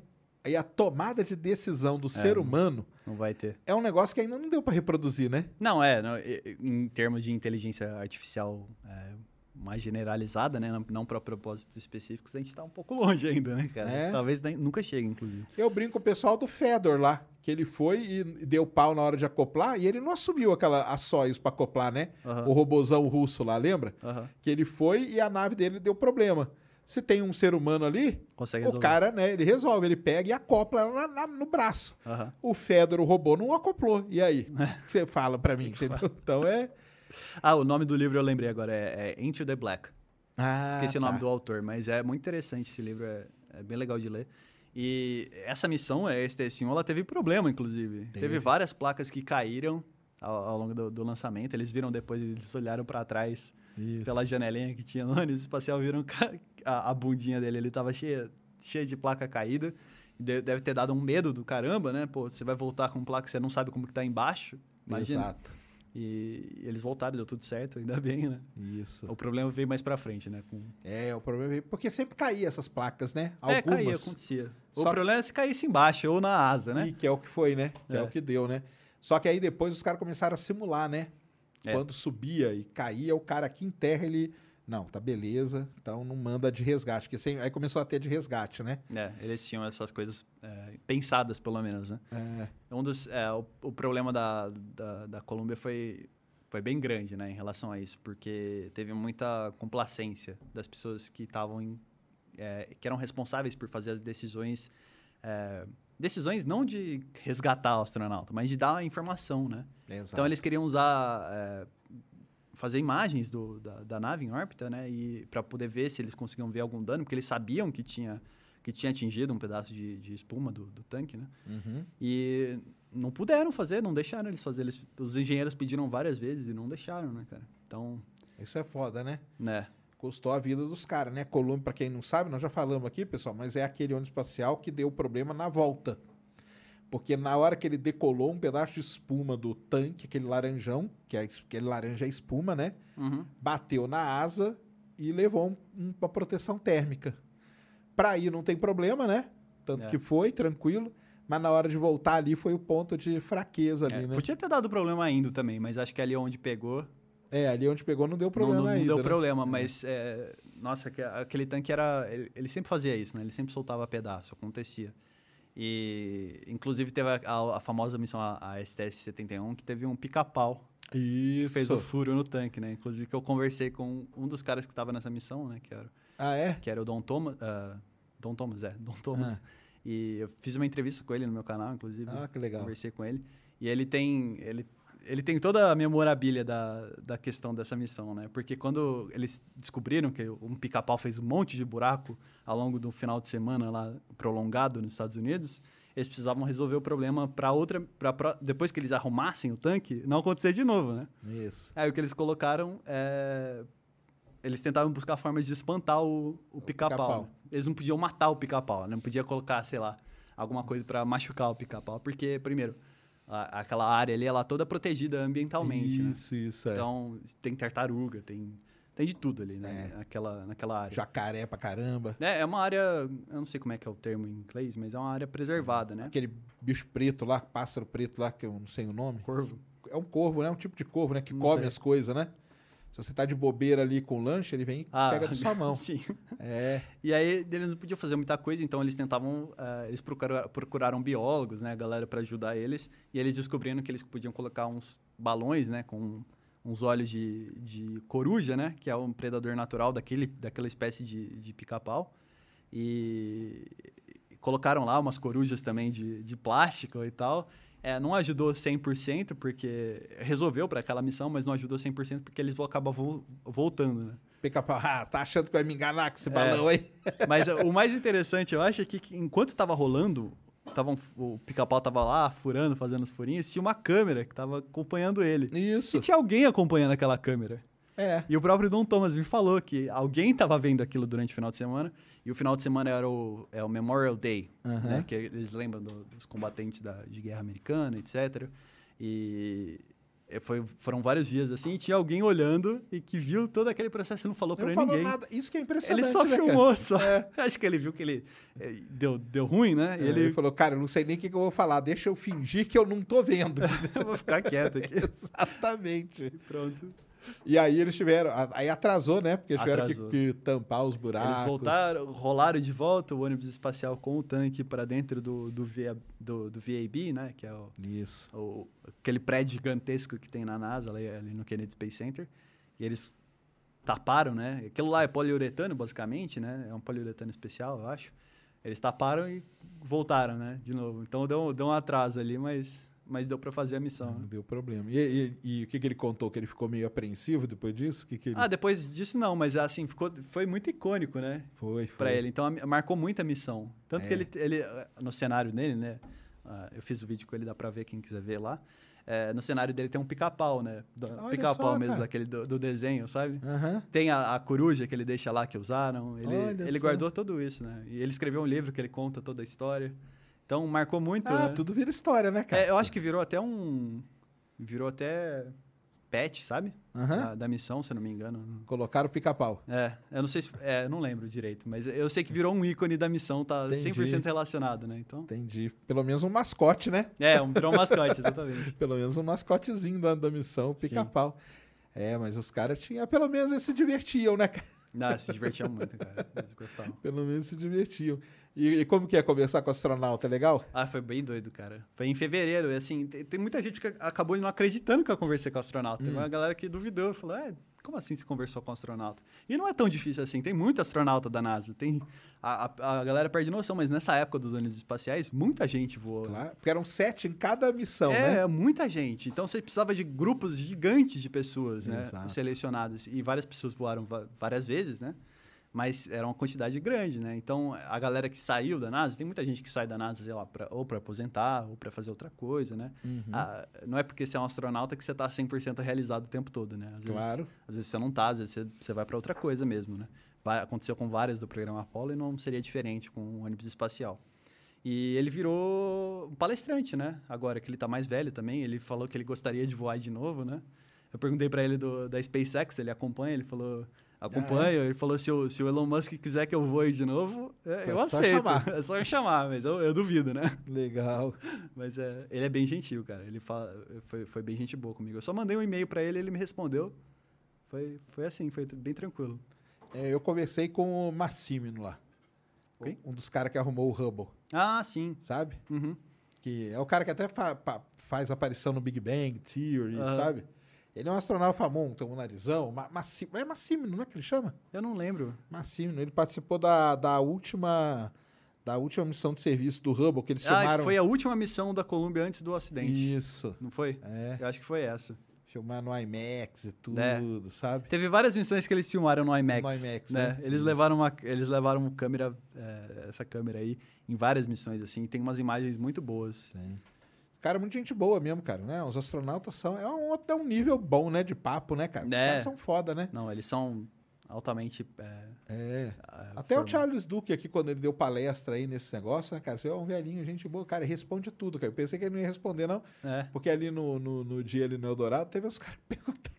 S2: E a tomada de decisão do é, ser humano.
S1: Não vai ter.
S2: É um negócio que ainda não deu para reproduzir, né?
S1: Não, é. Não, em termos de inteligência artificial é, mais generalizada, né? Não para propósitos específicos, a gente está um pouco longe ainda, né, cara? É. Talvez nunca chegue, inclusive.
S2: Eu brinco com o pessoal do Fedor lá, que ele foi e deu pau na hora de acoplar e ele não assumiu aquela a Soyuz para acoplar, né? Uhum. O robozão russo lá, lembra?
S1: Uhum.
S2: Que ele foi e a nave dele deu problema. Se tem um ser humano ali,
S1: Consegue o
S2: cara, né, ele resolve, ele pega e acopla ela na, na, no braço.
S1: Uhum.
S2: O Fedor, o robô, não acoplou. E aí? O que você fala para mim, entendeu? Então é.
S1: Ah, o nome do livro eu lembrei agora, é, é Into the Black.
S2: Ah,
S1: Esqueci tá. o nome do autor, mas é muito interessante esse livro, é, é bem legal de ler. E essa missão, a STS-1, ela teve problema, inclusive. Teve, teve várias placas que caíram ao, ao longo do, do, lançamento. Eles viram depois, eles olharam para trás Isso. pela janelinha que tinha no ônibus espacial, viram a, a bundinha dele, ele tava cheia, cheia de placa caída. Deve ter dado um medo do caramba, né? Pô, você vai voltar com placa, você não sabe como que tá embaixo. Imagina.
S2: Exato.
S1: E eles voltaram, deu tudo certo, ainda bem, né?
S2: Isso.
S1: O problema veio mais pra frente, né? Com...
S2: É, o problema veio. Porque sempre caía essas placas, né?
S1: Algumas. É, caía, acontecia. Só... O problema é se caísse embaixo ou na asa, né?
S2: E que é o que foi, né? Que é, é o que deu, né? Só que aí depois os caras começaram a simular, né? É. Quando subia e caía, o cara aqui em terra, ele não, tá beleza, então não manda de resgate. Porque sem, aí começou a ter de resgate, né?
S1: É, eles tinham essas coisas é, pensadas, pelo menos, né?
S2: É.
S1: Um dos, é, o, o, problema da, da, da Colômbia foi, foi bem grande, né, em relação a isso, porque teve muita complacência das pessoas que estavam é, que eram responsáveis por fazer as decisões é, decisões não de resgatar o astronauta, mas de dar a informação, né?
S2: Exato.
S1: Então eles queriam usar é, fazer imagens do, da, da, nave em órbita, né? E para poder ver se eles conseguiam ver algum dano, porque eles sabiam que tinha que tinha atingido um pedaço de, de espuma do, do, tanque, né?
S2: Uhum.
S1: E não puderam fazer, não deixaram eles fazer. Eles, os engenheiros pediram várias vezes e não deixaram, né, cara? Então.
S2: Isso é foda, né?
S1: Né?
S2: custou a vida dos caras, né? Columbia, para quem não sabe, nós já falamos aqui, pessoal, mas é aquele ônibus espacial que deu problema na volta. Porque na hora que ele decolou, um pedaço de espuma do tanque, aquele laranjão, que é aquele laranja é espuma, né?
S1: Uhum.
S2: Bateu na asa e levou um, uma proteção térmica. Para ir não tem problema, né? Tanto
S1: É.
S2: que foi, tranquilo. Mas na hora de voltar ali foi o ponto de fraqueza ali,
S1: É,
S2: né?
S1: Podia ter dado problema ainda também, mas acho que ali onde pegou
S2: É, ali onde pegou não deu problema
S1: não, não,
S2: ainda.
S1: deu
S2: né?
S1: problema, mas é, nossa, que- aquele tanque era. Ele, ele sempre fazia isso, né? Ele sempre soltava pedaço, acontecia. E inclusive teve a, a- a famosa missão, a, a STS-71, que teve um pica-pau que
S2: Isso.
S1: fez o furo no tanque, né? Inclusive que eu conversei com um dos caras que estava nessa missão, né? Que era,
S2: Ah, é?
S1: que era o Dom Thomas. ah, Dom Thomas, é, Dom Thomas. E eu fiz uma entrevista com ele no meu canal, inclusive.
S2: Ah, que legal.
S1: Conversei com ele. E ele tem. Ele, ele tem toda a memorabilia da, da questão dessa missão, né? Porque quando eles descobriram que um pica-pau fez um monte de buraco ao longo do final de semana lá prolongado nos Estados Unidos, eles precisavam resolver o problema para outra. Pra- depois que eles arrumassem o tanque, não acontecer de novo, né?
S2: Isso.
S1: Aí o que eles colocaram é. Eles tentavam buscar formas de espantar o, o pica-pau.
S2: pica-pau.
S1: né? Eles não podiam matar o pica-pau, né? não podia colocar, sei lá, alguma coisa para machucar o pica-pau, porque, primeiro, a- aquela área ali ela é toda protegida ambientalmente. né?
S2: Isso, isso, é.
S1: Então, tem tartaruga, tem, tem de tudo ali, né? Naquela, naquela área.
S2: Jacaré pra caramba.
S1: É, é uma área, eu não sei como é que é o termo em inglês, mas é uma área preservada, né?
S2: Aquele bicho preto lá, pássaro preto lá, que eu não sei o nome.
S1: Corvo.
S2: É um corvo, né? Um tipo de corvo, né? Que
S1: Não
S2: come
S1: sei.
S2: as coisas, né? Se você tá de bobeira ali com o lanche, ele vem e
S1: Ah,
S2: pega da sua mão.
S1: Sim.
S2: É.
S1: E aí eles não podiam fazer muita coisa, então eles tentavam, eh, eles procura- procuraram biólogos, né, a galera para ajudar eles, e eles descobriram que eles podiam colocar uns balões, né, com uns olhos de, de coruja, né, que é um predador natural daquele, daquela espécie de, de pica-pau, e e colocaram lá umas corujas também de, de plástico e tal. É, não ajudou 100%, porque resolveu para aquela missão, mas não ajudou 100% porque eles vão acabar vo- voltando, né?
S2: Pica-pau, ah, tá achando que vai me enganar com esse
S1: É.
S2: balão aí?
S1: Mas o mais interessante, eu acho, é que enquanto estava rolando, tava um- o pica-pau tava lá furando, fazendo os furinhos, tinha uma câmera que tava acompanhando ele.
S2: Isso.
S1: E tinha alguém acompanhando aquela câmera.
S2: É.
S1: E o próprio Dom Thomas me falou que alguém tava vendo aquilo durante o final de semana, e o final de semana era o, é o Memorial Day, né? Que eles lembram do- dos combatentes da, de guerra americana, etc. E eh, foi, foram vários dias assim, e tinha alguém olhando e que viu todo aquele processo e não falou
S2: Não
S1: pra
S2: falou
S1: ninguém.
S2: nada. Isso que é impressionante,
S1: Ele só
S2: né, cara?
S1: filmou, só. Acho que ele viu que ele eh, deu, deu ruim, né?
S2: É, Ele...
S1: ele
S2: falou, cara, eu não sei nem o que, que eu vou falar, deixa eu fingir que eu não tô vendo.
S1: eu vou ficar quieto aqui.
S2: Exatamente.
S1: Pronto.
S2: E aí eles tiveram, aí atrasou, né? Porque eles tiveram que,
S1: Atrasou.
S2: que tampar os buracos.
S1: Eles voltaram, rolaram de volta o ônibus espacial com o tanque para dentro do, do, VA do, do VAB, né? Que é o,
S2: Isso.
S1: o- aquele prédio gigantesco que tem na NASA, ali, ali no Kennedy Space Center. E eles taparam, né? Aquilo lá é poliuretano, basicamente, né? É um poliuretano especial, eu acho. Eles taparam e voltaram, né? De novo. Então deu, deu um atraso ali, mas, mas deu para fazer a missão.
S2: Não
S1: né?
S2: deu problema. E, e- e o que, que ele contou? Que ele ficou meio apreensivo depois disso? Que que ele...
S1: Ah, depois disso não, mas assim, ficou, foi muito icônico, né?
S2: Foi, foi.
S1: Pra ele. Então a- marcou muito a missão. Tanto que
S2: É.
S1: ele, ele, eh, no cenário dele, né? ah, eu fiz o vídeo com ele, dá pra ver quem quiser ver lá. Eh, no cenário dele tem um pica-pau, né? Pica-pau mesmo,
S2: cara.
S1: daquele do, do desenho, sabe?
S2: Aham.
S1: Tem a, a coruja que ele deixa lá que usaram. Ele,
S2: Olha
S1: ele
S2: só.
S1: guardou tudo isso, né? E ele escreveu um livro que ele conta toda a história. Então marcou muito,
S2: Ah,
S1: né?
S2: tudo vira história, né, cara?
S1: É, eu acho que virou até um. Virou até pet, sabe?
S2: Aham.
S1: Da, da missão, se não me engano.
S2: Colocaram o pica-pau.
S1: É, eu não sei se. É, não lembro direito, mas eu sei que virou um ícone da missão, tá
S2: Entendi.
S1: 100% relacionado, né? Então.
S2: Entendi. Pelo menos um mascote, né?
S1: É, um, virou um mascote, exatamente.
S2: Pelo menos um mascotezinho da, da missão, pica-pau. É, mas os caras tinham. Pelo menos eles se divertiam, né, cara?
S1: Não, se divertiam muito, cara. Eles gostavam.
S2: Pelo menos se divertiam. E, e como que é conversar com o astronauta? É legal?
S1: Ah, foi bem doido, cara. Foi em fevereiro, e assim, tem, tem muita gente que acabou não acreditando que eu conversei com o astronauta.
S2: Hum.
S1: Teve uma galera que duvidou, falou, é, como assim você conversou com o astronauta? E não é tão difícil assim, tem muito astronauta da NASA, tem... A, a, a galera perde noção, mas nessa época dos ônibus espaciais, muita gente voou. né?
S2: Claro. Porque eram sete em cada missão,
S1: é,
S2: né?
S1: muita gente. Então você precisava de grupos gigantes de pessoas, né?
S2: Exato.
S1: Selecionadas. E várias pessoas voaram várias vezes, né? Mas era uma quantidade grande, né? Então, a galera que saiu da NASA, tem muita gente que sai da NASA, sei lá, pra, ou para aposentar, ou para fazer outra coisa, né?
S2: Uhum.
S1: Ah, não é porque você é um astronauta que você tá 100% realizado o tempo todo, né? Às
S2: Claro.
S1: Vezes, às vezes você não tá, às vezes você, você vai para outra coisa mesmo, né? Vai, aconteceu com várias do programa Apollo e não seria diferente com o ônibus espacial. E ele virou um palestrante, né? Agora que ele tá mais velho também, ele falou que ele gostaria de voar de novo, né? Eu perguntei para ele do, da SpaceX, ele acompanha, ele falou, acompanha, ele falou se o, se o Elon Musk quiser que eu voe de novo, é, eu
S2: É
S1: aceito.
S2: chamar.
S1: É só eu chamar, mas eu, eu duvido, né?
S2: Legal.
S1: Mas é, ele é bem gentil, cara. Ele fala, foi, foi bem gente boa comigo. Eu só mandei um e-mail para ele, ele me respondeu. Foi, foi assim, foi bem tranquilo.
S2: É, eu conversei com o Massimino lá.
S1: Quem?
S2: Um dos caras que arrumou o Hubble,
S1: Ah, sim.
S2: sabe?
S1: Uhum.
S2: Que é o cara que até fa- faz aparição no Big Bang Theory,
S1: Aham.
S2: sabe? Ele é um astronauta famoso, tem um narizão. Ma Massi é Massimino, não é que ele chama?
S1: Eu não lembro.
S2: Massimino. Ele participou da, da última da última missão de serviço do Hubble, que eles
S1: Ah,
S2: filmaram...
S1: foi a última missão da Colômbia antes do acidente.
S2: Isso.
S1: Não foi?
S2: É,
S1: Eu acho que foi essa.
S2: filmar no IMAX e tudo,
S1: É.
S2: sabe?
S1: Teve várias missões que eles filmaram no IMAX.
S2: No IMAX,
S1: né?
S2: né?
S1: Eles
S2: Isso.
S1: levaram uma, eles levaram uma câmera, é, essa câmera aí, em várias missões assim. Tem umas imagens muito boas.
S2: Cara, muita gente boa mesmo, cara, né? Os astronautas são... É um, é um nível bom, né? De papo, né, cara? Os
S1: É.
S2: caras são foda, né?
S1: Não, eles são altamente. É,
S2: É.
S1: é,
S2: Até o Charles Duke aqui, quando ele deu palestra aí nesse negócio, né, cara? Você é um velhinho, gente boa, cara, responde tudo, cara. Eu pensei que ele não ia responder, não.
S1: É.
S2: Porque ali no, no, no dia ali no Eldorado, teve os caras perguntando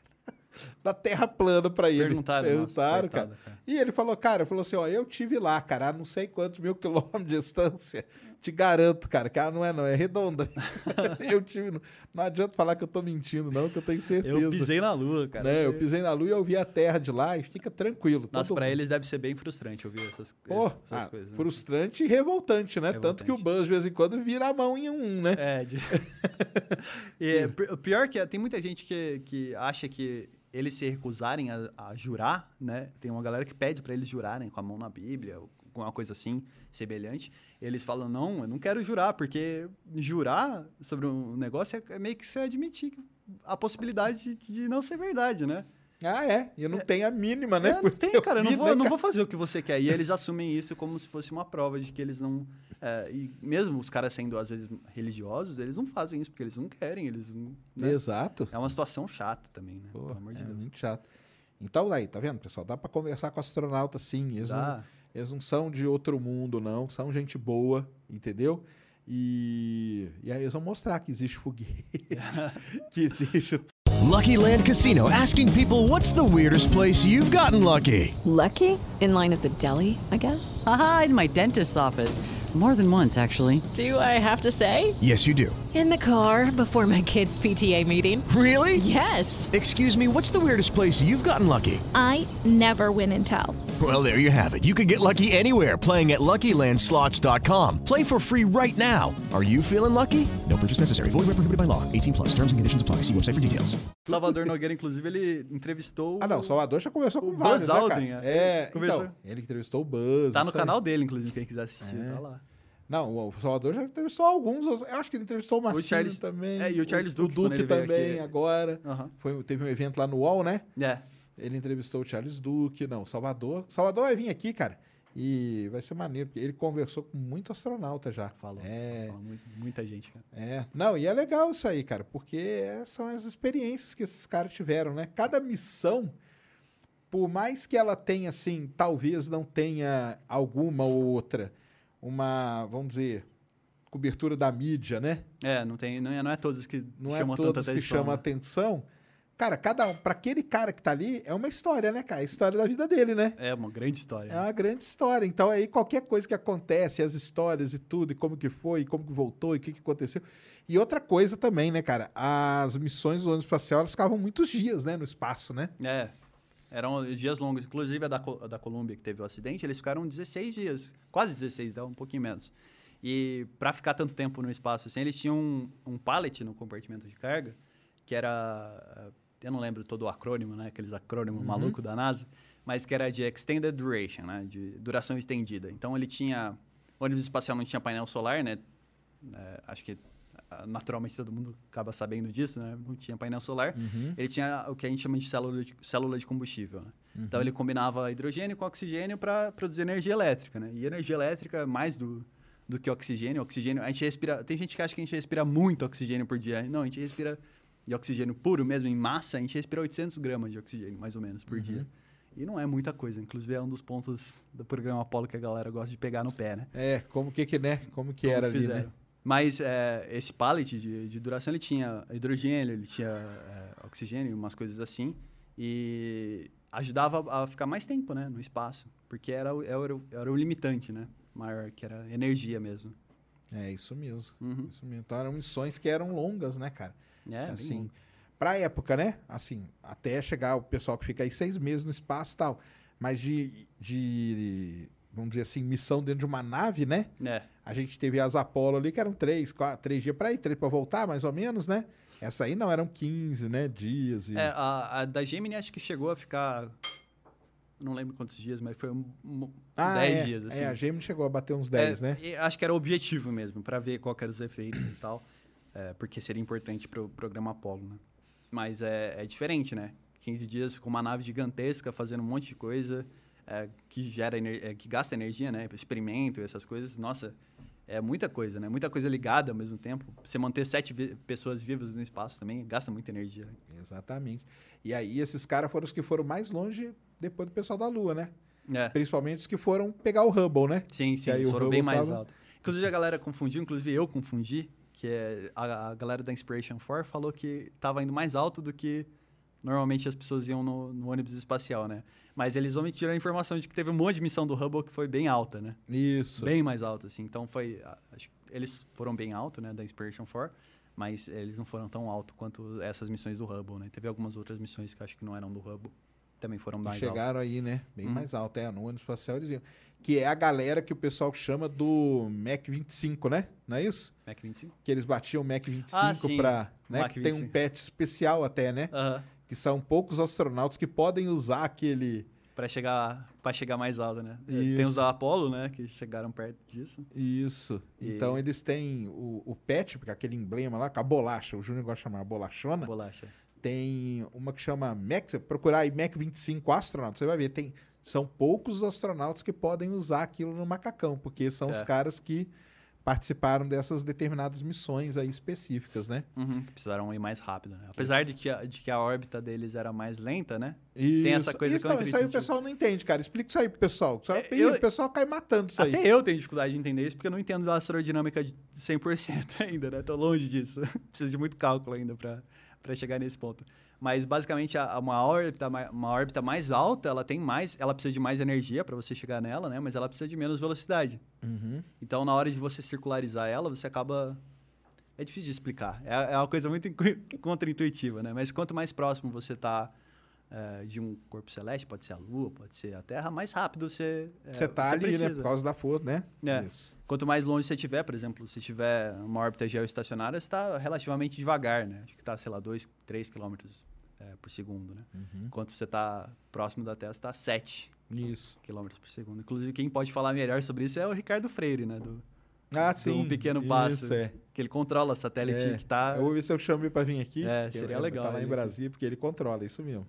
S2: da Terra plana pra ele.
S1: Perguntaram, nossa,
S2: Perguntaram, cara.
S1: coitado, cara.
S2: E ele falou, cara, falou assim, ó, eu tive lá, cara, a não sei quantos mil quilômetros de distância. Te garanto, cara, que ela não é não, é redonda. eu tive, não, adianta falar que eu tô mentindo, não, que eu tenho certeza.
S1: Eu pisei na lua, cara.
S2: né? Eu pisei na lua e eu vi a Terra de lá e fica tranquilo.
S1: Nossa,
S2: todo
S1: pra eles deve ser bem frustrante ouvir essas, essas
S2: ah,
S1: coisas. né?
S2: frustrante e revoltante, né? Tanto que o
S1: Revoltante.
S2: Buzz, de vez em quando, vira a mão em um, né?
S1: É, de... e é, o pior que é, tem muita gente que, que acha que eles se recusarem a, a jurar, né? Tem uma galera que pede pra eles jurarem com a mão na Bíblia, ou com uma coisa assim, semelhante. Eles falam, não, eu não quero jurar, porque jurar sobre um negócio é, é meio que você admitir a possibilidade de, não ser verdade, né?
S2: Ah, é. E não tem a mínima, né?
S1: É, não tem,
S2: eu
S1: cara. Eu não, vou,
S2: né,
S1: eu não vou fazer o que você quer. E eles assumem isso como se fosse uma prova de que eles não. é, e mesmo os caras sendo, às vezes, religiosos, eles não fazem isso porque eles não querem. Eles não, né?
S2: Exato.
S1: É uma situação chata também, né?
S2: Pô,
S1: Pelo amor de
S2: é
S1: Deus.
S2: muito chato. Então, daí, tá vendo, pessoal? Dá pra conversar com astronauta, sim. Eles, não,
S1: Dá.
S2: Eles não são de outro mundo, não. São gente boa, entendeu? E, e aí eles vão mostrar que existe foguete, que existe
S5: Lucky Land Casino asking people what's the weirdest place you've gotten lucky?
S6: Lucky? In line at the deli, I guess?
S7: Haha, in my dentist's office. More than once, actually.
S6: Do I have to say?
S5: Yes, you do.
S6: In the car before my kids' PTA meeting.
S5: Really?
S6: Yes.
S5: Excuse me, what's the weirdest place you've gotten lucky?
S8: I never win and tell.
S5: Well, there you have it. You can get lucky anywhere playing at LuckyLandSlots.com. Play for free right now. Are you feeling lucky? No purchase necessary. Void where prohibited by law. 18 plus. Terms and conditions apply. See website for details.
S1: Salvador Nogueira, inclusive, ele entrevistou.
S2: Ah, não, o Salvador já conversou com
S1: o
S2: vários,
S1: Buzz
S2: né, cara?
S1: Aldrin, é.
S2: É,
S1: Conversou.
S2: então, ele entrevistou o Buzz.
S1: Tá no canal dele, inclusive, quem quiser assistir,
S2: É.
S1: tá lá.
S2: Não, o Salvador já entrevistou alguns. Eu acho que ele entrevistou o Marcinho
S1: Charles-
S2: também.
S1: é, e o Charles
S2: o,
S1: Duke,
S2: O Duque também,
S1: aqui.
S2: agora.
S1: Aham.
S2: Foi, teve um evento lá no UOL, né?
S1: É.
S2: Ele entrevistou o Charles Duque. Não, Salvador. Salvador vai vir aqui, cara. E vai ser maneiro, porque ele conversou com muito astronauta já.
S1: Falou.
S2: É,
S1: Falou muito- muita gente, cara.
S2: é. Não, e é legal isso aí, cara, porque são as experiências que esses caras tiveram, né? Cada missão, por mais que ela tenha, assim, talvez não tenha alguma ou outra, uma, vamos dizer, cobertura da mídia, né?
S1: É, não, tem, não, é, não é todos que
S2: Não
S1: chamam
S2: é
S1: tanta
S2: todos que
S1: atenção.
S2: chamam
S1: né?
S2: atenção. Cara, cada um, para aquele cara que tá ali, é uma história, né, cara? É a história da vida dele, né?
S1: É uma grande história.
S2: É uma grande história. Então aí qualquer coisa que acontece, as histórias e tudo, e como que foi, e como que voltou, e o que, que aconteceu. E outra coisa também, né, cara? As missões do ônibus espacial, elas ficavam muitos dias, né, no espaço, né?
S1: É. Eram dias longos. Inclusive a da, a da Colômbia, que teve o acidente, eles ficaram 16 dias. Quase 16, dá um pouquinho menos. E para ficar tanto tempo no espaço assim, eles tinham um, um pallet no compartimento de carga, que era. Eu não lembro todo o acrônimo, né? Aqueles acrônimos malucos da NASA, mas que era de Extended Duration, né? De duração estendida. Então ele tinha. O ônibus espacial não tinha painel solar, né? É, acho que naturalmente todo mundo acaba sabendo disso, né? Não tinha painel solar.
S2: Uhum.
S1: Ele tinha o que a gente chama de célula de, célula de combustível, né?
S2: Uhum.
S1: Então ele combinava hidrogênio com oxigênio para produzir energia elétrica, né? E energia elétrica é mais do, do que oxigênio. Oxigênio, a gente respira. Tem gente que acha que a gente respira muito oxigênio por dia. Não, a gente respira de oxigênio puro mesmo, em massa, a gente respira 800 gramas de oxigênio, mais ou menos, por
S2: Uhum.
S1: dia. E não é muita coisa. Inclusive, é um dos pontos do programa Apollo que a galera gosta de pegar no pé, né?
S2: É, como que que, né? Como que
S1: Como
S2: era
S1: que
S2: ali, né?
S1: Mas é, esse pallet de, de duração, ele tinha hidrogênio, ele tinha é, oxigênio, umas coisas assim. E ajudava a ficar mais tempo, né? No espaço. Porque era, o- era, era o limitante, né? Maior, que era energia mesmo.
S2: É, isso mesmo.
S1: Uhum.
S2: Isso mesmo. Então eram missões que eram longas, né, cara?
S1: É,
S2: assim, pra época, né? Assim, até chegar o pessoal que fica aí seis meses no espaço e tal. Mas de, de, vamos dizer assim, missão dentro de uma nave, né?
S1: É.
S2: A gente teve as Apollo ali, que eram três, quatro, três dias pra ir, três pra voltar, mais ou menos, né? Essa aí não, eram 15, né? Dias. E...
S1: É, a, a da Gemini acho que chegou a ficar. Não lembro quantos dias, mas foi um, um,
S2: ah,
S1: 10
S2: é,
S1: dias, assim.
S2: É, a Gemini chegou a bater uns 10,
S1: É,
S2: né?
S1: Acho que era o objetivo mesmo, para ver qual eram os efeitos e tal. É, porque seria importante pro programa Apollo, né? Mas é, é diferente, né? 15 dias com uma nave gigantesca, fazendo um monte de coisa é, que gera é, que gasta energia, né? Experimento, essas coisas. Nossa, é muita coisa, né? Muita coisa ligada ao mesmo tempo. Você manter sete vi- pessoas vivas no espaço também gasta muita energia.
S2: Exatamente. E aí esses caras foram os que foram mais longe depois do pessoal da Lua, né?
S1: É.
S2: Principalmente os que foram pegar o Hubble, né?
S1: Sim, sim,
S2: aí
S1: eles
S2: o
S1: foram bem mais
S2: tava-
S1: altos. Inclusive a galera confundiu, inclusive eu confundi, que é a, a galera da Inspiration 4 falou que estava indo mais alto do que normalmente as pessoas iam no, no ônibus espacial, né? Mas eles omitiram a informação de que teve um monte de missão do Hubble que foi bem alta, né?
S2: Isso.
S1: Bem mais alta, assim. Então foi. Acho que eles foram bem alto, né, da Inspiration 4, mas eles não foram tão alto quanto essas missões do Hubble, né? Teve algumas outras missões que acho que não eram do Hubble, também foram
S2: E
S1: mais altas.
S2: chegaram aí, né? Bem
S1: Uhum.
S2: mais alto. É, no ônibus espacial eles iam. Que é a galera que o pessoal chama do Mac 25, né? Não é isso?
S1: Mac 25?
S2: Que eles batiam o Mac 25
S1: Ah,
S2: pra. Né?
S1: Mac
S2: Que tem um
S1: 25.
S2: patch especial até, né? Que são poucos astronautas que podem usar aquele.
S1: Pra chegar, pra chegar mais alto, né?
S2: Isso.
S1: Tem os da Apollo, né? Que chegaram perto disso.
S2: Isso.
S1: E-
S2: Então eles têm o, o patch, porque aquele emblema lá, com a bolacha, o Júnior gosta de chamar bolachona.
S1: Bolacha.
S2: Tem uma que chama Mac, você procurar aí Mac 25 astronautas, você vai ver, tem, são poucos os astronautas que podem usar aquilo no macacão, porque são os
S1: É.
S2: caras que participaram dessas determinadas missões aí específicas, né?
S1: Uhum, que precisaram ir mais rápido, né? Apesar de que, a, de que a órbita deles era mais lenta, né?
S2: Isso.
S1: essa coisa
S2: isso,
S1: que eu
S2: não, isso aí o pessoal não entende, cara. Explica isso aí pro pessoal. Só,
S1: É, eu-
S2: O pessoal cai matando isso aí.
S1: Até eu tenho dificuldade de entender isso, porque eu não entendo da astrodinâmica de 100% ainda, né? Tô longe disso. Preciso de muito cálculo ainda para chegar nesse ponto. Mas, basicamente, a, a- uma, órbita, ma- uma órbita mais alta, ela tem mais... Ela precisa de mais energia para você chegar nela, né? Mas ela precisa de menos velocidade.
S2: Uhum.
S1: Então, na hora de você circularizar ela, você acaba. É difícil de explicar. É, é uma coisa muito contraintuitiva, né? Mas quanto mais próximo você está de um corpo celeste, pode ser a Lua, pode ser a Terra, mais rápido você. é,
S2: Você tá ali, né? Por causa da força, né?
S1: É.
S2: Isso.
S1: Quanto mais longe você tiver, por exemplo, se tiver uma órbita geoestacionária, você está relativamente devagar, né? Acho que está, sei lá, 2, 3 km por segundo, né?
S2: Uhum.
S1: Enquanto você está próximo da Terra, você está 7
S2: Isso.
S1: km por segundo. Inclusive, quem pode falar melhor sobre isso é o Ricardo Freire, né? Do,
S2: Ah,
S1: do
S2: sim.
S1: Um Pequeno Passo.
S2: Isso, é.
S1: Que ele controla satélite
S2: É.
S1: que tá...
S2: Eu vou ver se eu chamo ele pra vir aqui.
S1: É, seria
S2: ele
S1: legal
S2: Tá lá em Brasília, porque ele controla, isso mesmo.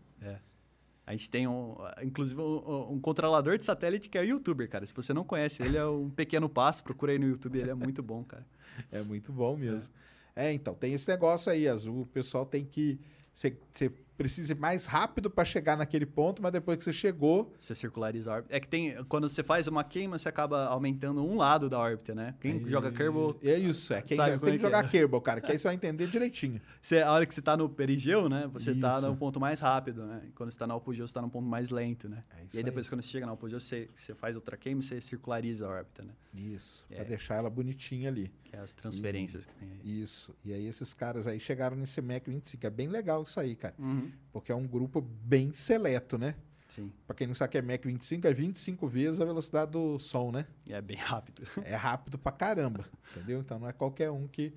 S1: A gente tem, um, inclusive, um, um controlador de satélite que é o youtuber, cara. Se você não conhece, ele é um pequeno passo. Procura aí no YouTube, ele é muito bom, cara.
S2: É muito bom mesmo. É, então, tem esse negócio aí, Azul. O pessoal tem que. Você você precisa ir mais rápido para chegar naquele ponto, mas depois que você chegou.
S1: Você circulariza a órbita. É que tem. Quando você faz uma queima, você acaba aumentando um lado da órbita, né? Quem joga Kerbal.
S2: É isso, é. Quem
S1: sabe
S2: tem
S1: é
S2: que
S1: que
S2: jogar
S1: é.
S2: Kerbal, cara, que aí você vai entender direitinho.
S1: Você, a hora que você tá no perigeu, né? Você tá
S2: Isso.
S1: no ponto mais rápido, né? E quando você tá no apogeu, você tá no ponto mais lento, né?
S2: É isso
S1: e aí depois,
S2: aí.
S1: quando você chega no apogeu, você, você faz outra queima, você circulariza a órbita, né?
S2: Isso.
S1: É.
S2: Pra deixar ela bonitinha ali.
S1: Que é as transferências que tem aí.
S2: Isso. E aí esses caras aí chegaram nesse Mac 25. É bem legal isso aí, cara.
S1: Uhum.
S2: Porque é um grupo bem seleto, né?
S1: Sim.
S2: Pra quem não sabe que é Mac 25, é 25 vezes a velocidade do som, né?
S1: E é bem rápido.
S2: É rápido pra caramba, entendeu? Então não é qualquer um que,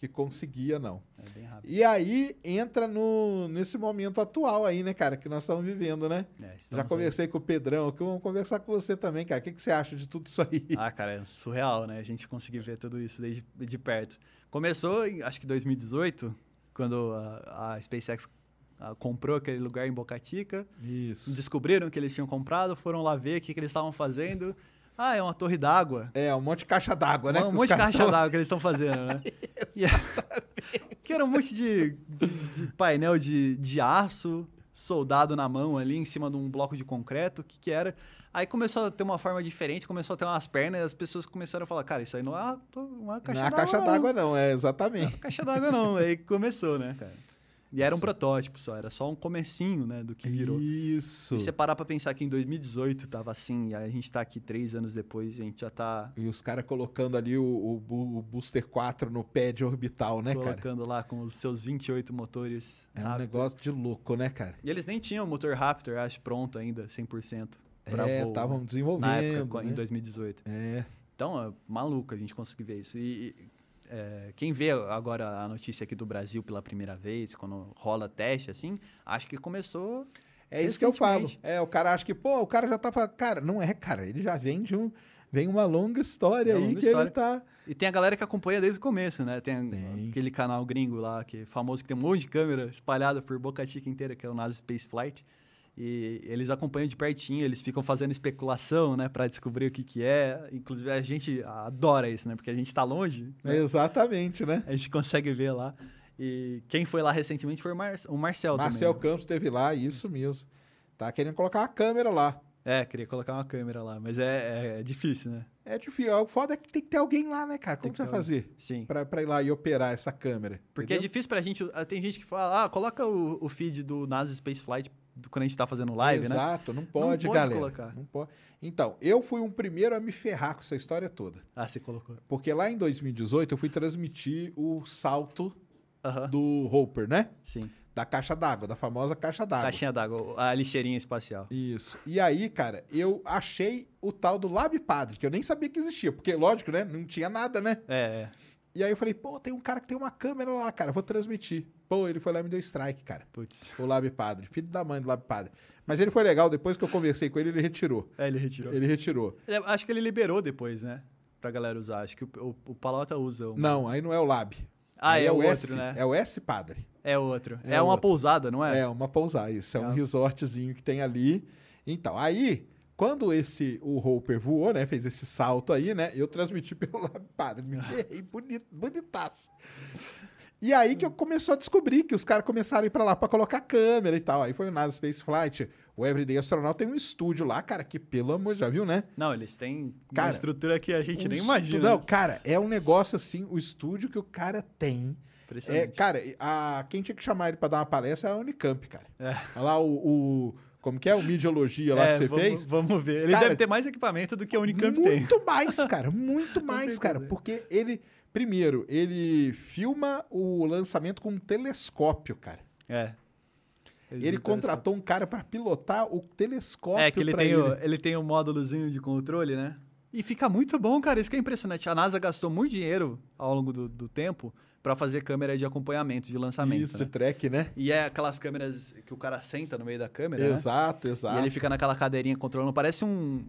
S2: que conseguia, não.
S1: É bem rápido.
S2: E aí entra no, nesse momento atual aí, né, cara, que nós estamos vivendo, né?
S1: É,
S2: Já
S1: estamos aí.
S2: conversei com o Pedrão, aqui vamos conversar com você também, cara. O que, que você acha de tudo isso aí?
S1: Ah, cara, é surreal, né? A gente conseguir ver tudo isso desde de perto. Começou em, acho que 2018, quando a, a SpaceX a, comprou aquele lugar em Boca Chica.
S2: Isso.
S1: Descobriram que eles tinham comprado, foram lá ver o que, que eles estavam fazendo. Ah, é uma torre d'água.
S2: É, um monte de caixa d'água, né?
S1: Um monte de caixa tão... d'água que eles estão fazendo, né? e, que era um monte de, de, de painel de, de aço, soldado na mão ali, em cima de um bloco de concreto. O que, que era? Aí começou a ter uma forma diferente, começou a ter umas pernas e as pessoas começaram a falar, cara, isso aí não é uma caixa d'água. Não é caixa
S2: d'água, não. não, é exatamente. Não é
S1: caixa d'água, não. aí começou, né, cara? E era um protótipo só, era só um comecinho, né, do que virou.
S2: Isso.
S1: E você parar pra pensar que em 2018 tava assim, e a gente tá aqui três anos depois e a gente já tá...
S2: E os caras colocando ali o, o, o, Booster 4 no pad orbital, né,
S1: colocando cara? Colocando lá com os seus 28 motores
S2: É Raptor. um negócio de louco, né, cara?
S1: E eles nem tinham o motor Raptor, acho, pronto ainda, 100%.
S2: Pra é, estavam desenvolvendo. Na época,
S1: né? em 2018.
S2: É.
S1: Então, é maluco a gente conseguir ver isso. E, é, quem vê agora a notícia aqui do Brasil pela primeira vez, quando rola teste, assim, acho que começou.
S2: É isso que eu falo. É, o cara acha que, pô, o cara já tá falando. Cara, não é, cara. Ele já vem de um. Vem uma longa história é aí longa que história. ele tá.
S1: E tem a galera que acompanha desde o começo, né? Tem, tem, aquele canal gringo lá, que é famoso, que tem um monte de câmera espalhada por Boca Chica inteira, que é o NASA Space Flight. E eles acompanham de pertinho, eles ficam fazendo especulação, né, para descobrir o que que é. Inclusive a gente adora isso, né, porque a gente está longe. Né?
S2: Exatamente, né?
S1: A gente consegue ver lá. E quem foi lá recentemente foi o, Mar o Marcel
S2: Marcel
S1: também,
S2: né? Campos esteve lá, isso mesmo. Tá querendo colocar uma câmera lá.
S1: É, queria colocar uma câmera lá, mas é, é, é difícil, né?
S2: É difícil. O foda é que tem que ter alguém lá, né, cara? Como você vai fazer?
S1: Sim.
S2: Pra, pra ir lá e operar essa câmera.
S1: Porque é entendeu? é difícil pra gente. Tem gente que fala, ah, coloca o, o feed do NASA Space Flight quando a gente tá fazendo live,
S2: Exato,
S1: né?
S2: Exato, não pode, não pode galera. Colocar. Não pode. Então, eu fui um primeiro a me ferrar com essa história toda.
S1: Ah, você colocou.
S2: Porque lá em 2018 eu fui transmitir o salto
S1: uh -huh.
S2: do Hopper, né?
S1: Sim.
S2: Da caixa d'água, da famosa caixa d'água.
S1: Caixinha d'água, a lixeirinha espacial.
S2: Isso. E aí, cara, eu achei o tal do Lab Padre, que eu nem sabia que existia, porque, lógico, né? Não tinha nada, né?
S1: É, é.
S2: E aí eu falei, pô, tem um cara que tem uma câmera lá, cara, vou transmitir. Pô, ele foi lá e me deu strike, cara.
S1: Putz.
S2: O Lab Padre, filho da mãe do Lab Padre. Mas ele foi legal, depois que eu conversei com ele, ele retirou.
S1: É, ele retirou.
S2: Ele retirou.
S1: acho que ele liberou depois, né? Pra galera usar. Acho que o, o, o Palota usa.
S2: Não, aí não é o Lab.
S1: Ah,
S2: aí
S1: é, é o outro,
S2: S,
S1: né?
S2: É o S Padre.
S1: É outro. É, é uma outro. pousada, não é?
S2: É, uma pousada. Isso, é, é um resortzinho que tem ali. Então, aí quando esse o Hopper voou, né, fez esse salto aí, né, eu transmiti pelo lado padre, me ferrei bonito, bonitaço. E aí que eu começou a descobrir que os caras começaram a ir para lá para colocar câmera e tal. Aí foi o NASA Space Flight, o Everyday Astronaut tem um estúdio lá, cara, que pelo amor, já viu, né?
S1: Não, eles têm cara, uma estrutura que a gente um nem imagina.
S2: Não, cara, é um negócio assim, o estúdio que o cara tem. É, cara, a, quem tinha que chamar ele para dar uma palestra é a Unicamp, cara.
S1: É.
S2: Olha lá o, o como que é o Midiologia lá é, que você
S1: vamos,
S2: fez?
S1: Vamos ver. Ele cara, deve ter mais equipamento do que a Unicamp
S2: muito
S1: tem.
S2: Muito mais, cara. Muito mais, cara. Porque ele, primeiro, ele filma o lançamento com um telescópio, cara.
S1: É.
S2: Ele, ele contratou um cara para pilotar o telescópio.
S1: É, que ele tem, ele. O, ele tem um módulozinho de controle, né? E fica muito bom, cara. Isso que é impressionante. A NASA gastou muito dinheiro ao longo do, do tempo para fazer câmera de acompanhamento, de lançamento.
S2: Isso,
S1: né?
S2: de track, né?
S1: E é aquelas câmeras que o cara senta no meio da câmera?
S2: Exato,
S1: né?
S2: exato.
S1: E ele fica naquela cadeirinha controlando. Parece um...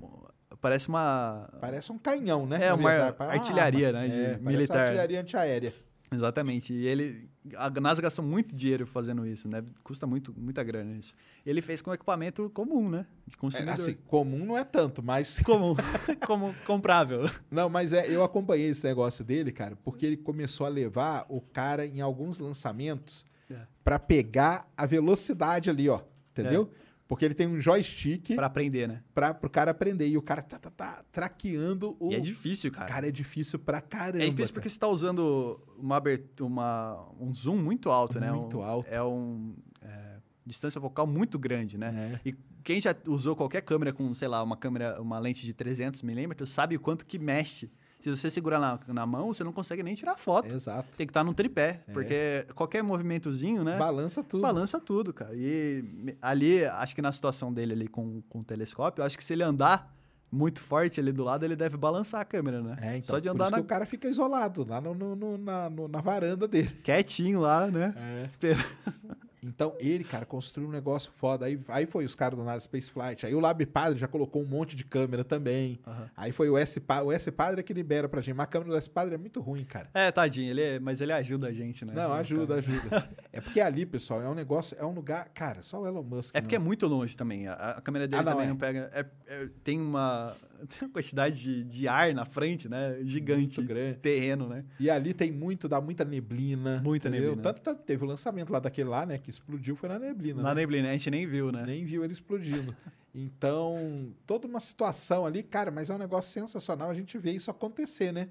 S1: Parece uma...
S2: Parece um canhão, né?
S1: É, uma artilharia, ah, né? De
S2: é,
S1: militar. Uma
S2: artilharia antiaérea.
S1: Exatamente. E ele. A NASA gastou muito dinheiro fazendo isso, né? Custa muito, muita grana isso. Ele fez com equipamento comum, né? De consumidor. É, assim,
S2: comum não é tanto, mas.
S1: Comum. Como comprável.
S2: Não, mas é, eu acompanhei esse negócio dele, cara, porque ele começou a levar o cara em alguns lançamentos é. para pegar a velocidade ali, ó. Entendeu? É. Porque ele tem um joystick.
S1: Pra aprender, né?
S2: Pra, pro cara aprender. E o cara tá, tá, tá traqueando o.
S1: E é difícil, cara.
S2: Cara, é difícil pra caramba.
S1: É difícil
S2: cara.
S1: porque você tá usando uma, uma, um zoom muito alto,
S2: muito
S1: né?
S2: Muito alto.
S1: É um. É, distância focal muito grande, né? É. E quem já usou qualquer câmera com, sei lá, uma câmera, uma lente de 300 milímetros, sabe o quanto que mexe se você segurar na, na mão, você não consegue nem tirar foto.
S2: Exato.
S1: Tem que estar tá num tripé, é. porque qualquer movimentozinho, né?
S2: Balança tudo.
S1: Balança tudo, cara. E ali, acho que na situação dele ali com, com o telescópio, acho que se ele andar muito forte ali do lado, ele deve balançar a câmera, né?
S2: É, então, Só de andar na... que o cara fica isolado lá no, no, no, na, no, na varanda dele.
S1: Quietinho lá, né?
S2: É.
S1: Esperando.
S2: Então, ele, cara, construiu um negócio foda. Aí, aí foi os caras do NASA Space Flight. Aí o Lab Padre já colocou um monte de câmera também. Aí foi o S Padre. O S Padre é que libera pra gente. Mas a câmera do S Padre é muito ruim, cara.
S1: É, tadinho, ele é- mas ele ajuda a gente, né?
S2: Não, ajuda, ajuda. é porque ali, pessoal, é um negócio, é um lugar. Cara, só o Elon Musk.
S1: É porque é
S2: não-
S1: muito longe também. A, a câmera dele
S2: Ah, não,
S1: também
S2: é.
S1: não pega. é- é- tem, uma, tem uma quantidade de, de ar na frente, né? Gigante.
S2: Muito grande.
S1: Terreno, né?
S2: E ali tem muito, dá muita neblina.
S1: Muita
S2: entendeu?
S1: neblina.
S2: Tanto, tanto teve o lançamento lá daquele lá, né? Que explodiu, foi na neblina.
S1: Na
S2: né?
S1: neblina, a gente nem viu, né?
S2: Nem viu ele explodindo. Então, toda uma situação ali, cara, mas é um negócio sensacional a gente ver isso acontecer, né?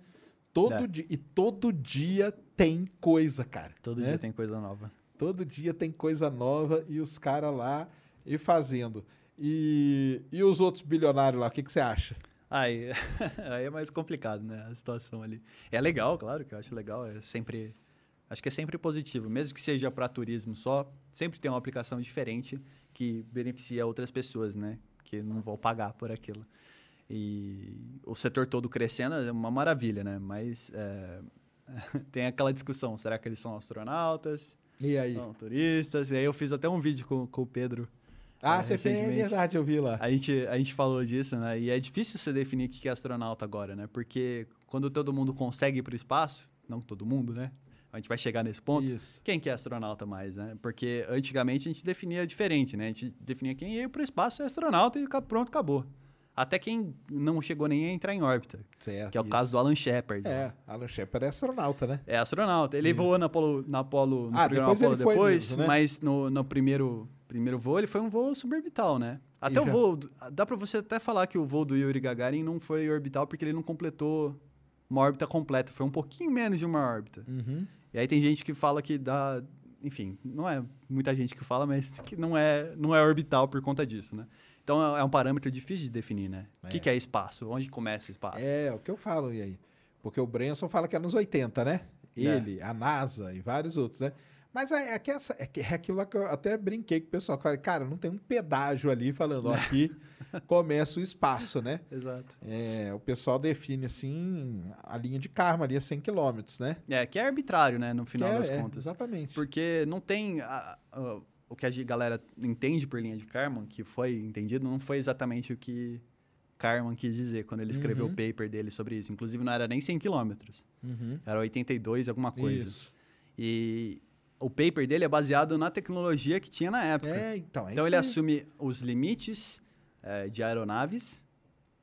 S2: Todo
S1: É.
S2: dia. E todo dia tem coisa, cara.
S1: Todo
S2: né?
S1: dia tem coisa nova.
S2: Todo dia tem coisa nova e os caras lá e fazendo. E, e os outros bilionários lá, o que, que você acha?
S1: Aí, aí é mais complicado, né? A situação ali. É legal, claro que eu acho legal. É sempre. Acho que é sempre positivo. Mesmo que seja para turismo só, sempre tem uma aplicação diferente que beneficia outras pessoas, né? Que não vão pagar por aquilo. E o setor todo crescendo é uma maravilha, né? Mas é, tem aquela discussão: será que eles são astronautas?
S2: E aí?
S1: São turistas? E aí eu fiz até um vídeo com, com o Pedro.
S2: Ah,
S1: é,
S2: você fez, é verdade, eu vi lá.
S1: A gente, a gente falou disso, né? E é difícil você definir o que é astronauta agora, né? Porque quando todo mundo consegue ir para o espaço, não todo mundo, né? A gente vai chegar nesse ponto.
S2: Isso.
S1: Quem que é astronauta mais, né? Porque antigamente a gente definia diferente, né? A gente definia quem ia para o espaço é astronauta e pronto, acabou. Até quem não chegou nem a entrar em órbita.
S2: Certo,
S1: Que é o
S2: isso.
S1: caso do Alan Shepard.
S2: É, Alan Shepard é astronauta, né?
S1: É astronauta. Ele voou na Apollo, na Apollo, no
S2: Ah,
S1: programa
S2: depois foi
S1: depois,
S2: mesmo, né?
S1: mas no, no primeiro, primeiro voo ele foi um voo suborbital, né? Até o
S2: já-
S1: voo, dá pra você até falar que o voo do Yuri Gagarin não foi orbital porque ele não completou uma órbita completa, foi um pouquinho menos de uma órbita.
S2: Uhum.
S1: E aí tem gente que fala que dá, enfim, não é muita gente que fala, mas que não é, não é orbital por conta disso, né? Então é um parâmetro difícil de definir, né? O que,
S2: É.
S1: que é espaço? Onde começa o espaço?
S2: É, o que eu falo, e aí? Porque o Branson fala que é nos 80, né? Ele, a NASA e vários outros, né? Mas é, é, que essa, é, que- é aquilo que eu até brinquei com o pessoal. Falei, cara, não tem um pedágio ali falando, ó, aqui começa o espaço, né?
S1: Exato.
S2: É, o pessoal define, assim, a linha de karma ali a 100 km, né?
S1: É, que é arbitrário, né, no final
S2: é-
S1: das
S2: é,
S1: contas.
S2: exatamente.
S1: Porque não tem. a- a- o que a galera entende por linha de Karman, que foi entendido, não foi exatamente o que Karman quis dizer quando ele escreveu
S2: Uhum.
S1: o paper dele sobre isso. Inclusive, não era nem 100 quilômetros.
S2: Uhum.
S1: Era 82 alguma coisa.
S2: Isso.
S1: E o paper dele é baseado na tecnologia que tinha na época.
S2: É, então, é
S1: então ele
S2: aí.
S1: assume os limites eh, de aeronaves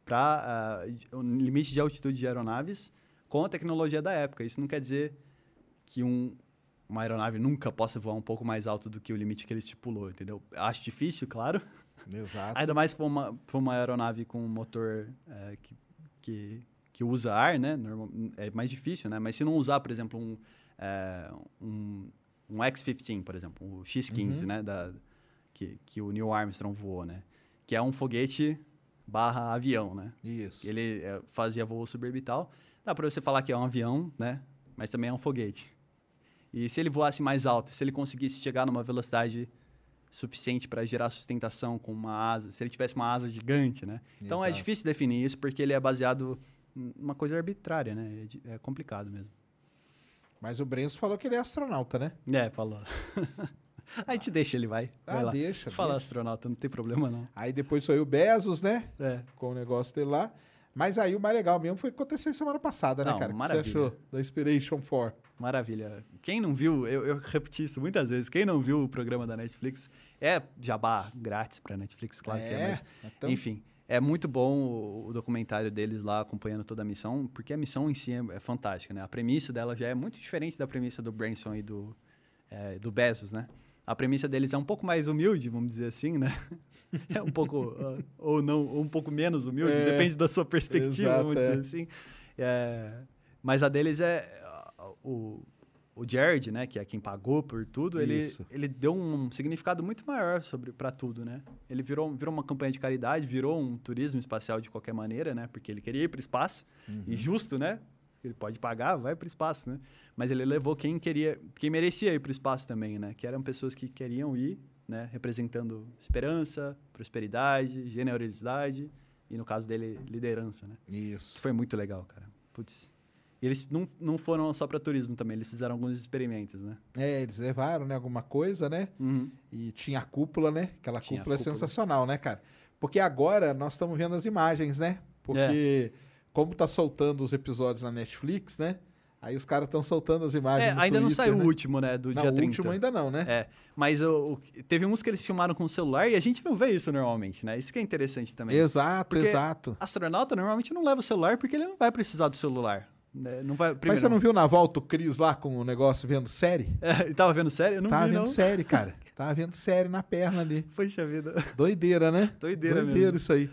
S1: para o limite de altitude de aeronaves com a tecnologia da época. Isso não quer dizer que um, uma aeronave nunca possa voar um pouco mais alto do que o limite que ele estipulou, entendeu? Acho difícil, claro.
S2: Exato.
S1: Ainda mais se for uma, for uma aeronave com um motor eh, que, que, que usa ar, né? Normal- é mais difícil, né? Mas se não usar, por exemplo, um, eh, um, um X-15, por exemplo, o X-15, né? Da, que, que o Neil Armstrong voou, né? Que é um foguete barra avião, né?
S2: Isso.
S1: Ele eh, fazia voo suborbital. Dá para você falar que é um avião, né? Mas também é um foguete. E se ele voasse mais alto, se ele conseguisse chegar numa velocidade suficiente para gerar sustentação com uma asa, se ele tivesse uma asa gigante, né? Então é
S2: Exato.
S1: difícil definir isso porque ele é baseado em uma coisa arbitrária, né? É É complicado mesmo.
S2: Mas o Branson falou que ele é astronauta, né?
S1: É, falou. A gente deixa ele, vai. vai
S2: Ah,
S1: lá.
S2: deixa,
S1: Fala
S2: deixa.
S1: astronauta, não tem problema não.
S2: Aí depois saiu o Bezos, né?
S1: É.
S2: Com o negócio dele lá. Mas aí o mais legal mesmo foi o que aconteceu semana passada, né,
S1: Não,
S2: cara? O que
S1: maravilha.
S2: você achou da Inspiration 4?
S1: Maravilha. Quem não viu, eu, eu repeti isso muitas vezes, quem não viu o programa da Netflix, é jabá grátis pra Netflix, claro que
S2: É,
S1: é, mas
S2: então-
S1: enfim, é muito bom o, o documentário deles lá acompanhando toda a missão, porque a missão em si é, é fantástica, né? A premissa dela já é muito diferente da premissa do Branson e do, é, do Bezos, né? A premissa deles é um pouco mais humilde, vamos dizer assim, né? É um pouco, ah, ou não, ou um pouco menos humilde,
S2: É,
S1: depende da sua perspectiva,
S2: exato,
S1: vamos
S2: é.
S1: dizer assim. É, mas a deles é ah, o, o Jared, né, que é quem pagou por tudo, ele,
S2: Isso.
S1: ele deu um significado muito maior sobre para tudo, né? Ele virou, virou uma campanha de caridade, virou um turismo espacial de qualquer maneira, né? Porque ele queria ir para o espaço e justo, né? Ele pode pagar, vai para o espaço, né? Mas ele levou quem queria, quem merecia ir para o espaço também, né? Que eram pessoas que queriam ir, né? Representando esperança, prosperidade, generosidade e no caso dele liderança, né?
S2: Isso.
S1: Que foi muito legal, cara. Putz. E eles não, não foram só para turismo também, eles fizeram alguns experimentos, né?
S2: É, eles levaram, né, alguma coisa, né?
S1: Uhum.
S2: E tinha a cúpula, né? Aquela
S1: Tinha
S2: cúpula é
S1: cúpula.
S2: sensacional, né, cara? Porque agora nós estamos vendo as imagens, né? Porque como tá soltando os episódios na Netflix, né? Aí os caras estão soltando as imagens
S1: É, ainda não
S2: Twitter,
S1: saiu
S2: né?
S1: o último, né? Do
S2: Não,
S1: dia
S2: o
S1: 30.
S2: último ainda não, né?
S1: É, mas o, o- teve uns que eles filmaram com o celular e a gente não vê isso normalmente, né? Isso que é interessante também.
S2: Exato,
S1: Porque
S2: exato.
S1: Astronauta normalmente não leva o celular porque ele não vai precisar do celular. Né? Não vai,
S2: Mas
S1: primeiro,
S2: você não viu na volta o Cris lá com o negócio vendo série?
S1: É, ele tava vendo série? Eu não
S2: Tava
S1: vi,
S2: vendo
S1: não.
S2: série, cara. Tava vendo série na perna ali.
S1: Poxa vida.
S2: Doideira, né?
S1: Doideira
S2: Doideira
S1: mesmo.
S2: isso aí.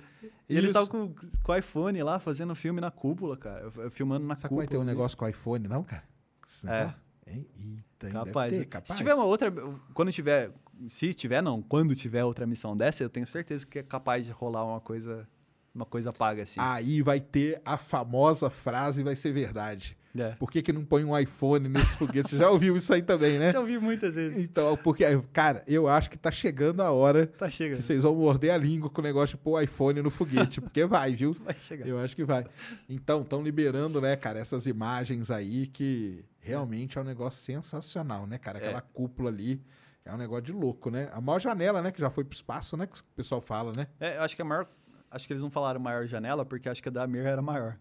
S1: E eles estavam com, com o iPhone lá fazendo filme na cúpula, cara. Filmando na cúpula.
S2: vai ter um negócio com o iPhone, não, cara? Esse
S1: É.
S2: negócio? Hein? Eita,
S1: Capaz.
S2: ter, capaz.
S1: Se tiver uma outra. Quando tiver. Se tiver, não. Quando tiver outra missão dessa, eu tenho certeza que é capaz de rolar uma coisa. Uma coisa paga, assim.
S2: Aí vai ter a famosa frase vai ser verdade.
S1: É.
S2: Por que, que não põe um iPhone nesse foguete? Você já ouviu isso aí também, né?
S1: Já ouvi muitas vezes.
S2: Então, porque, cara, eu acho que tá chegando a hora
S1: Tá chegando.
S2: que vocês vão morder a língua com o negócio de pôr o iPhone no foguete, porque vai, viu?
S1: Vai chegar.
S2: Eu acho que vai. Então, estão liberando, né, cara, essas imagens aí que realmente é um negócio sensacional, né, cara? Aquela
S1: É.
S2: cúpula ali é um negócio de louco, né? A maior janela, né, que já foi pro espaço, né, que o pessoal fala, né?
S1: É, eu acho que a maior. Acho que eles não falaram maior janela, porque acho que a da Mir era maior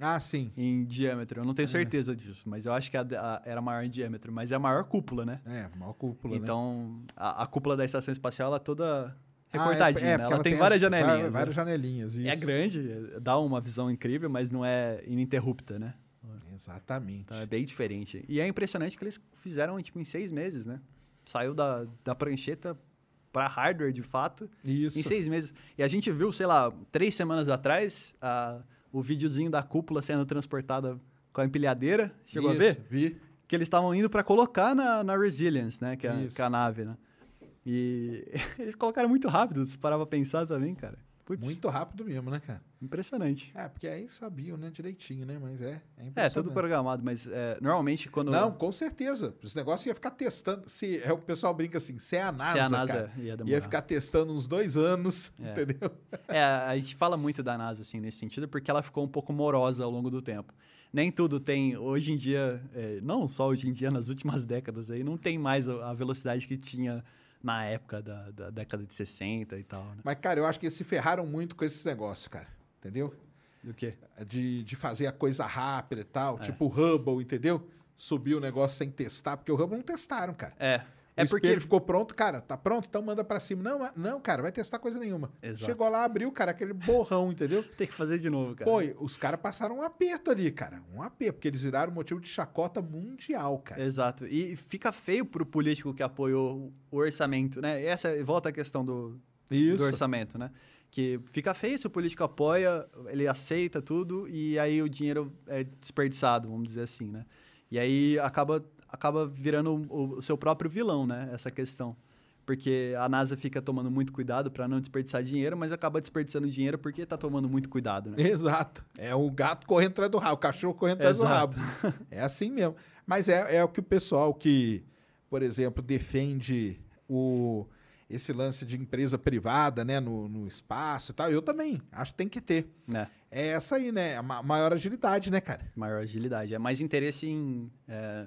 S2: Ah, sim.
S1: em diâmetro. Eu não
S2: É.
S1: tenho certeza disso, mas eu acho que a, a- era maior em diâmetro. Mas é a maior cúpula, né?
S2: É, a maior cúpula, né?
S1: então, a, a cúpula da estação espacial ela é toda
S2: Ah, é-
S1: recortadinha,
S2: é,
S1: né?
S2: porque
S1: Ela, tem
S2: as-
S1: várias
S2: va-
S1: janelinhas. né?
S2: Várias janelinhas, isso.
S1: É grande, dá uma visão incrível, mas não é ininterrupta, né?
S2: Exatamente.
S1: Então é bem diferente. E é impressionante que eles fizeram tipo, em seis meses, né? Saiu da, da prancheta para hardware, de fato,
S2: Isso.
S1: em seis meses. E a gente viu, sei lá, três semanas atrás, a, o videozinho da cúpula sendo transportada com a empilhadeira. Chegou a ver?
S2: Isso, Vi.
S1: Que eles estavam indo para colocar na, na Resilience, né? Que é,
S2: Isso.
S1: que é a nave, né? E eles colocaram muito rápido, se parar pra pensar também, cara. Putz,
S2: Muito rápido mesmo, né, cara?
S1: impressionante.
S2: É, porque aí sabiam, né, direitinho, né? Mas é, é
S1: É, tudo programado, mas é, normalmente quando...
S2: Não, com certeza. Esse negócio ia ficar testando. Se, é, o pessoal brinca assim, se é a NASA,
S1: Se a NASA
S2: cara,
S1: ia
S2: ia, ficar testando uns dois anos,
S1: É.
S2: entendeu?
S1: É, a gente fala muito da NASA, assim, nesse sentido, porque ela ficou um pouco morosa ao longo do tempo. Nem tudo tem, hoje em dia, é, não só hoje em dia, nas últimas décadas aí, não tem mais a velocidade que tinha na época da, da década de 60 e tal, né?
S2: Mas, cara, eu acho que eles se ferraram muito com esses negócios, cara. Entendeu?
S1: Do quê?
S2: De, de fazer a coisa rápida e tal.
S1: É.
S2: Tipo o Hubble, entendeu? Subir o negócio sem testar, porque o Hubble não testaram, cara.
S1: É,
S2: É o
S1: porque...
S2: espelho ficou pronto, cara, tá pronto, então manda pra cima. Não, não, cara, vai testar coisa nenhuma.
S1: Exato.
S2: Chegou lá, abriu, cara, aquele borrão, entendeu?
S1: Tem que fazer de novo, cara.
S2: E os caras passaram um aperto ali, cara. Um aperto, porque eles viraram motivo de chacota mundial, cara.
S1: Exato. E fica feio pro político que apoiou o orçamento, né? Essa volta à questão do,
S2: Isso.
S1: do orçamento, né? Que fica feio se o político apoia, ele aceita tudo e aí o dinheiro é desperdiçado, vamos dizer assim, né? E aí acaba, acaba virando o, o seu próprio vilão, né? Essa questão. Porque a NASA fica tomando muito cuidado para não desperdiçar dinheiro, mas acaba desperdiçando dinheiro porque tá tomando muito cuidado, né?
S2: Exato. É o gato correndo atrás do rabo, o cachorro correndo atrás
S1: Exato.
S2: do rabo. É assim mesmo. Mas é, é o que o pessoal que, por exemplo, defende o, esse lance de empresa privada, né, no, no espaço e tal, eu também acho que tem que ter.
S1: né?
S2: É essa aí, né? A ma- maior agilidade, né, cara?
S1: maior agilidade. É mais interesse em, é,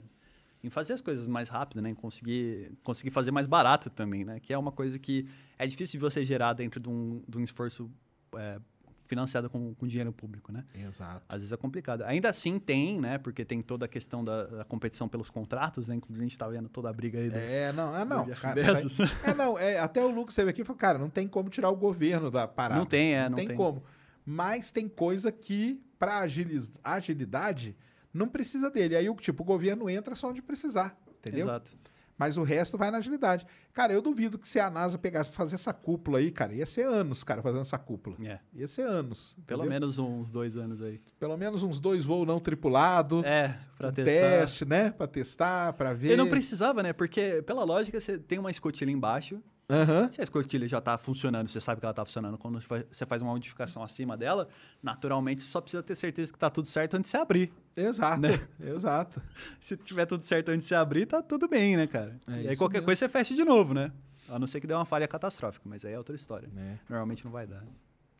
S1: em fazer as coisas mais rápido, né? Em conseguir, conseguir fazer mais barato também, né? Que é uma coisa que é difícil de você gerar dentro de um, de um esforço é, financiado com, com dinheiro público, né?
S2: Exato.
S1: Às vezes é complicado. Ainda assim tem, né? Porque tem toda a questão da, da competição pelos contratos, né? Inclusive a gente tá vendo toda a briga aí. do-
S2: É, não, é não. Cara, aí- é, não, é, até o Lucas esteve aqui e falou, cara, não tem como tirar o governo da parada.
S1: Não tem, é,
S2: não,
S1: não
S2: tem,
S1: tem.
S2: como. Mas tem coisa que, para agilidade, não precisa dele. Aí, o tipo, o governo entra só onde precisar, entendeu?
S1: Exato.
S2: Mas o resto vai na agilidade. Cara, eu duvido que se a NASA pegasse pra fazer essa cúpula aí, cara, ia ser anos, cara, fazendo essa cúpula.
S1: É.
S2: Ia ser anos.
S1: Pelo
S2: entendeu?
S1: menos uns dois anos aí.
S2: Pelo menos uns dois voos não tripulados.
S1: É, pra
S2: um
S1: testar.
S2: teste, né? Pra testar, pra ver.
S1: Ele não precisava, né? Porque, pela lógica, você tem uma escotilha embaixo,
S2: Aham.
S1: Se a escotilha já está funcionando, você sabe que ela está funcionando, quando você fa- você faz uma modificação acima dela, naturalmente você só precisa ter certeza que está tudo certo antes de você abrir.
S2: Exato,
S1: Né?
S2: exato.
S1: Se tiver tudo certo antes de você abrir, tá tudo bem, né, cara?
S2: É
S1: e aí qualquer
S2: mesmo.
S1: coisa você fecha de novo, né? A não ser que dê uma falha catastrófica, mas aí é outra história.
S2: É.
S1: Normalmente não vai dar.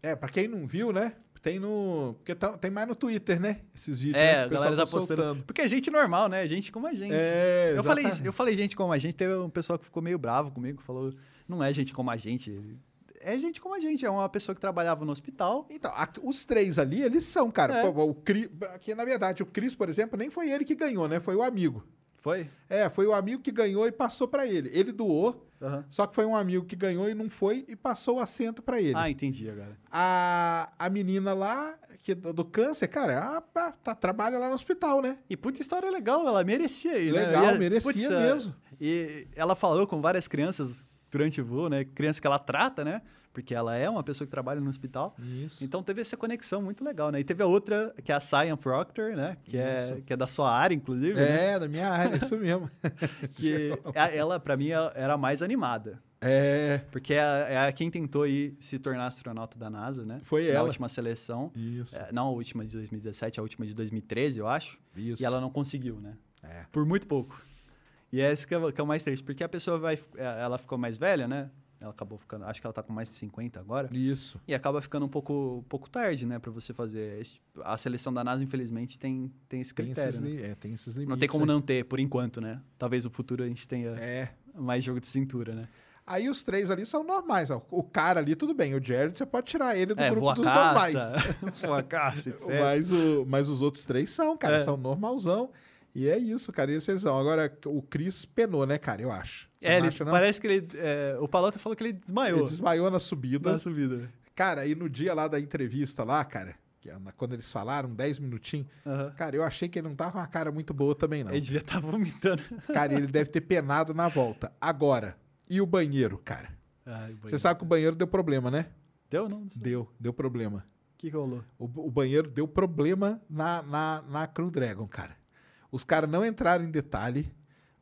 S2: É, pra quem não viu, né? Tem no. Porque tá- tem mais no Twitter, né? Esses vídeos.
S1: É,
S2: né,
S1: a galera tá postando.
S2: soltando.
S1: Porque é gente normal, né? Gente como a gente.
S2: É,
S1: eu falei,
S2: exatamente.
S1: isso, eu falei gente como a gente, teve um pessoal que ficou meio bravo comigo, falou, não é gente como a gente. É gente como a gente, é uma pessoa que trabalhava no hospital.
S2: Então, a- os três ali, eles são, cara.
S1: É.
S2: O Cris, que na verdade, o Cris, por exemplo, nem foi ele que ganhou, né? Foi o amigo.
S1: Foi?
S2: É, foi o amigo que ganhou e passou pra ele. Ele doou,
S1: Aham.
S2: só que foi um amigo que ganhou e não foi e passou o assento pra ele.
S1: Ah, entendi agora.
S2: A, a menina lá, que, do, do câncer, cara, ela tá, tá- trabalha lá no hospital, né?
S1: E puta história legal, ela merecia ir, né?
S2: Legal,
S1: E a-
S2: merecia
S1: putz,
S2: mesmo.
S1: E ela falou com várias crianças durante o voo, né? Crianças que ela trata, né? Porque ela é uma pessoa que trabalha no hospital.
S2: Isso.
S1: Então teve essa conexão muito legal, né? E teve a outra, que é a Cyan Proctor, né? Que, é, que é da sua área, inclusive. né?
S2: É, da minha área, isso mesmo.
S1: Que ela, pra mim, era a mais animada.
S2: É,
S1: Porque é, a- é quem tentou ir se tornar astronauta da NASA, né?
S2: Foi
S1: Na
S2: ela.
S1: última seleção.
S2: isso.
S1: É, não a última de 2017, a última de 2013, eu acho.
S2: Isso.
S1: E ela não conseguiu, né?
S2: É.
S1: Por muito pouco. E é esse que é, o- que é o mais triste, porque a pessoa vai. é, Ela ficou mais velha, né? Ela acabou ficando. Acho que ela tá com mais de 50 agora.
S2: Isso.
S1: E acaba ficando um pouco, um pouco tarde, né? Pra você fazer. esse- a seleção da NASA, infelizmente, tem, tem esse
S2: Tem
S1: critério.
S2: esses,
S1: né?
S2: é, tem esses limites.
S1: Não tem como
S2: aí.
S1: não ter, por enquanto, né? Talvez no futuro a gente tenha
S2: É.
S1: mais jogo de cintura, né?
S2: Aí os três ali são normais. ó. O cara ali, tudo bem. O Jared, você pode tirar ele do
S1: é,
S2: grupo dos
S1: caça,
S2: normais.
S1: voa caça, etc.
S2: Mas, o, mas os outros três são, cara.
S1: É.
S2: São normalzão. E é isso, cara. E vocês são. Agora, o Chris penou, né, cara? Eu acho. Você
S1: É,
S2: não
S1: ele,
S2: acha, não?
S1: parece que ele. é, o Palota falou que ele desmaiou
S2: Ele desmaiou na subida.
S1: na subida.
S2: Cara, aí no dia lá da entrevista lá, cara, que é quando eles falaram, 10 minutinhos, cara, eu achei que ele não tava com uma cara muito boa também, não.
S1: Ele devia estar vomitando.
S2: Cara, ele deve ter penado na volta. Agora, e o banheiro, cara?
S1: Ai,
S2: Você sabe que o banheiro deu problema, né?
S1: Deu, não? O
S2: Deu, deu problema.
S1: que que rolou?
S2: O, o banheiro deu problema na, na, na Crew Dragon, cara. Os caras não entraram em detalhe,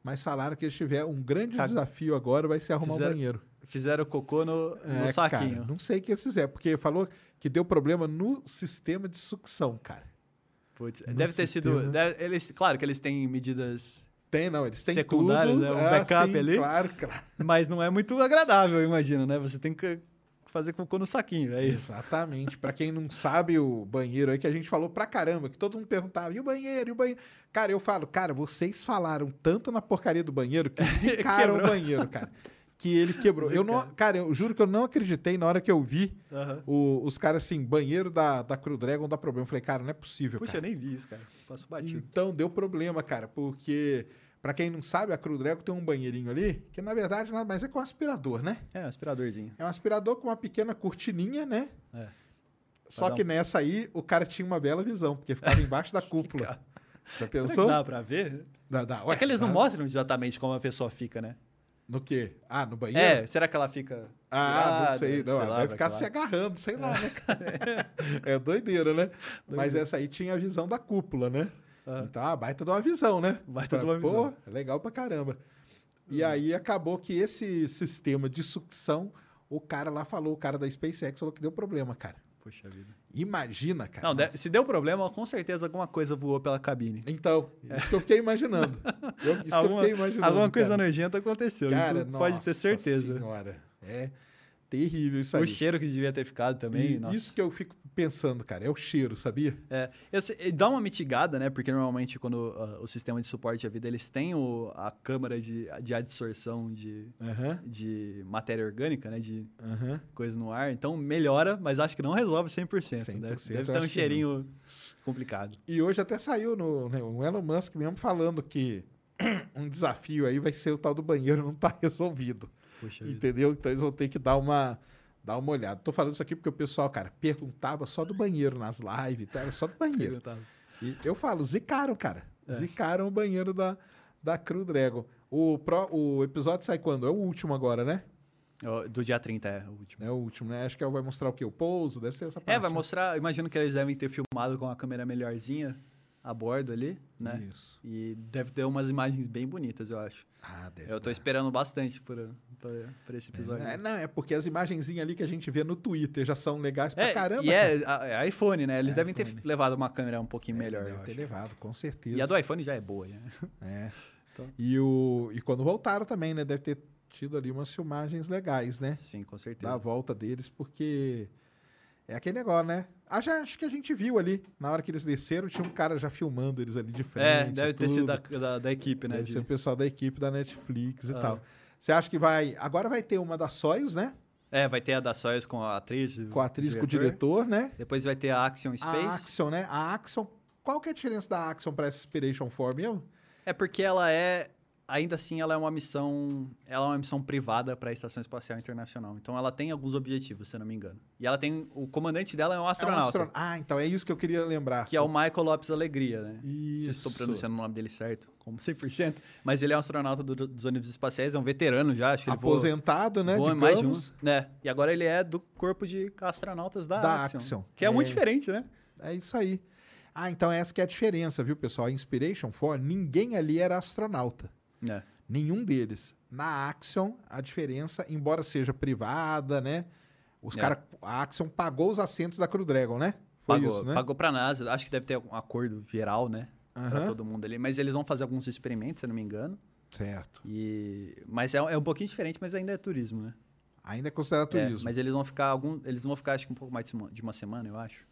S2: mas falaram que eles tiveram um grande desafio agora, vai ser arrumar
S1: Fizeram-
S2: um banheiro.
S1: Fizeram cocô no, no
S2: É,
S1: saquinho.
S2: Cara, não sei o que eles fizeram, porque falou que deu problema no sistema de sucção, cara.
S1: Putz,
S2: no
S1: deve ter sido.
S2: sistema.
S1: deve- eles, claro que eles têm medidas,
S2: Tem, não, eles têm
S1: Secundários,
S2: tudo.
S1: né? Um
S2: Ah,
S1: backup
S2: sim,
S1: ali.
S2: Claro, claro.
S1: mas não é muito agradável, imagino, né? Você tem que fazer cocô no saquinho, é isso.
S2: Exatamente. Pra quem não sabe o banheiro aí, que a gente falou pra caramba, que todo mundo perguntava, e o banheiro, e o banheiro? Cara, eu falo, cara, vocês falaram tanto na porcaria do banheiro que zicaram o banheiro, cara. Que ele quebrou. Eu não, cara, eu juro que eu não acreditei na hora que eu vi
S1: Aham.
S2: o- os caras assim, banheiro da, da Crew Dragon dá problema. Eu falei, cara, não é possível,
S1: Puxa,
S2: cara.
S1: eu nem vi isso, cara. Passo batido.
S2: Então deu problema, cara, porque pra quem não sabe, a Crew Dragon tem um banheirinho ali, que na verdade nada mais é que um aspirador, né?
S1: É, um aspiradorzinho.
S2: É um aspirador com uma pequena cortininha, né?
S1: É.
S2: Só que
S1: um-
S2: nessa aí o cara tinha uma bela visão, porque ficava embaixo da cúpula. Já
S1: Será
S2: pensou?
S1: que dá pra ver?
S2: Dá, dá.
S1: é
S2: Ué,
S1: que eles não
S2: dá.
S1: mostram exatamente como a pessoa fica, né?
S2: No quê? Ah, no banheiro?
S1: É, será que ela fica.
S2: Ah, não
S1: virada,
S2: sei. Não, ela
S1: lá,
S2: vai ficar se agarrando, sei lá, né, cara? é doideira, né? Mas essa aí tinha a visão da cúpula, né?
S1: Ah.
S2: Então, a baita de uma visão, né?
S1: Baita de
S2: Pra-
S1: uma visão.
S2: Pô, é legal pra caramba. E aí acabou que esse sistema de sucção, o cara lá falou, o cara da SpaceX falou que deu problema, cara.
S1: Puxa vida.
S2: Imagina, cara.
S1: Não, de-
S2: Nossa.
S1: se deu problema, com certeza alguma coisa voou pela cabine.
S2: Então, isso que eu fiquei imaginando. Eu, isso
S1: alguma,
S2: que eu fiquei imaginando.
S1: alguma coisa
S2: cara.
S1: nojenta aconteceu.
S2: Cara,
S1: isso pode ter certeza.
S2: Senhora. É terrível isso
S1: O
S2: aí.
S1: cheiro que devia ter ficado também.
S2: E
S1: nossa.
S2: isso que eu fico pensando, cara, é o cheiro, sabia?
S1: É, eu dá uma mitigada, né? Porque normalmente quando ah, o sistema de suporte à vida, eles têm o- a câmara de, de adsorção de,
S2: Aham,
S1: de matéria orgânica, né? De
S2: aham.
S1: coisa no ar. Então melhora, mas acho que não resolve 100%.
S2: 100%
S1: deve
S2: eu
S1: deve ter um cheirinho complicado.
S2: E hoje até saiu no, né, o Elon Musk mesmo falando que um desafio aí vai ser o tal do banheiro não tá resolvido.
S1: Vida.
S2: Entendeu? Então eles vão ter que dar uma, dar uma olhada. Tô falando isso aqui porque o pessoal, cara, perguntava só do banheiro nas lives, então era só do banheiro. E eu falo, zicaram, cara.
S1: É.
S2: Zicaram o banheiro da, da Crew Dragon. O, pro, o episódio sai quando? É o último agora, né?
S1: Ó, Do dia 30 é o último.
S2: É o último, né? Acho que vai mostrar o quê? O pouso? Deve ser essa parte.
S1: É, vai
S2: né?
S1: mostrar. Imagino que eles devem ter filmado com a câmera melhorzinha a bordo ali, né?
S2: Isso.
S1: E deve ter umas imagens bem bonitas, eu acho.
S2: Ah, deve
S1: Eu tô
S2: dar.
S1: esperando bastante por, por esse episódio.
S2: É, não, é porque as imagenzinhas ali que a gente vê no Twitter já são legais pra
S1: É,
S2: caramba.
S1: e é, é iPhone, né? Eles
S2: É,
S1: devem ter
S2: iPhone.
S1: levado uma câmera um pouquinho
S2: cara.
S1: melhor,
S2: Deve ter
S1: acho.
S2: levado, com certeza.
S1: E a do iPhone já é boa, né?
S2: É.
S1: Então.
S2: E, o, e quando voltaram também, né? Deve ter tido ali umas filmagens legais, né?
S1: Sim, com
S2: Da
S1: certeza.
S2: volta deles, porque É aquele negócio, né? Ah, já, acho que a gente viu ali. Na hora que eles desceram, tinha um cara já filmando eles ali de frente.
S1: É, deve ter sido da, da, da equipe, né?
S2: Deve
S1: de-
S2: ser o pessoal da equipe da Netflix e
S1: Ah.
S2: tal. Você acha que vai. Agora vai ter uma da Soyuz, né?
S1: É, vai ter a da Soyuz com a atriz.
S2: Com a atriz, com o diretor, né?
S1: Depois vai ter a Axion
S2: A
S1: Space.
S2: Axion, né? A Axion. Qual que é a diferença da Axion para essa Inspiration 4 mesmo?
S1: É porque ela é, ainda assim, ela é uma missão, ela é uma missão privada para a Estação Espacial Internacional. Então ela tem alguns objetivos, se eu não me engano. E ela tem, o comandante dela é um
S2: É um
S1: astronauta,
S2: Ah, então é isso que eu queria lembrar.
S1: que é o Michael Lopes Alegria, né? Sei se
S2: Isso.
S1: estou pronunciando o nome dele certo, como 100%, mas ele é um astronauta do- dos ônibus espaciais, é um veterano já, acho que ele voa-
S2: Aposentado, né?
S1: voa mais de um, né? E agora ele é do corpo de astronautas da,
S2: Da
S1: Axion,
S2: Axion.
S1: que é, muito
S2: É.
S1: diferente, né?
S2: É isso aí. Ah, então essa que é a diferença, viu, pessoal? A Inspiration 4, ninguém ali era astronauta.
S1: É.
S2: Nenhum deles. Na Axion, a diferença, embora seja privada, né? Os
S1: É.
S2: cara, a Axion pagou os assentos da Crew Dragon, né? Foi
S1: Pagou,
S2: isso, né?
S1: pagou pra NASA. Acho que deve ter um acordo geral, né? Pra
S2: Aham.
S1: todo mundo ali. Mas eles vão fazer alguns experimentos, se eu não me engano.
S2: Certo.
S1: E... Mas é, é um pouquinho diferente, mas ainda é turismo, né?
S2: Ainda é considerado
S1: É,
S2: turismo.
S1: mas eles vão ficar algum, eles vão ficar acho que um pouco mais de uma semana, eu acho.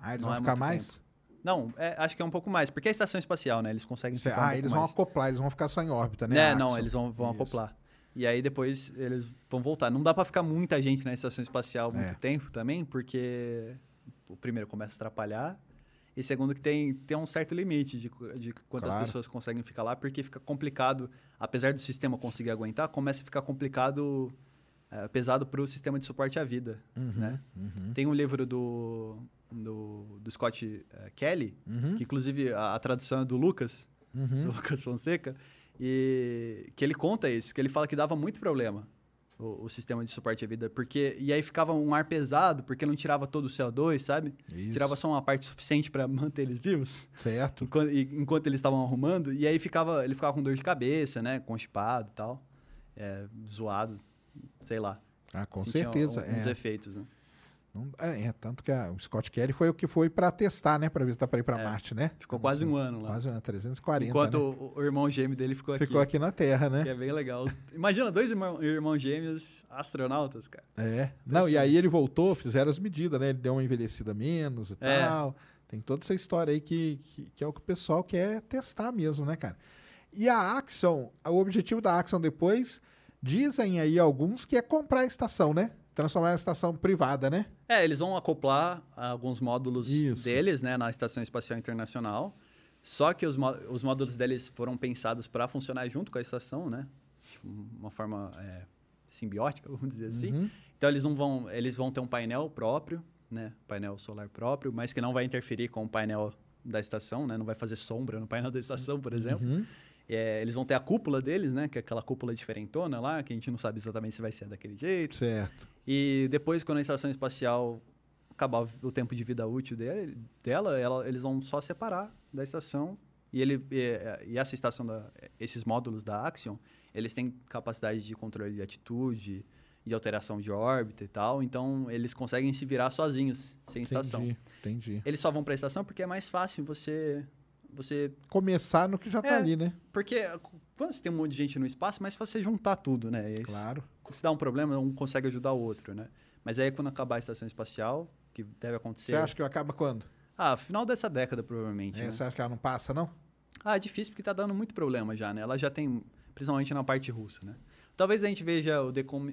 S2: Ah, eles
S1: não
S2: vão
S1: é
S2: ficar mais?
S1: Não, é, acho que é um pouco mais, porque é estação espacial, né? Eles conseguem
S2: Cê-
S1: ficar um
S2: ah,
S1: pouco
S2: eles vão
S1: mais.
S2: acoplar, eles vão ficar só em órbita, né?
S1: É,
S2: A
S1: não, eles vão, vão
S2: Isso.
S1: acoplar. E aí depois eles vão voltar. Não dá pra ficar muita gente na estação espacial muito
S2: É.
S1: tempo também, porque o primeiro começa a atrapalhar. E segundo que tem, tem um certo limite de, de quantas
S2: Claro.
S1: pessoas conseguem ficar lá, porque fica complicado, apesar do sistema conseguir aguentar, começa a ficar complicado, é, pesado para o sistema de suporte à vida.
S2: Uhum,
S1: né? Tem um livro do, do, do Scott eh, Kelly,
S2: Uhum.
S1: que inclusive a, a tradução é do Lucas,
S2: Uhum.
S1: do Lucas Fonseca, e que ele conta isso, que ele fala que dava muito problema o, o sistema de suporte à vida, porque e aí ficava um ar pesado, porque não tirava todo o CO2, sabe?
S2: Isso.
S1: Tirava só uma parte suficiente para manter eles vivos,
S2: Certo.
S1: enquanto, e- enquanto eles estavam arrumando, e aí ficava, ele ficava com dor de cabeça, né, constipado e tal, é, zoado, sei lá.
S2: Ah, com
S1: Sentia
S2: certeza.
S1: um- uns
S2: é.
S1: efeitos, né?
S2: Não- é, é, tanto que a- o Scott Kelly foi o que foi pra testar, né? Pra ver se dá pra ir pra
S1: É.
S2: Marte, né?
S1: Ficou quase um ano lá.
S2: Quase um ano, 340,
S1: Enquanto
S2: né?
S1: o, o irmão gêmeo dele ficou aqui.
S2: Ficou aqui na Terra, né?
S1: Que é bem legal. Imagina dois irmão- irmãos gêmeos astronautas, cara.
S2: É. Não, e aí ele voltou, fizeram as medidas, né? Ele deu uma envelhecida menos e
S1: É.
S2: tal. Tem toda essa história aí que, que, que é o que o pessoal quer testar mesmo, né, cara? E a Axion, o objetivo da Axion depois, dizem aí alguns que é comprar a estação, né? Transformar a estação privada, né?
S1: É, eles vão acoplar alguns módulos
S2: Isso.
S1: deles, né, na Estação Espacial Internacional. Só que os, os módulos deles foram pensados para funcionar junto com a estação, né? Tipo, uma forma é, simbiótica, vamos dizer assim.
S2: Uhum.
S1: Então eles não vão, eles vão ter um painel próprio, né? Painel solar próprio, mas que não vai interferir com o painel da estação, né? Não vai fazer sombra no painel da estação, por exemplo.
S2: Uhum.
S1: É, eles vão ter a cúpula deles, né? Que é aquela cúpula diferentona lá, que a gente não sabe exatamente se vai ser daquele jeito.
S2: Certo.
S1: E depois, quando a estação espacial acabar o tempo de vida útil dele, dela, ela- eles vão só separar da estação. E, ele, e, e essa estação, da, esses módulos da Axion, eles têm capacidade de controle de atitude, de alteração de órbita e tal. Então, eles conseguem se virar sozinhos, sem estação.
S2: Entendi, entendi.
S1: Eles só vão para a estação porque é mais fácil você... você
S2: Começar no que já tá
S1: É.
S2: ali, né?
S1: porque quando você tem um monte de gente no espaço, é fácil você juntar tudo, né? E aí,
S2: Claro.
S1: se dá um problema, um consegue ajudar o outro, né? Mas aí quando acabar a estação espacial, que deve acontecer.
S2: Você acha que acaba quando?
S1: Ah, final dessa década, provavelmente.
S2: É,
S1: né?
S2: Você acha que ela não passa, não?
S1: Ah, é difícil porque tá dando muito problema já, né? Ela já tem, principalmente na parte russa, né? Talvez a gente veja o decom.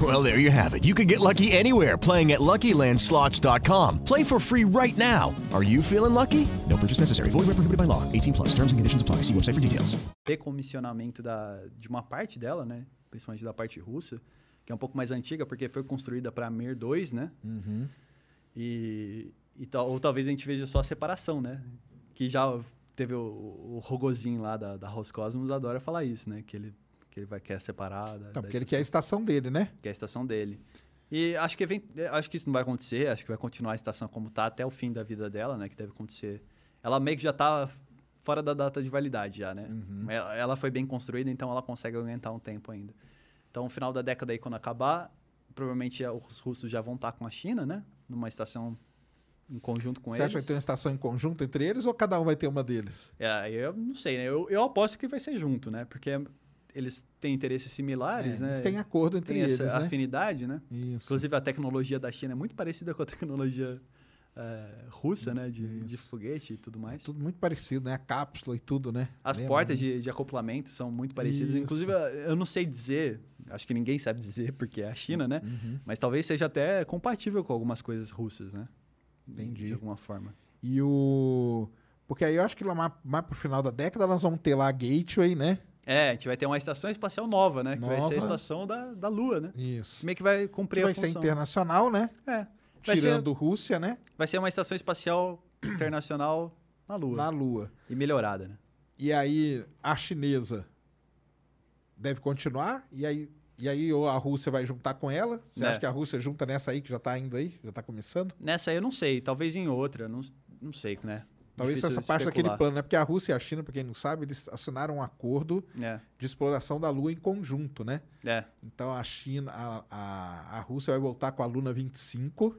S5: Well, there you have it. You can get lucky anywhere playing at LuckyLandSlots.com. Play for free right now. Are you feeling lucky? No purchase necessary. Void where prohibited by law. 18 plus. Terms and conditions apply. See website for details.
S1: decomissionamento da, de uma parte dela, né? Principalmente da parte russa, que é um pouco mais antiga, porque foi construída para Mir 2, né? E, e tal, ou talvez a gente veja só a separação, né? Que já teve o, o Rogozin lá da, da Roscosmos adora falar isso, né? Que ele, que ele vai quer separar. Da,
S2: Não, porque ele quer a estação dele, né?
S1: que é a estação dele. E acho que, event- acho que isso não vai acontecer, acho que vai continuar a estação como tá até o fim da vida dela, né? Que deve acontecer. Ela meio que já tá fora da data de validade já, né? Ela, ela foi bem construída, então ela consegue aguentar um tempo ainda. Então, no final da década aí, quando acabar, provavelmente eh, os russos já vão estar com a China, né? Numa estação em conjunto com
S2: Você
S1: eles.
S2: acha que vai ter uma estação em conjunto entre eles ou cada um vai ter uma deles?
S1: É, eu não sei, né? Eu, eu aposto que vai ser junto, né? Porque eles têm interesses similares,
S2: É,
S1: né?
S2: Eles têm acordo entre
S1: Tem
S2: eles,
S1: essa
S2: né?
S1: afinidade, né?
S2: Isso.
S1: Inclusive, a tecnologia da China é muito parecida com a tecnologia eh, russa, né? De, de foguete e tudo mais.
S2: Tudo muito parecido, né? A cápsula e tudo, né?
S1: As
S2: Lembra,
S1: portas
S2: né?
S1: de, de acoplamento são muito parecidas.
S2: Isso.
S1: Inclusive, eu não sei dizer, acho que ninguém sabe dizer, porque é a China, né?
S2: Uhum.
S1: Mas talvez seja até compatível com algumas coisas russas, né?
S2: Entendi.
S1: De alguma forma.
S2: E o... Porque aí eu acho que lá mais, mais pro final da década nós vamos ter lá a Gateway, né?
S1: É, a gente vai ter uma estação espacial nova, né? Que vai ser a
S2: Nova.
S1: estação da, da Lua, né?
S2: Isso.
S1: Meio que vai
S2: Que
S1: cumprir
S2: vai
S1: a
S2: ser
S1: função.
S2: internacional, né?
S1: É. Vai ser,
S2: Tirando Rússia, né?
S1: vai ser uma estação espacial internacional na Lua.
S2: Na Lua.
S1: E melhorada, né?
S2: E aí a chinesa deve continuar. E aí, e aí ou a Rússia vai juntar com ela. Você
S1: É.
S2: acha que a Rússia junta nessa aí, que já tá indo aí? Já tá começando?
S1: Nessa aí eu não sei, talvez em outra, não, não sei, né?
S2: Talvez essa parte daquele
S1: especular.
S2: plano, né? Porque a Rússia e a China, pra quem não sabe, eles assinaram um acordo
S1: É,
S2: de exploração da Lua em conjunto, né?
S1: é.
S2: Então a China, a, a, a Rússia vai voltar com a Luna 25.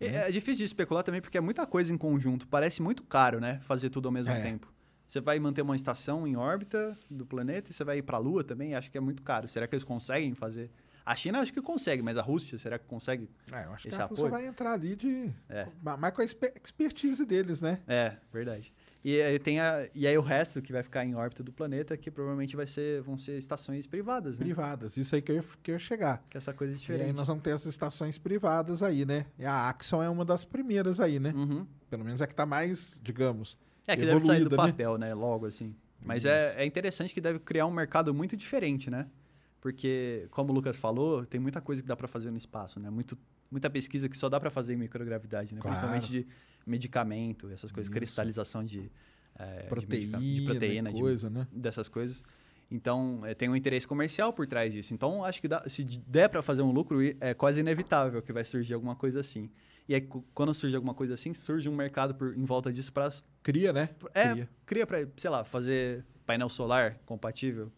S1: É, é difícil de especular também porque é muita coisa em conjunto. Parece muito caro, né? Fazer tudo ao mesmo
S2: É.
S1: tempo. Você vai manter uma estação em órbita do planeta e você vai ir para a Lua também. Acho que é muito caro. Será que eles conseguem fazer? A China acho que consegue, mas a Rússia, será que consegue?
S2: É, eu acho que
S1: Esse
S2: a Rússia
S1: apoio?
S2: vai entrar ali de.
S1: É.
S2: Mais com a exper- expertise deles, né?
S1: É, verdade. E aí, tem a, e aí o resto que vai ficar em órbita do planeta, que provavelmente vai ser, vão ser estações privadas, né?
S2: Privadas. Isso aí que eu ia, que eu ia chegar.
S1: Que é essa coisa
S2: E aí
S1: diferente.
S2: nós vamos ter essas estações privadas aí, né? E a Axon é uma das primeiras aí, né?
S1: Uhum.
S2: Pelo menos é que tá mais, digamos.
S1: É, que deve sair do
S2: evoluída, né?
S1: papel, né? Logo assim. Mas é, é interessante que deve criar um mercado muito diferente, né? Porque, como o Lucas falou, tem muita coisa que dá para fazer no espaço, né? Muito, muita pesquisa que só dá para fazer em microgravidade, né?
S2: Claro.
S1: Principalmente de medicamento, essas coisas,
S2: Isso.
S1: cristalização de, é, de
S2: Proteína,
S1: medica- de proteína, de-
S2: coisa, né?
S1: dessas coisas. Então, é, tem um interesse comercial por trás disso. Então, acho que dá- se der para fazer um lucro, é quase inevitável que vai surgir alguma coisa assim. E aí, quando surge alguma coisa assim, surge um mercado por, em volta disso para
S2: Cria, né?
S1: é,
S2: Cria.
S1: cria para, sei lá, fazer painel solar compatível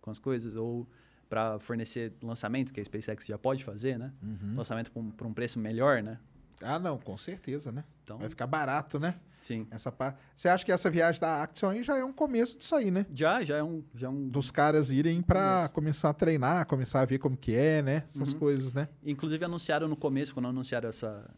S1: com as coisas ou para fornecer lançamento, que a SpaceX já pode fazer, né?
S2: Uhum.
S1: Lançamento por um, um preço melhor, né?
S2: Ah, não, com certeza, né?
S1: Então,
S2: Vai ficar barato, né?
S1: sim.
S2: Essa pa... Você acha que essa viagem da Action aí já é um começo disso aí, né?
S1: Já, já é um, já é um
S2: Dos caras irem pra começar a treinar, começar a ver como que é, né? Essas
S1: Uhum.
S2: coisas, né?
S1: Inclusive anunciaram no começo, quando anunciaram essa,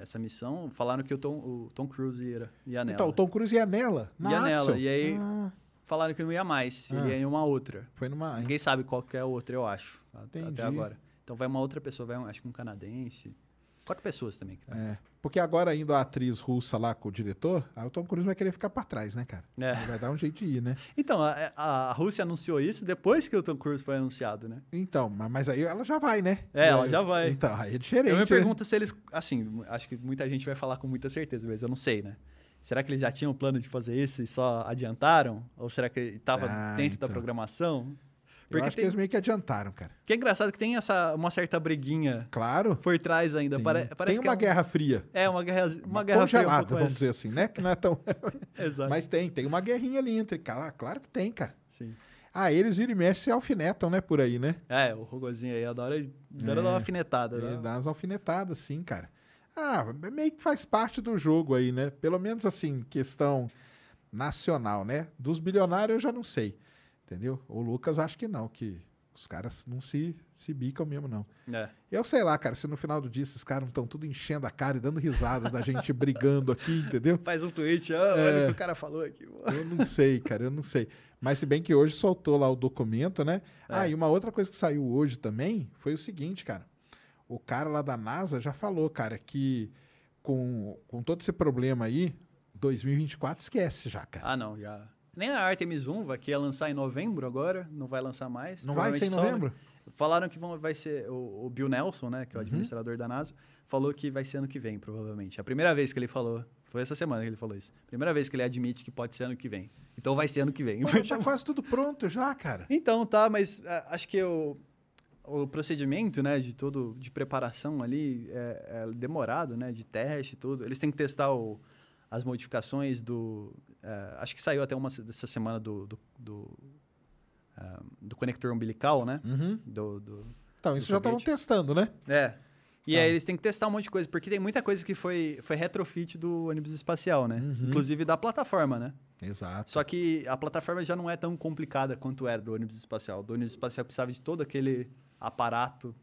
S1: essa missão, falaram que o Tom, o Tom Cruise ia, ia nela.
S2: Então, o Tom Cruise ia nela. Na
S1: Ia nela,
S2: Axel.
S1: e aí-
S2: Ah,
S1: Falaram que não ia mais, ele
S2: Ah.
S1: ia em uma outra.
S2: foi numa...
S1: Ninguém sabe qual que é a outra, eu acho,
S2: Entendi.
S1: até agora. Então vai uma outra pessoa, vai um- acho que um canadense. Quatro pessoas também. que vai.
S2: É. Porque agora indo a atriz russa lá com o diretor, aí o Tom Cruise vai querer ficar pra trás, né, cara?
S1: É.
S2: Ele Vai dar um jeito de ir, né?
S1: Então, a, a Rússia anunciou isso depois que o Tom Cruise foi anunciado, né?
S2: Então, ma- mas aí ela já vai, né?
S1: É, ela já vai.
S2: Então, aí é diferente.
S1: Eu me
S2: né?
S1: pergunto se eles, assim, acho que muita gente vai falar com muita certeza, mas eu não sei, né? Será que eles já tinham plano de fazer isso e só adiantaram? Ou será que estava
S2: Ah,
S1: dentro da
S2: então.
S1: programação?
S2: Eu
S1: Porque
S2: acho que
S1: tem,
S2: eles meio que adiantaram, cara.
S1: que é engraçado que tem essa, uma certa briguinha
S2: Claro.
S1: por trás ainda.
S2: Tem,
S1: Pare, parece
S2: tem
S1: que
S2: uma
S1: é um-
S2: guerra fria.
S1: É, uma guerra, uma guerra fria um
S2: congelada, vamos dizer assim, né? Que não é tão.
S1: Exato.
S2: Mas tem, tem uma guerrinha ali entre. Claro, claro que tem, cara.
S1: Sim.
S2: Ah, eles viram e mexem se alfinetam, né? Por aí, né?
S1: É, o Rogozinho aí adora, adora
S2: É.
S1: dar uma alfinetada.
S2: Ele
S1: né?
S2: dá umas alfinetadas, sim, cara. Ah, meio que faz parte do jogo aí, né? Pelo menos assim, questão nacional, né? Dos bilionários eu já não sei, entendeu? O Lucas acho que não, que os caras não se, se bicam mesmo, não.
S1: É.
S2: Eu sei lá, cara, se no final do dia esses caras não estão tudo enchendo a cara e dando risada da gente brigando aqui, entendeu?
S1: Faz um tweet, olha
S2: É.
S1: o que o cara falou aqui.
S2: Eu não sei, cara, eu não sei. Mas se bem que hoje soltou lá o documento, né?
S1: É.
S2: Ah, e uma outra coisa que saiu hoje também foi o seguinte, cara. O cara lá da NASA já falou, cara, que com, com todo esse problema aí, 2024 esquece já, cara.
S1: Ah, não, já. Nem a Artemis 1, vai, que ia lançar em novembro agora, não vai lançar mais.
S2: não vai ser em
S1: só-
S2: novembro?
S1: Falaram que vão, vai ser o, o Bill Nelson, né, que
S2: Uhum.
S1: é o administrador da NASA, falou que vai ser ano que vem, provavelmente. A primeira vez que ele falou, foi essa semana que ele falou isso. Primeira vez que ele admite que pode ser ano que vem. Então vai ser ano que vem.
S2: Pô, tá quase tudo pronto já, cara.
S1: Então, tá, mas ah, acho que o, o procedimento, né, de todo, de preparação ali é, é demorado, né, de teste e tudo. Eles têm que testar o- as modificações do, é, acho que saiu até uma dessa semana do, do, do, é, do conector umbilical, né?
S2: Uhum.
S1: Do, do,
S2: então, isso já estavam testando, né?
S1: É. E tá. aí eles têm que testar um monte de coisa, porque tem muita coisa que foi, foi retrofit do ônibus espacial, né? Uhum. Inclusive da plataforma, né?
S2: Exato.
S1: Só que a plataforma já não é tão complicada quanto era do ônibus espacial. Do ônibus espacial precisava de todo aquele aparato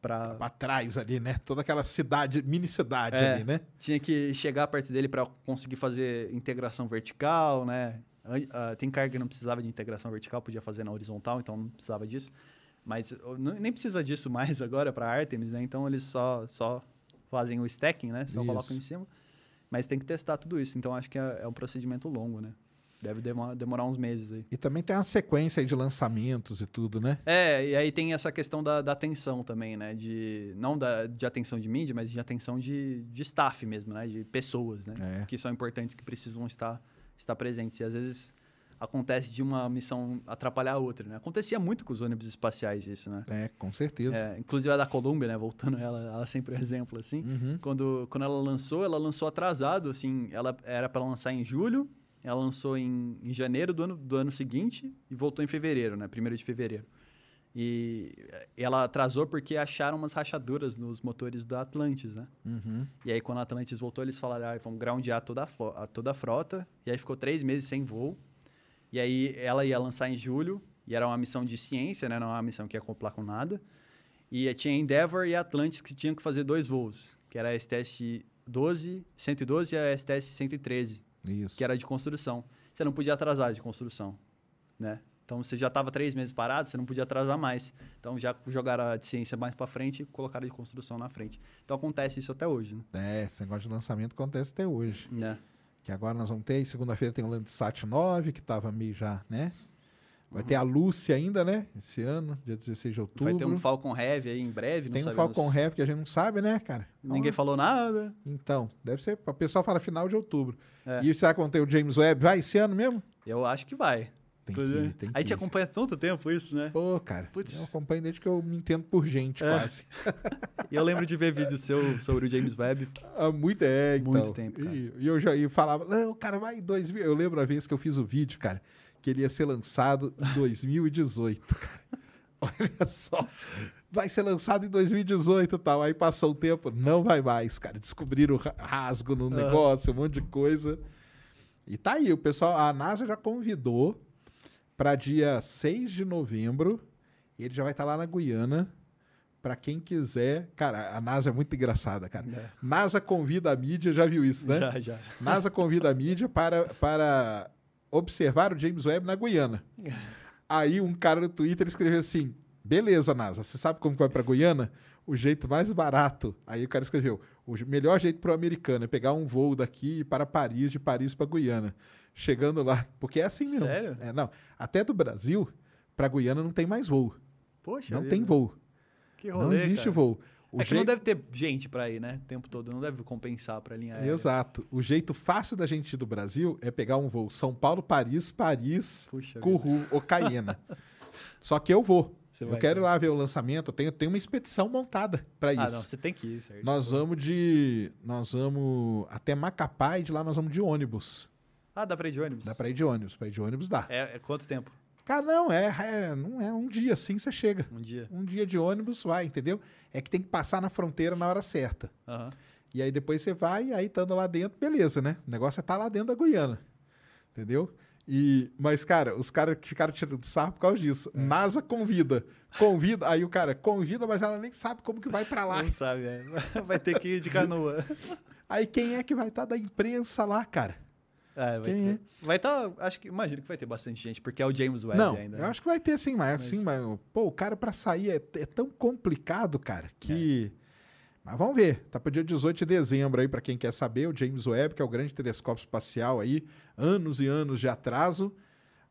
S1: para
S2: para trás ali, né? Toda aquela cidade, mini cidade é, ali, né?
S1: Tinha que chegar perto dele para conseguir fazer integração vertical, né? Uh, tem carga que não precisava de integração vertical, podia fazer na horizontal, então não precisava disso. Mas nem precisa disso mais agora para Artemis, né? Então eles só, só fazem o stacking, né? Só isso. colocam em cima. Mas tem que testar tudo isso. Então acho que é, é um procedimento longo, né? Deve demorar uns meses aí.
S2: E também tem uma sequência de lançamentos e tudo, né?
S1: É, e aí tem essa questão da, da atenção também, né? De, não da, de atenção de mídia, mas de atenção de, de staff mesmo, né? De pessoas, né? É. Que são importantes, que precisam estar, estar presentes. E às vezes acontece de uma missão atrapalhar a outra, né? Acontecia muito com os ônibus espaciais isso, né?
S2: É, com certeza.
S1: É, inclusive a da Colômbia, né? Voltando ela, ela sempre é um exemplo, assim. Uhum. Quando, quando ela lançou, ela lançou atrasado, assim. Ela era para lançar em julho, ela lançou em, em janeiro do ano, do ano seguinte e voltou em fevereiro, né? Primeiro de fevereiro. E ela atrasou porque acharam umas rachaduras nos motores da Atlantis, né? Uhum. E aí, quando a Atlantis voltou, eles falaram, ah, vamos groundear toda a, toda a frota. E aí ficou três meses sem voo. E aí ela ia lançar em julho, e era uma missão de ciência, né? Não era uma missão que ia acoplar com nada. E tinha Endeavour e Atlantis que tinham que fazer dois voos, que era a STS 12, 112 e a STS 113, Isso. que era de construção. Você não podia atrasar de construção, né? Então você já estava três meses parado, você não podia atrasar mais. Então já jogaram a de ciência mais para frente e colocaram a de construção na frente. Então acontece isso até hoje, né?
S2: É, esse negócio de lançamento acontece até hoje. É. Que agora nós vamos ter, segunda-feira tem o Landsat 9, que estava meio já, né? Vai uhum. ter a Lucy ainda, né? Esse ano, dia 16 de outubro.
S1: Vai ter um Falcon Heavy aí em breve,
S2: Tem um Falcon Heavy que a gente não sabe, né, cara?
S1: Ninguém falou nada.
S2: Então, deve ser. O pessoal fala final de outubro. É. E será que vão ter o James Webb? Vai esse ano mesmo?
S1: Eu acho que vai. Tem que ir, tem a gente acompanha tanto tempo isso, né?
S2: Pô, cara. Putz. Eu acompanho desde que eu me entendo por gente, é. quase.
S1: e eu lembro de ver vídeos seu sobre o James Webb.
S2: Há muito, é,
S1: então. Muito tempo. Cara.
S2: E, e, eu já e falava, não, cara, vai em 2000. Eu lembro a vez que eu fiz o vídeo, cara, que ele ia ser lançado em 2018, cara. Olha só. Vai ser lançado em 2018 e tal. Aí passou o tempo, não vai mais, cara. Descobriram rasgo no negócio, um monte de coisa. E tá aí, o pessoal, a NASA já convidou para dia 6 de novembro. Ele já vai estar tá lá na Guiana. Para quem quiser. Cara, a NASA é muito engraçada, cara. É. NASA convida a mídia, já viu isso, né?
S1: Já, já.
S2: NASA convida a mídia para, para observar o James Webb na Guiana. Aí um cara no Twitter escreveu assim: beleza, NASA, você sabe como vai para Guiana? O jeito mais barato. Aí o cara escreveu: o melhor jeito para o americano é pegar um voo daqui para Paris, de Paris para Guiana chegando lá. Porque é assim mesmo.
S1: Sério?
S2: É, não. Até do Brasil para Guiana não tem mais voo.
S1: Poxa.
S2: Não vida. tem voo.
S1: Que rolê,
S2: Não existe
S1: cara.
S2: voo.
S1: O é que não deve ter gente para ir, né? O tempo todo. Não deve compensar para linha aérea.
S2: Exato. O jeito fácil da gente ir do Brasil é pegar um voo São Paulo, Paris, Paris, Puxa Curru ou Cayena. Só que eu vou. Você eu quero ir lá ver o lançamento. Eu tenho, tenho uma expedição montada para isso. Ah,
S1: não, você tem que ir, certo?
S2: Nós vamos de. Nós vamos até Macapá e de lá nós vamos de ônibus.
S1: Ah, dá pra ir de ônibus?
S2: Dá pra ir de ônibus. Pra ir de ônibus dá.
S1: É, é quanto tempo?
S2: Cara, não, é, é, não é um dia assim você chega.
S1: Um dia.
S2: Um dia de ônibus vai, entendeu? É que tem que passar na fronteira na hora certa.
S1: Uhum.
S2: E aí depois você vai, aí estando lá dentro, beleza, né? O negócio é estar tá lá dentro da Guiana. Entendeu? E, mas, cara, os caras que ficaram tirando sarro por causa disso. É. NASA convida. Convida. Aí o cara convida, mas ela nem sabe como que vai para lá.
S1: Não sabe, é. Vai ter que ir de canoa.
S2: Aí quem é que vai estar tá da imprensa lá, cara?
S1: É, vai Quem ter. É? Vai estar. Tá, acho que imagino que vai ter bastante gente, porque é o James Webb
S2: não,
S1: ainda.
S2: Eu acho que vai ter sim, mas, mas... sim, mas pô, o cara para sair é, é, tão complicado, cara, que. É. Mas vamos ver. Tá para dia 18 de dezembro aí, para quem quer saber, o James Webb, que é o grande telescópio espacial aí, anos e anos de atraso.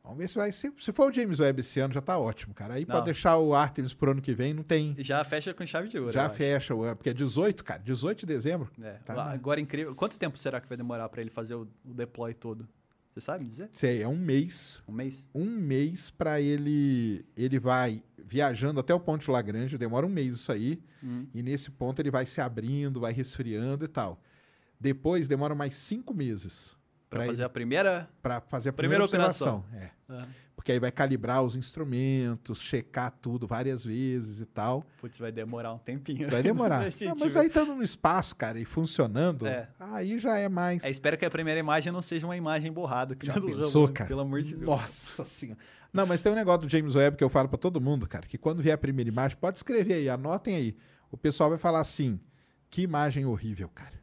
S2: Vamos ver se vai. Se, se for o James Webb esse ano, já tá ótimo, cara. Aí não. pode deixar o Artemis pro ano que vem, não tem.
S1: Já fecha com chave de ouro.
S2: Já fecha, porque é 18, cara. 18 de dezembro.
S1: É. Tá Agora, incrível. Quanto tempo será que vai demorar para ele fazer o, o deploy todo? Você sabe dizer?
S2: Sei, é um mês.
S1: Um mês?
S2: Um mês para ele. Ele vai viajando até o ponto de Lagrange, demora um mês isso aí. Hum. E nesse ponto ele vai se abrindo, vai resfriando e tal. Depois demora mais cinco meses
S1: Pra,
S2: Pra
S1: fazer
S2: ele-
S1: a primeira.
S2: Pra fazer a
S1: Primeira
S2: primeira, observação. É. Porque aí vai calibrar os instrumentos, checar tudo várias vezes e tal.
S1: Putz, vai demorar um tempinho.
S2: Vai demorar.
S1: A gente
S2: Não, mas aí estando no espaço, cara, e funcionando,
S1: É.
S2: aí já é mais.
S1: É, espero que a primeira imagem não seja uma imagem borrada. Que
S2: Já pensou,
S1: né?
S2: cara?
S1: Pelo amor de Deus.
S2: Nossa senhora. Não, mas tem um negócio do James Webb que eu falo pra todo mundo, cara, que quando vier a primeira imagem, pode escrever aí, anotem aí. O pessoal vai falar assim: que imagem horrível, cara.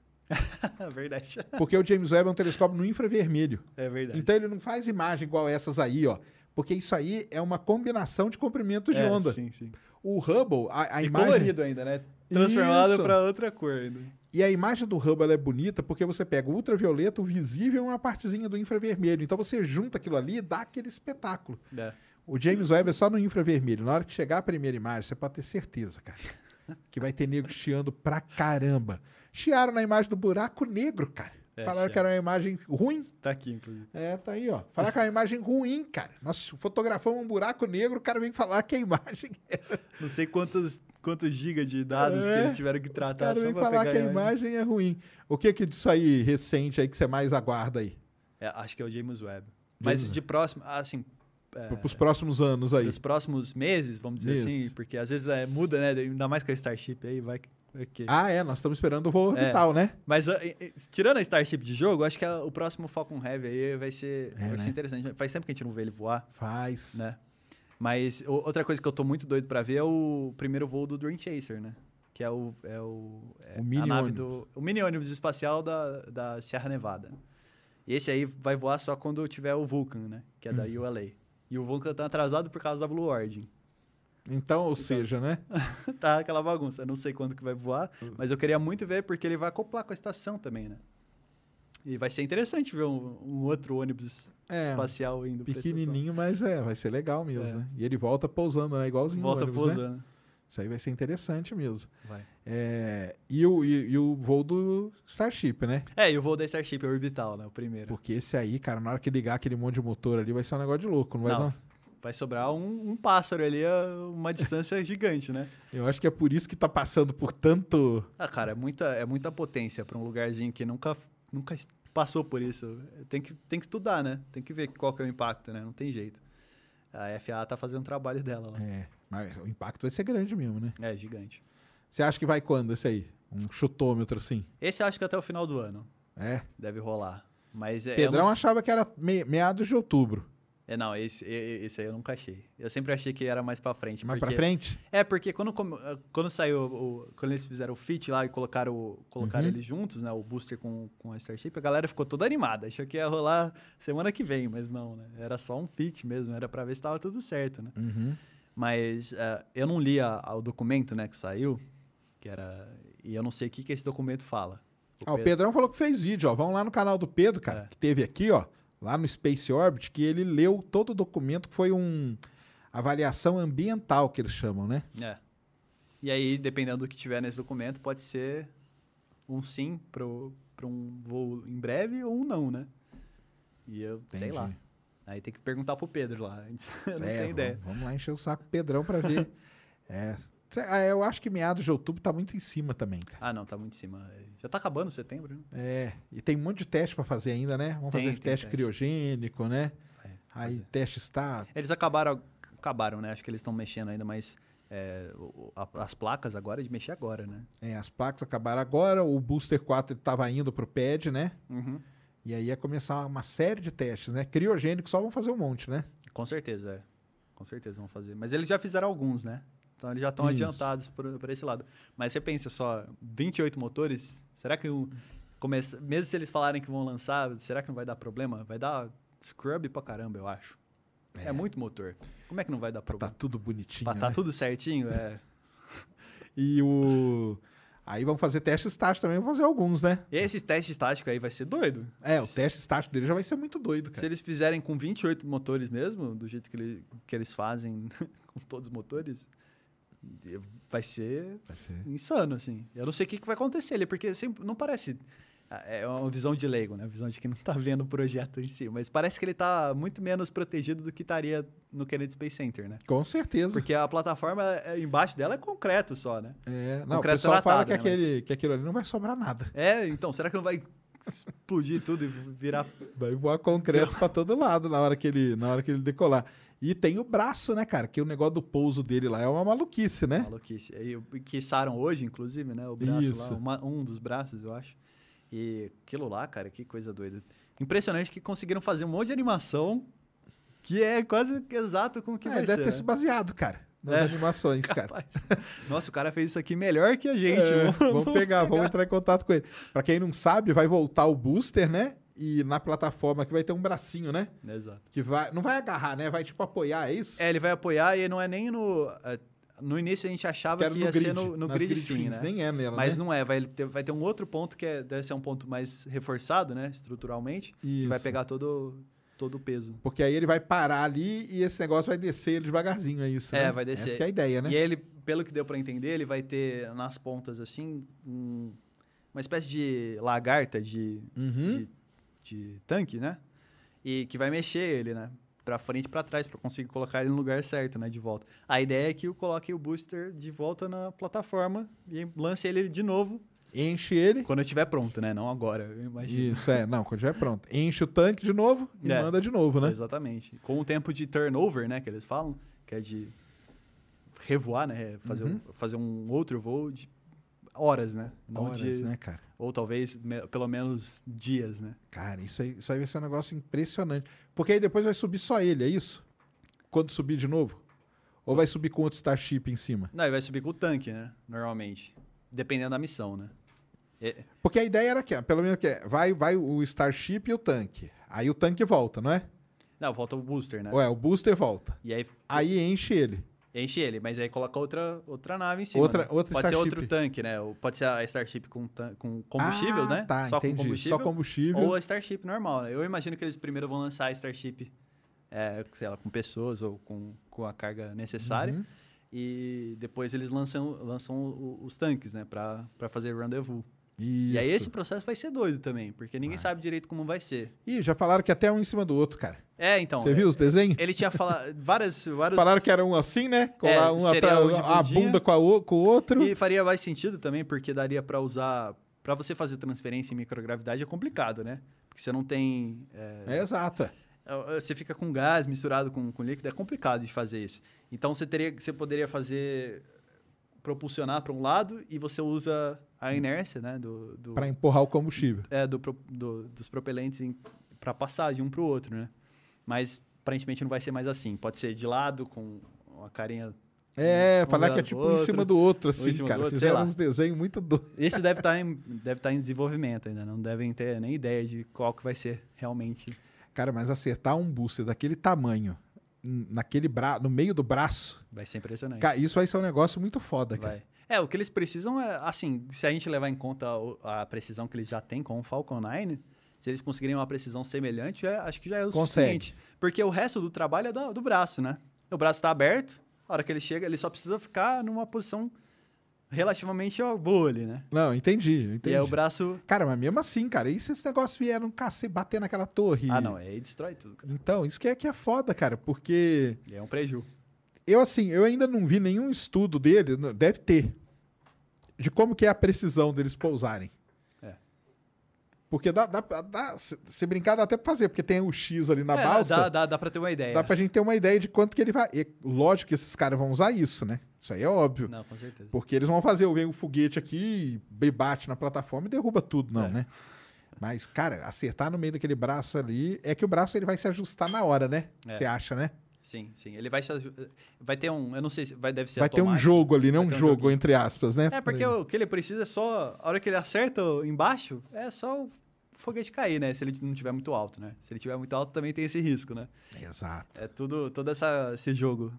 S1: É verdade.
S2: Porque o James Webb é um telescópio no infravermelho.
S1: É verdade.
S2: Então ele não faz imagem igual essas aí, ó. Porque isso aí é uma combinação de comprimentos de
S1: É,
S2: onda.
S1: Sim, sim.
S2: O Hubble, a, a
S1: e
S2: imagem.
S1: colorido ainda, né? Transformado pra outra cor ainda.
S2: E a imagem do Hubble é bonita porque você pega o ultravioleta, o visível e uma partezinha do infravermelho. Então você junta aquilo ali e dá aquele espetáculo.
S1: É.
S2: O James Webb é só no infravermelho. Na hora que chegar a primeira imagem, você pode ter certeza, cara, que vai ter nego chiando pra caramba. Chiaram na imagem do buraco negro, cara.
S1: É,
S2: Falaram que era uma imagem ruim.
S1: Tá aqui, inclusive.
S2: É, tá aí, ó. Falaram que é uma imagem ruim, cara. Nós fotografamos um buraco negro, o cara vem falar que a imagem é
S1: Não sei quantos, quantos gigas de dados que
S2: É,
S1: eles tiveram que
S2: Os
S1: tratar
S2: caras
S1: só
S2: vêm falar que a imagem é ruim. O que que disso aí recente aí que você mais aguarda aí?
S1: É, acho que é o James Webb. Mas
S2: Webb.
S1: de próximo, assim, é,
S2: Para os próximos anos aí.
S1: nos próximos meses, vamos dizer
S2: Meses.
S1: assim, porque às vezes é, muda, né? Ainda mais com a Starship aí, vai que-
S2: Ah, é, nós estamos esperando o voo orbital, né?
S1: Mas ah, e- e- tirando a Starship de jogo, acho que a- o próximo Falcon Heavy aí vai ser,
S2: É,
S1: vai ser
S2: né?
S1: interessante. Faz tempo que a gente não vê ele voar,
S2: Faz.
S1: né? Mas o- outra coisa que eu tô muito doido pra ver é o primeiro voo do Dream Chaser, né? Que é o. É o, é
S2: O mini
S1: a nave
S2: ônibus.
S1: do. O mini ônibus espacial da, da Sierra Nevada. E esse aí vai voar só quando tiver o Vulcan, né? Que é da
S2: Hum.
S1: ULA. E o Vulcan tá atrasado por causa da Blue Origin.
S2: Então, ou seja, né?
S1: tá aquela bagunça. Eu não sei quando que vai voar,
S2: Hum.
S1: mas eu queria muito ver porque ele vai acoplar com a estação também, né? E vai ser interessante ver um, um outro ônibus
S2: É,
S1: espacial indo.
S2: Pequenininho, mas é, vai ser legal mesmo,
S1: É.
S2: né? E ele volta pousando, né? Igualzinho
S1: Volta
S2: ônibus, né? Isso aí vai ser interessante mesmo.
S1: Vai.
S2: É, e, o, e, e o voo do Starship, né?
S1: É, e o voo da Starship é orbital, né? O primeiro.
S2: Porque esse aí, cara, na hora que ligar aquele monte de motor ali, vai ser um negócio de louco, não vai
S1: Não.
S2: não?
S1: Vai sobrar um, um pássaro ali a uma distância gigante, né?
S2: Eu acho que é por isso que tá passando por tanto...
S1: Ah, cara, é muita, é muita potência pra um lugarzinho que nunca, nunca passou por isso. Tem que, tem que estudar, né? Tem que ver qual que é o impacto, né? Não tem jeito. A FAA tá fazendo o trabalho dela lá.
S2: É, mas o impacto vai ser grande mesmo, né?
S1: É, gigante.
S2: Você acha que vai quando esse aí? Um chutômetro assim?
S1: Esse eu acho que até o final do ano
S2: É.
S1: deve rolar. Mas é.
S2: Pedrão achava que era me- meados de outubro.
S1: É, não, esse, esse aí eu nunca achei. Eu sempre achei que era mais pra frente.
S2: Mais pra
S1: porque-
S2: frente?
S1: É, porque quando, come- quando saiu, o, quando eles fizeram o fit lá e colocaram, colocaram
S2: Uhum.
S1: eles juntos, né? O booster com, com a Starship, a galera ficou toda animada. Achou que ia rolar semana que vem, mas não, né? Era só um fit mesmo, era pra ver se tava tudo certo, né?
S2: Uhum.
S1: Mas eh, eu não li a- a- o documento, né, que saiu, que era... E eu não sei o que, que esse documento fala.
S2: Ah, o Pedrão falou que fez vídeo, ó. Vão lá no canal do Pedro, cara,
S1: É.
S2: que teve aqui, ó, lá no Space Orbit, que ele leu todo o documento que foi um avaliação ambiental que eles chamam, né?
S1: É. E aí, dependendo do que tiver nesse documento, pode ser um sim para um voo em breve ou um não, né? E eu sei
S2: Entendi.
S1: lá. Aí tem que perguntar pro Pedro lá. não
S2: É,
S1: tenho
S2: vamos,
S1: ideia.
S2: Vamos lá encher o saco Pedrão pra ver. é. Ah, Eu acho que meados de outubro tá muito em cima também, cara.
S1: Ah, não, tá muito em cima. Já tá acabando setembro, né?
S2: É, e tem um monte de teste pra fazer ainda, né? Vamos
S1: Tem,
S2: fazer
S1: tem
S2: teste
S1: teste.
S2: criogênico, né?
S1: Vai
S2: Aí
S1: fazer.
S2: teste está.
S1: Eles acabaram, acabaram, né? Acho que eles estão mexendo ainda, mas é, as placas agora é de mexer agora, né?
S2: É, as placas acabaram agora, o Booster 4 ele tava indo pro pad, né?
S1: Uhum.
S2: E aí ia começar uma série de testes, né? Criogênico só vão fazer um monte, né?
S1: Com certeza, é. Com certeza vão fazer. Mas eles já fizeram alguns, né? Então eles já estão adiantados por, por esse lado. Mas você pensa só, 28 motores, será que um, começa, mesmo se eles falarem que vão lançar, será que não vai dar problema? Vai dar scrub pra caramba, eu acho. É, muito motor. Como é que não vai dar
S2: Pra tá
S1: problema?
S2: tudo bonitinho.
S1: Pra tá
S2: né?
S1: tudo certinho, é.
S2: E o. Aí vão fazer testes estáticos também, vão fazer alguns, né?
S1: E esses testes estáticos aí vai ser doido.
S2: É, o teste estático dele já vai ser muito doido,
S1: Se
S2: cara.
S1: eles fizerem com 28 motores mesmo, do jeito que, ele- que eles fazem com todos os motores, vai ser
S2: Vai ser.
S1: insano, assim. Eu não sei o que, que vai acontecer ali, porque sempre, não parece. É uma visão de leigo, né? Visão de quem não tá vendo o projeto em si. Mas parece que ele tá muito menos protegido do que estaria no Kennedy Space Center, né?
S2: Com certeza.
S1: Porque a plataforma é- embaixo dela é concreto só, né?
S2: É, não, o
S1: Concreto
S2: pessoal fala
S1: tratado,
S2: que,
S1: né,
S2: aquele, que aquilo ali não vai sobrar nada.
S1: É, então, será que não vai explodir tudo e virar.
S2: Vai voar concreto pra todo lado na hora, que ele, na hora que ele decolar. E tem o braço, né, cara? Que o negócio do pouso dele lá é uma maluquice, né?
S1: Maluquice. Aí, quiçaram hoje, inclusive, né? O braço
S2: Isso.
S1: lá, uma- um dos braços, eu acho. E aquilo lá, cara, que coisa doida. Impressionante que conseguiram fazer um monte de animação que é quase exato com o que
S2: É,
S1: vai
S2: deve
S1: ser.
S2: ter
S1: né?
S2: se baseado, cara, nas
S1: É.
S2: animações, cara.
S1: Nossa, o cara fez isso aqui melhor que a gente.
S2: É,
S1: Vamos-
S2: vamos pegar, vamos entrar em contato com ele. Pra quem não sabe, vai voltar o booster, né? E na plataforma que vai ter um bracinho, né?
S1: Exato.
S2: Que vai. Não vai agarrar, né? Vai tipo apoiar, é isso?
S1: É, ele vai apoiar e não é nem no. No início a gente achava
S2: Que
S1: que, ia
S2: grid,
S1: ser no, no grid,
S2: grid
S1: fim, né?
S2: nem é nela,
S1: Mas
S2: né?
S1: não é, vai ter, vai ter um outro ponto que é- deve ser um ponto mais reforçado, né? Estruturalmente. Que vai
S2: Isso.
S1: pegar todo, todo o peso.
S2: Porque aí ele vai parar ali e esse negócio vai descer devagarzinho, é isso,
S1: É,
S2: né?
S1: vai descer.
S2: Essa que é a ideia, né?
S1: E ele, pelo que deu pra entender, ele vai ter nas pontas assim um- uma espécie de lagarta de,
S2: Uhum.
S1: de, de tanque, né? E que vai mexer ele, né? Pra frente e pra trás, pra conseguir colocar ele no lugar certo, né? De volta. A ideia é que eu coloque o booster de volta na plataforma e lance ele de novo
S2: Enche ele.
S1: quando eu estiver pronto, né? Não agora, eu imagino.
S2: Isso, é. Não, quando é pronto. Enche o tanque de novo e
S1: É.
S2: manda de novo, né?
S1: Exatamente. Com o tempo de turnover, né, que eles falam, que é de revoar, né, fazer, um, fazer um outro voo de horas, né? Não.
S2: Horas,
S1: de-
S2: né, cara?
S1: Ou talvez me- pelo menos dias, né?
S2: Cara, isso aí, isso aí vai ser um negócio impressionante. Porque aí depois vai subir só ele, é isso? Quando subir de novo? Ou vai subir com outro Starship em cima?
S1: Não, ele vai subir com o tanque, né? Normalmente. Dependendo da missão, né? É-
S2: Porque a ideia era que, pelo menos que é, vai, vai o Starship e o tanque. Aí o tanque volta, não é?
S1: Não, volta o booster, né?
S2: Ué, o booster volta.
S1: E aí
S2: Aí enche ele.
S1: Enche ele, mas aí coloca outra, outra nave em cima.
S2: Outra-
S1: né?
S2: outra
S1: Pode ser
S2: Starship.
S1: outro tanque, né? Pode ser a Starship com, com combustível,
S2: Ah,
S1: né?
S2: tá,
S1: Só
S2: entendi.
S1: com combustível.
S2: Só combustível.
S1: Ou a Starship normal, né? Eu imagino que eles primeiro vão lançar a Starship, é, sei lá, com pessoas ou com, com a carga necessária.
S2: Uhum.
S1: E depois eles lançam, lançam os tanques, né? Pra, pra fazer rendezvous.
S2: Isso.
S1: E aí esse processo vai ser doido também, porque ninguém sabe direito como vai ser.
S2: Ih, já falaram que até um em cima do outro, cara.
S1: É, então.
S2: Você
S1: é-
S2: viu os desenhos?
S1: Ele tinha falado várias, vários...
S2: Falaram que era um assim, né? Colar
S1: É,
S2: um atrás, a bunda com, a o- com o outro.
S1: E faria mais sentido também, porque daria pra usar... Pra você fazer transferência em microgravidade é complicado, né? Porque você não tem... é,
S2: É exato, é.
S1: É, Você fica com gás misturado com, com líquido, é complicado de fazer isso. Então você teria, você poderia fazer propulsionar para um lado e você usa a inércia, né, do, do,
S2: Pra empurrar o combustível.
S1: é, do, do- dos propelentes para passar de um para o outro, né? Mas aparentemente não vai ser mais assim. Pode ser de lado com a carinha.
S2: É,
S1: um
S2: falar que é tipo um em
S1: outro,
S2: cima do outro,
S1: um
S2: assim,
S1: do
S2: cara.
S1: outro,
S2: Fizeram uns desenhos muito doidos.
S1: Esse deve estar em deve estar em desenvolvimento ainda. Não devem ter nem ideia de qual que vai ser realmente.
S2: Cara, mas acertar um booster daquele tamanho, naquele bra... no meio do braço,
S1: Vai ser impressionante.
S2: cara, isso vai ser um negócio muito foda, cara.
S1: Vai. É, o que eles precisam é, assim, se a gente levar em conta a precisão que eles já têm com o Falcon 9, se eles conseguirem uma precisão semelhante, é- acho que já é o
S2: Consegue.
S1: suficiente. Porque o resto do trabalho é do, do braço, né? O braço está aberto, a hora que ele chega, ele só precisa ficar numa posição relativamente boa ali, né?
S2: Não, entendi, entendi.
S1: E aí o braço...
S2: Cara, mas mesmo assim, cara, e se esse negócio vier um cacete bater naquela torre?
S1: Ah, não, aí destrói tudo. cara.
S2: Então, isso que é, que é foda, cara, porque
S1: E é um preju.
S2: eu, assim, eu ainda não vi nenhum estudo dele, deve ter, de como que é a precisão deles pousarem.
S1: É.
S2: Porque dá, dá, dá- se brincar, dá até pra fazer, porque tem o X ali na
S1: É,
S2: balsa.
S1: Dá, dá, dá pra ter uma ideia.
S2: Dá pra gente ter uma ideia de quanto que ele vai. E, lógico que esses caras vão usar isso, né? Isso aí é óbvio.
S1: Não, com certeza.
S2: Porque eles vão fazer, vem um foguete aqui, bate na plataforma e derruba tudo, não,
S1: É.
S2: né? Mas, cara, acertar no meio daquele braço ali. É que o braço ele vai se ajustar na hora, né?
S1: É.
S2: Você acha, né?
S1: Sim, sim. Ele vai se Vai ter um... Eu não sei se... Vai, deve ser
S2: vai ter um
S1: automático.
S2: jogo ali, né? Um
S1: um
S2: jogo,
S1: joguinho.
S2: entre aspas, né?
S1: É, porque o que ele precisa é só. A hora que ele acerta embaixo, é só o foguete cair, né? Se ele não tiver muito alto, né? Se ele tiver muito alto, também tem esse risco, né?
S2: Exato.
S1: É tudo, todo essa, esse jogo.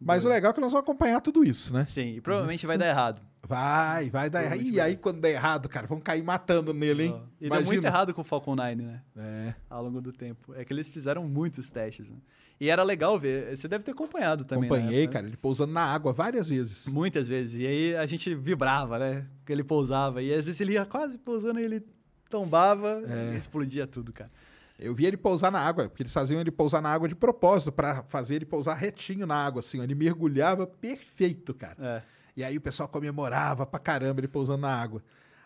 S2: Mas o legal é que nós vamos acompanhar tudo isso, né?
S1: Sim, e provavelmente
S2: Isso.
S1: vai dar errado.
S2: Vai, vai dar errado. E aí, quando der errado, cara, vão cair matando nele, hein?
S1: E deu muito errado com o Falcon 9, né?
S2: É.
S1: Ao longo do tempo. É que eles fizeram muitos testes, né? E era legal ver. Você deve ter acompanhado também. né?
S2: Acompanhei,
S1: né?
S2: cara, ele pousando na água várias vezes.
S1: Muitas vezes. E aí a gente vibrava, né? Que ele pousava. E às vezes ele ia quase pousando e ele tombava
S2: É.
S1: e explodia tudo, cara.
S2: Eu vi ele pousar na água, porque eles faziam ele pousar na água de propósito, pra fazer ele pousar retinho na água, assim. Ele mergulhava perfeito, cara.
S1: É.
S2: E aí o pessoal comemorava pra caramba ele pousando na água.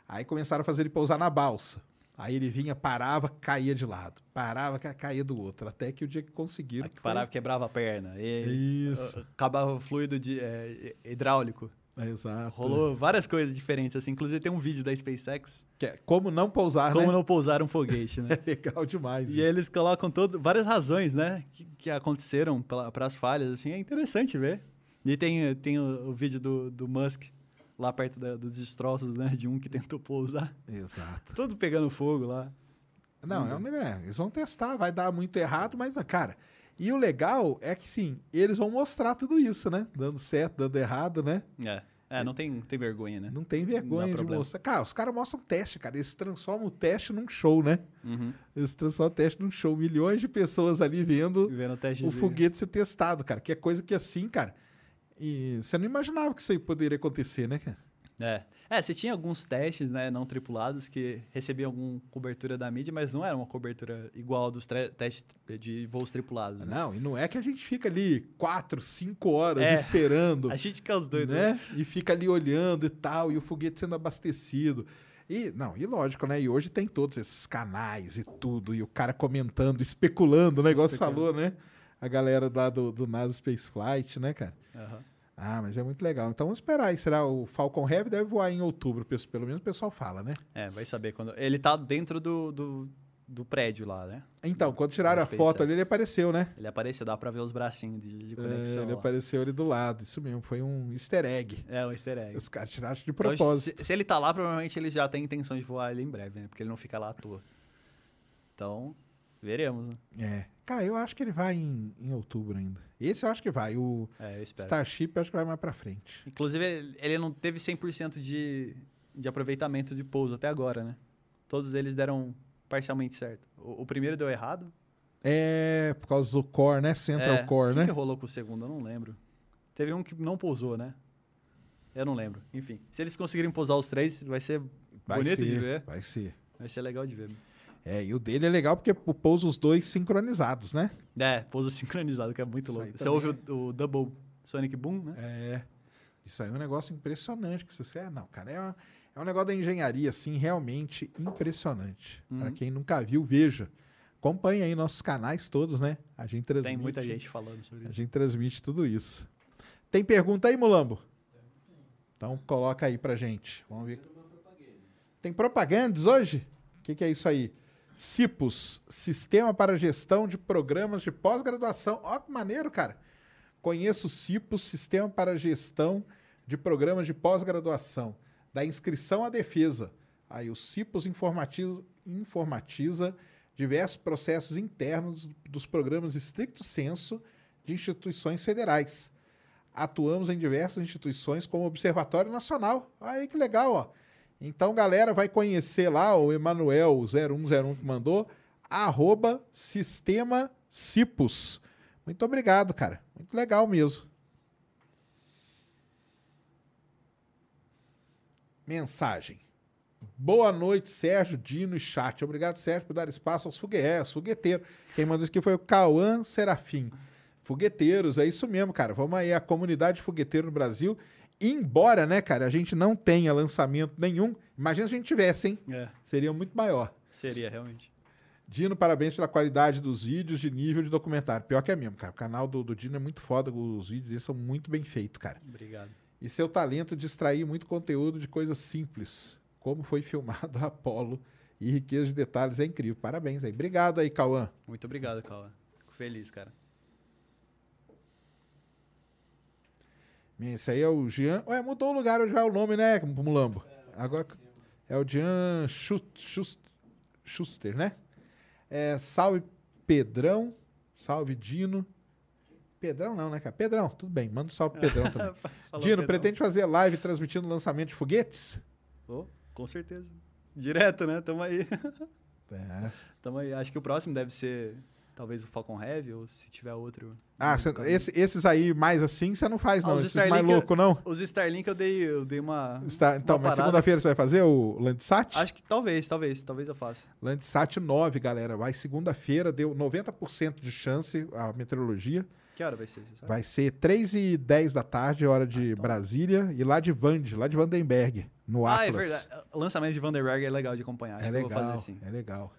S2: Aí começaram a fazer ele pousar na balsa. Aí ele vinha, parava, caía de lado. Parava, caía do outro. Até que o dia que conseguiram.
S1: que parava, quebrava a perna.
S2: E, Isso.
S1: Acabava o fluido de, é, hidráulico.
S2: É, exato.
S1: Rolou várias coisas diferentes, assim. Inclusive tem um vídeo da SpaceX.
S2: Que é como não pousar,
S1: como
S2: né?
S1: não pousar um foguete, né?
S2: é legal demais.
S1: E
S2: isso.
S1: eles colocam todo, várias razões, né? Que, que aconteceram para as falhas, assim. É interessante ver. E tem, tem o, o vídeo do, do Musk lá perto da, dos destroços, né? De um que tentou pousar.
S2: Exato.
S1: Todo pegando fogo lá.
S2: Não, é, é, eles vão testar, vai dar muito errado, mas, cara. E o legal é que, sim, eles vão mostrar tudo isso, né? Dando certo, dando errado, né?
S1: É. É, não tem, tem vergonha, né?
S2: Não tem vergonha não de problema. mostrar. Cara, os caras mostram teste, cara. Eles transformam o teste num show, né?
S1: Uhum.
S2: Eles transformam o teste num show. Milhões de pessoas ali vendo,
S1: vendo
S2: o, o foguete ser testado, cara. Que é coisa que assim, cara. E você não imaginava que isso aí poderia acontecer, né, cara?
S1: É. É, você tinha alguns testes, né, não tripulados que recebiam alguma cobertura da mídia, mas não era uma cobertura igual dos testes de voos tripulados.
S2: Né? Não, e não é que a gente fica ali quatro, cinco horas é, esperando.
S1: A gente fica os doidos,
S2: né? né? E fica ali olhando e tal, e o foguete sendo abastecido. E, não, e lógico, né? E hoje tem todos esses canais e tudo, e o cara comentando, especulando, o negócio falou, né? A galera lá do, do NASA Space Flight, né, cara?
S1: Uhum.
S2: Ah, mas é muito legal. Então vamos esperar aí. Será o Falcon Heavy deve voar em outubro, pelo menos o pessoal fala, né?
S1: É, vai saber quando. Ele tá dentro do, do, do prédio lá, né?
S2: Então, quando tiraram a foto ali, ele apareceu, né?
S1: Ele apareceu, dá pra ver os bracinhos de, de conexão.
S2: É, ele
S1: lá.
S2: apareceu ali do lado, isso mesmo. Foi um easter egg.
S1: É, um easter egg.
S2: Os caras tiraram de propósito.
S1: Então, se, se, ele tá lá, provavelmente ele já tem intenção de voar ele em breve, né? Porque ele não fica lá à toa. Então, veremos, né?
S2: É. Cara, eu acho que ele vai em, em outubro ainda. Esse eu acho que vai. O
S1: é,
S2: Starship eu acho que vai mais pra frente.
S1: Inclusive, ele não teve 100% de, de aproveitamento de pouso até agora, né? Todos eles deram parcialmente certo. O, o primeiro deu errado.
S2: É, por causa do core, né? Central é, Core, né?
S1: O que rolou com o segundo? Eu não lembro. Teve um que não pousou, né? Eu não lembro. Enfim, se eles conseguirem pousar os três, vai ser vai bonito
S2: ser,
S1: de ver.
S2: Vai ser.
S1: Vai ser legal de ver.
S2: É, e o dele é legal porque pousa os dois sincronizados, né?
S1: É, pousa sincronizado, que é muito isso louco. Você ouve o, o, Double Sonic Boom, né?
S2: É. Isso aí é um negócio impressionante. que você é, Não, cara, é, uma, é um negócio da engenharia, assim, realmente impressionante. Uhum. Para quem nunca viu, veja. Acompanhe aí nossos canais todos, né? A gente transmite.
S1: Tem muita gente falando sobre isso.
S2: A gente transmite tudo isso. Tem pergunta aí, Mulambo? Então coloca aí pra gente. Vamos ver. Tem propagandas hoje? O que, que é isso aí? CIPOS, Sistema para Gestão de Programas de Pós-Graduação. Ó, que maneiro, cara. Conheço o CIPOS, Sistema para Gestão de Programas de Pós-Graduação. Da inscrição à defesa. Aí o CIPOS informatiza, informatiza diversos processos internos dos programas estricto senso de instituições federais. Atuamos em diversas instituições como Observatório Nacional. Aí que legal, ó. Então, galera, vai conhecer lá o Emanuel0101 que mandou, arroba Sistema. Muito obrigado, cara. Muito legal mesmo. Mensagem. Boa noite, Sérgio, Dino e chat. Obrigado, Sérgio, por dar espaço aos fogueiros, fogueteiros. Quem mandou isso aqui foi o Cauã Serafim. Fogueteiros, é isso mesmo, cara. Vamos aí, a comunidade fogueteiro no Brasil embora, né, cara, a gente não tenha lançamento nenhum, imagina se a gente tivesse, hein?
S1: É.
S2: Seria muito maior.
S1: Seria, realmente.
S2: Dino, parabéns pela qualidade dos vídeos de nível de documentário. Pior que é mesmo, cara. O canal do, do Dino é muito foda, os vídeos dele são muito bem feitos, cara.
S1: Obrigado.
S2: E seu talento de extrair muito conteúdo de coisas simples, como foi filmado a Apolo e riqueza de detalhes é incrível. Parabéns aí. Obrigado aí, Cauã.
S1: Muito obrigado, Cauã. Fico feliz, cara.
S2: Esse aí é o Jean. Ué, mudou o lugar já o nome, né, Mulambo? Agora é o Jean Schuster, né? É, salve Pedrão. Salve Dino. Pedrão não, né, cara? Pedrão, tudo bem. Manda um salve Pedrão também. Dino, Pedrão. pretende fazer live transmitindo o lançamento de foguetes?
S1: Oh, com certeza. Direto, né? Tamo aí. É. Tamo aí. Acho que o próximo deve ser Talvez o Falcon Heavy, ou se tiver outro.
S2: Ah, cê, esse, esses aí mais assim você não faz,
S1: Ah,
S2: não.
S1: os
S2: esses mais louco, não.
S1: Os Starlink eu dei, eu dei uma.
S2: Está- então,
S1: uma
S2: mas segunda-feira você vai fazer o Landsat?
S1: Acho que talvez, talvez, talvez eu faça.
S2: Landsat 9, galera. Vai segunda-feira, deu 90% de chance a meteorologia.
S1: Que hora vai ser?
S2: Vai ser 3 e 10 da tarde, hora
S1: Ah,
S2: de
S1: então.
S2: Brasília, e lá de Vande, lá de Vandenberg, no
S1: Ah, é
S2: Atlas.
S1: verdade. O lançamento de Vanderberg é legal de acompanhar. Acho
S2: É
S1: que eu vou
S2: legal,
S1: fazer assim.
S2: é legal.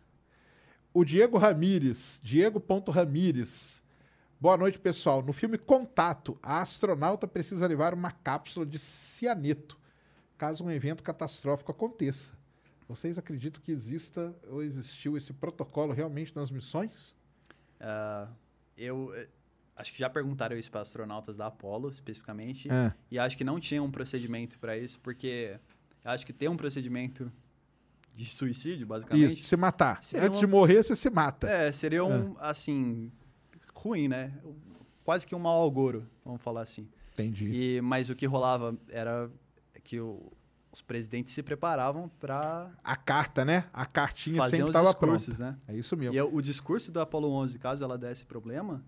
S2: O Diego Ramires, Diego.Ramires. Boa noite, pessoal. No filme Contato, a astronauta precisa levar uma cápsula de cianeto, caso um evento catastrófico aconteça. Vocês acreditam que exista ou existiu esse protocolo realmente nas missões?
S1: Ah, eu eh, acho que já perguntaram isso para astronautas da Apollo, especificamente.
S2: É.
S1: E acho que não tinha um procedimento para isso, porque acho que tem um procedimento de suicídio, basicamente.
S2: Isso, se matar.
S1: Seria
S2: Antes
S1: uma-
S2: de morrer, você se mata.
S1: É, seria um, assim, ruim, né? Quase que um mau agouro, vamos falar assim.
S2: Entendi.
S1: E, mas o que rolava era que o- os presidentes se preparavam para
S2: A carta, né? A cartinha sempre
S1: os
S2: estava
S1: discursos,
S2: pronta.
S1: né?
S2: É isso mesmo.
S1: E o discurso do Apollo 11, caso ela desse problema,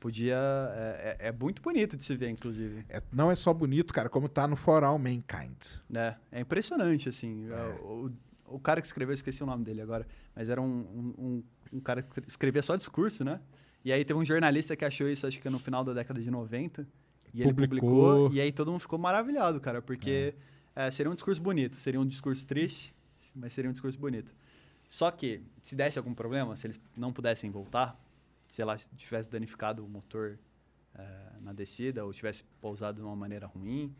S1: podia... É, é- é muito bonito de se ver, inclusive.
S2: É- não é só bonito, cara, como tá no For All Mankind.
S1: né? É impressionante, assim. É, O, o cara que escreveu, eu esqueci o nome dele agora, mas era um, um, um- um cara que escrevia só discurso, né? E aí teve um jornalista que achou isso, acho que no final da década de 90, e ele
S2: Publicou.
S1: publicou, e aí todo mundo ficou maravilhado, cara, porque é, seria um discurso bonito, seria um discurso triste, mas seria um discurso bonito. Só que, se desse algum problema, se eles não pudessem voltar, se ela tivesse danificado o motor é, na descida, ou tivesse pousado de uma maneira ruim,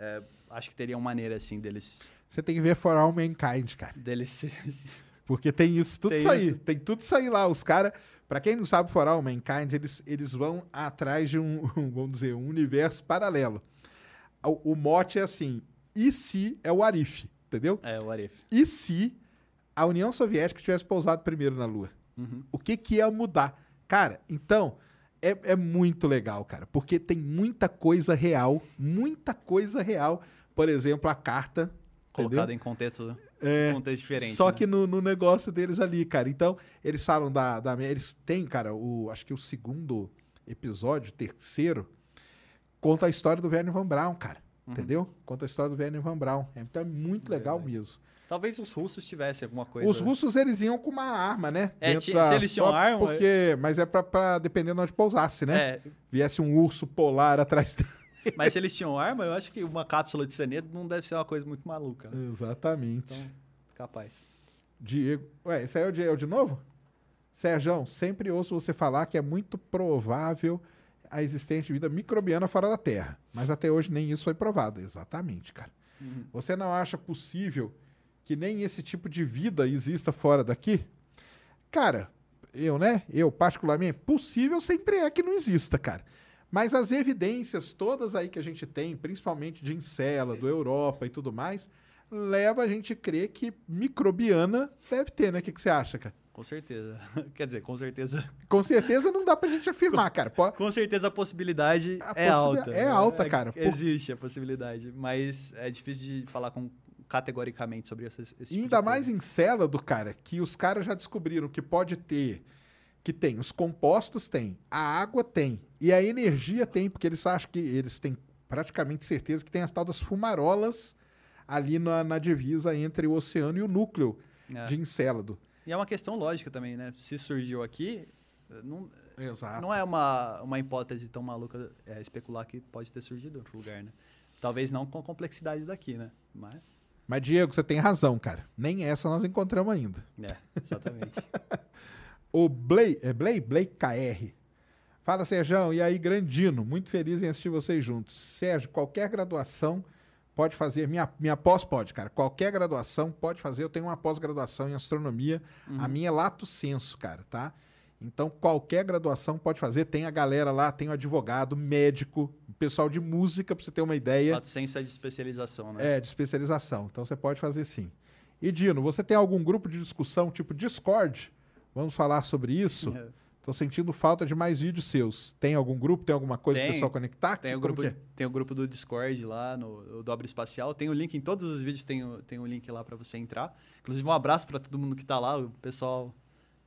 S1: é, acho que teria uma maneira, assim, deles
S2: Você tem que ver For All Mankind, cara.
S1: dele se...
S2: Porque tem isso, tudo
S1: Tem
S2: isso aí.
S1: isso.
S2: Tem tudo isso aí lá. Os caras, pra quem não sabe For All Mankind, eles, eles vão atrás de um, vamos dizer, um universo paralelo. O, o mote é assim, e se é o Arif, entendeu?
S1: É, o Arif.
S2: E se a União Soviética tivesse pousado primeiro na Lua?
S1: Uhum.
S2: O que que ia mudar? Cara, então, é, é muito legal, cara, porque tem muita coisa real, muita coisa real. Por exemplo, a carta, entendeu?
S1: em contexto,
S2: É,
S1: contexto diferente.
S2: Só
S1: né?
S2: que no, no negócio deles ali, cara. Então, eles falam da, da. Eles têm, cara, o, acho que o segundo episódio, terceiro, conta a história do Werner Van Braun, cara.
S1: Uhum.
S2: Entendeu? Conta a história do Werner Van Braun. Então é muito legal
S1: Verdade.
S2: mesmo.
S1: Talvez os russos tivessem alguma coisa.
S2: Os russos, eles iam com uma arma, né?
S1: É,
S2: Dentro
S1: ti-
S2: da-
S1: se eles tinham arma,
S2: Porque, mas é pra, pra dependendo de onde pousasse, né?
S1: É,
S2: Viesse um urso polar atrás dele.
S1: mas se eles tinham arma, eu acho que uma cápsula de cianeto não deve ser uma coisa muito maluca. né?
S2: Exatamente.
S1: Então, capaz.
S2: Diego. Ué, esse aí é o Diego de novo? Sérgio, sempre ouço você falar que é muito provável a existência de vida microbiana fora da Terra. Mas até hoje nem isso foi provado. Exatamente, cara.
S1: Uhum.
S2: Você não acha possível que nem esse tipo de vida exista fora daqui? Cara, eu, né? Eu, particularmente, possível sempre é que não exista, cara. Mas as evidências todas aí que a gente tem, principalmente de Encélado, Europa e tudo mais, leva a gente a crer que microbiana deve ter, né? O que, que você acha, cara?
S1: Com certeza. Quer dizer, com certeza.
S2: Com certeza não dá pra gente afirmar, cara. Pô,
S1: Com certeza a possibilidade
S2: A
S1: é alta.
S2: é alta, cara. Por-
S1: Existe a possibilidade, mas é difícil de falar com, categoricamente sobre esse, esse tipo
S2: ainda
S1: coisa.
S2: mais em Célado, cara, que os caras já descobriram que pode ter, que tem, os compostos tem, a água tem, e a energia tem, porque eles acham que eles têm praticamente certeza que tem as tal das fumarolas ali na, na divisa entre o oceano e o núcleo
S1: É.
S2: de Encélado.
S1: E é uma questão lógica também, né? Se surgiu aqui, não,
S2: Exato.
S1: não é uma, uma hipótese tão maluca é, especular que pode ter surgido em outro lugar, né? Talvez não com a complexidade daqui, né? Mas,
S2: Mas, Diego, você tem razão, cara. Nem essa nós encontramos ainda.
S1: é, exatamente.
S2: O Blay, é Blay? Blay KR. Fala, Sérgio. E aí, Grandino? Muito feliz em assistir vocês juntos. Sérgio, qualquer graduação pode fazer. Minha, minha pós pode, cara. Qualquer graduação pode fazer. Eu tenho uma pós-graduação em astronomia. A minha é lato senso, cara, tá? Então, qualquer graduação pode fazer. Tem a galera lá, tem o advogado, médico, pessoal de música, pra você ter uma ideia.
S1: É de especialização, né?
S2: É, de especialização. Então você pode fazer sim. E Dino, você tem algum grupo de discussão tipo Discord? Vamos falar sobre isso?
S1: É.
S2: Tô sentindo falta de mais vídeos seus. Tem algum grupo? Tem alguma coisa
S1: Tem.
S2: pro pessoal conectar?
S1: Tem o, grupo,
S2: que é?
S1: tem o grupo do Discord lá, no o Dobre Espacial. Tem o link em todos os vídeos, tem o, tem o link lá para você entrar. Inclusive, um abraço para todo mundo que tá lá, o pessoal,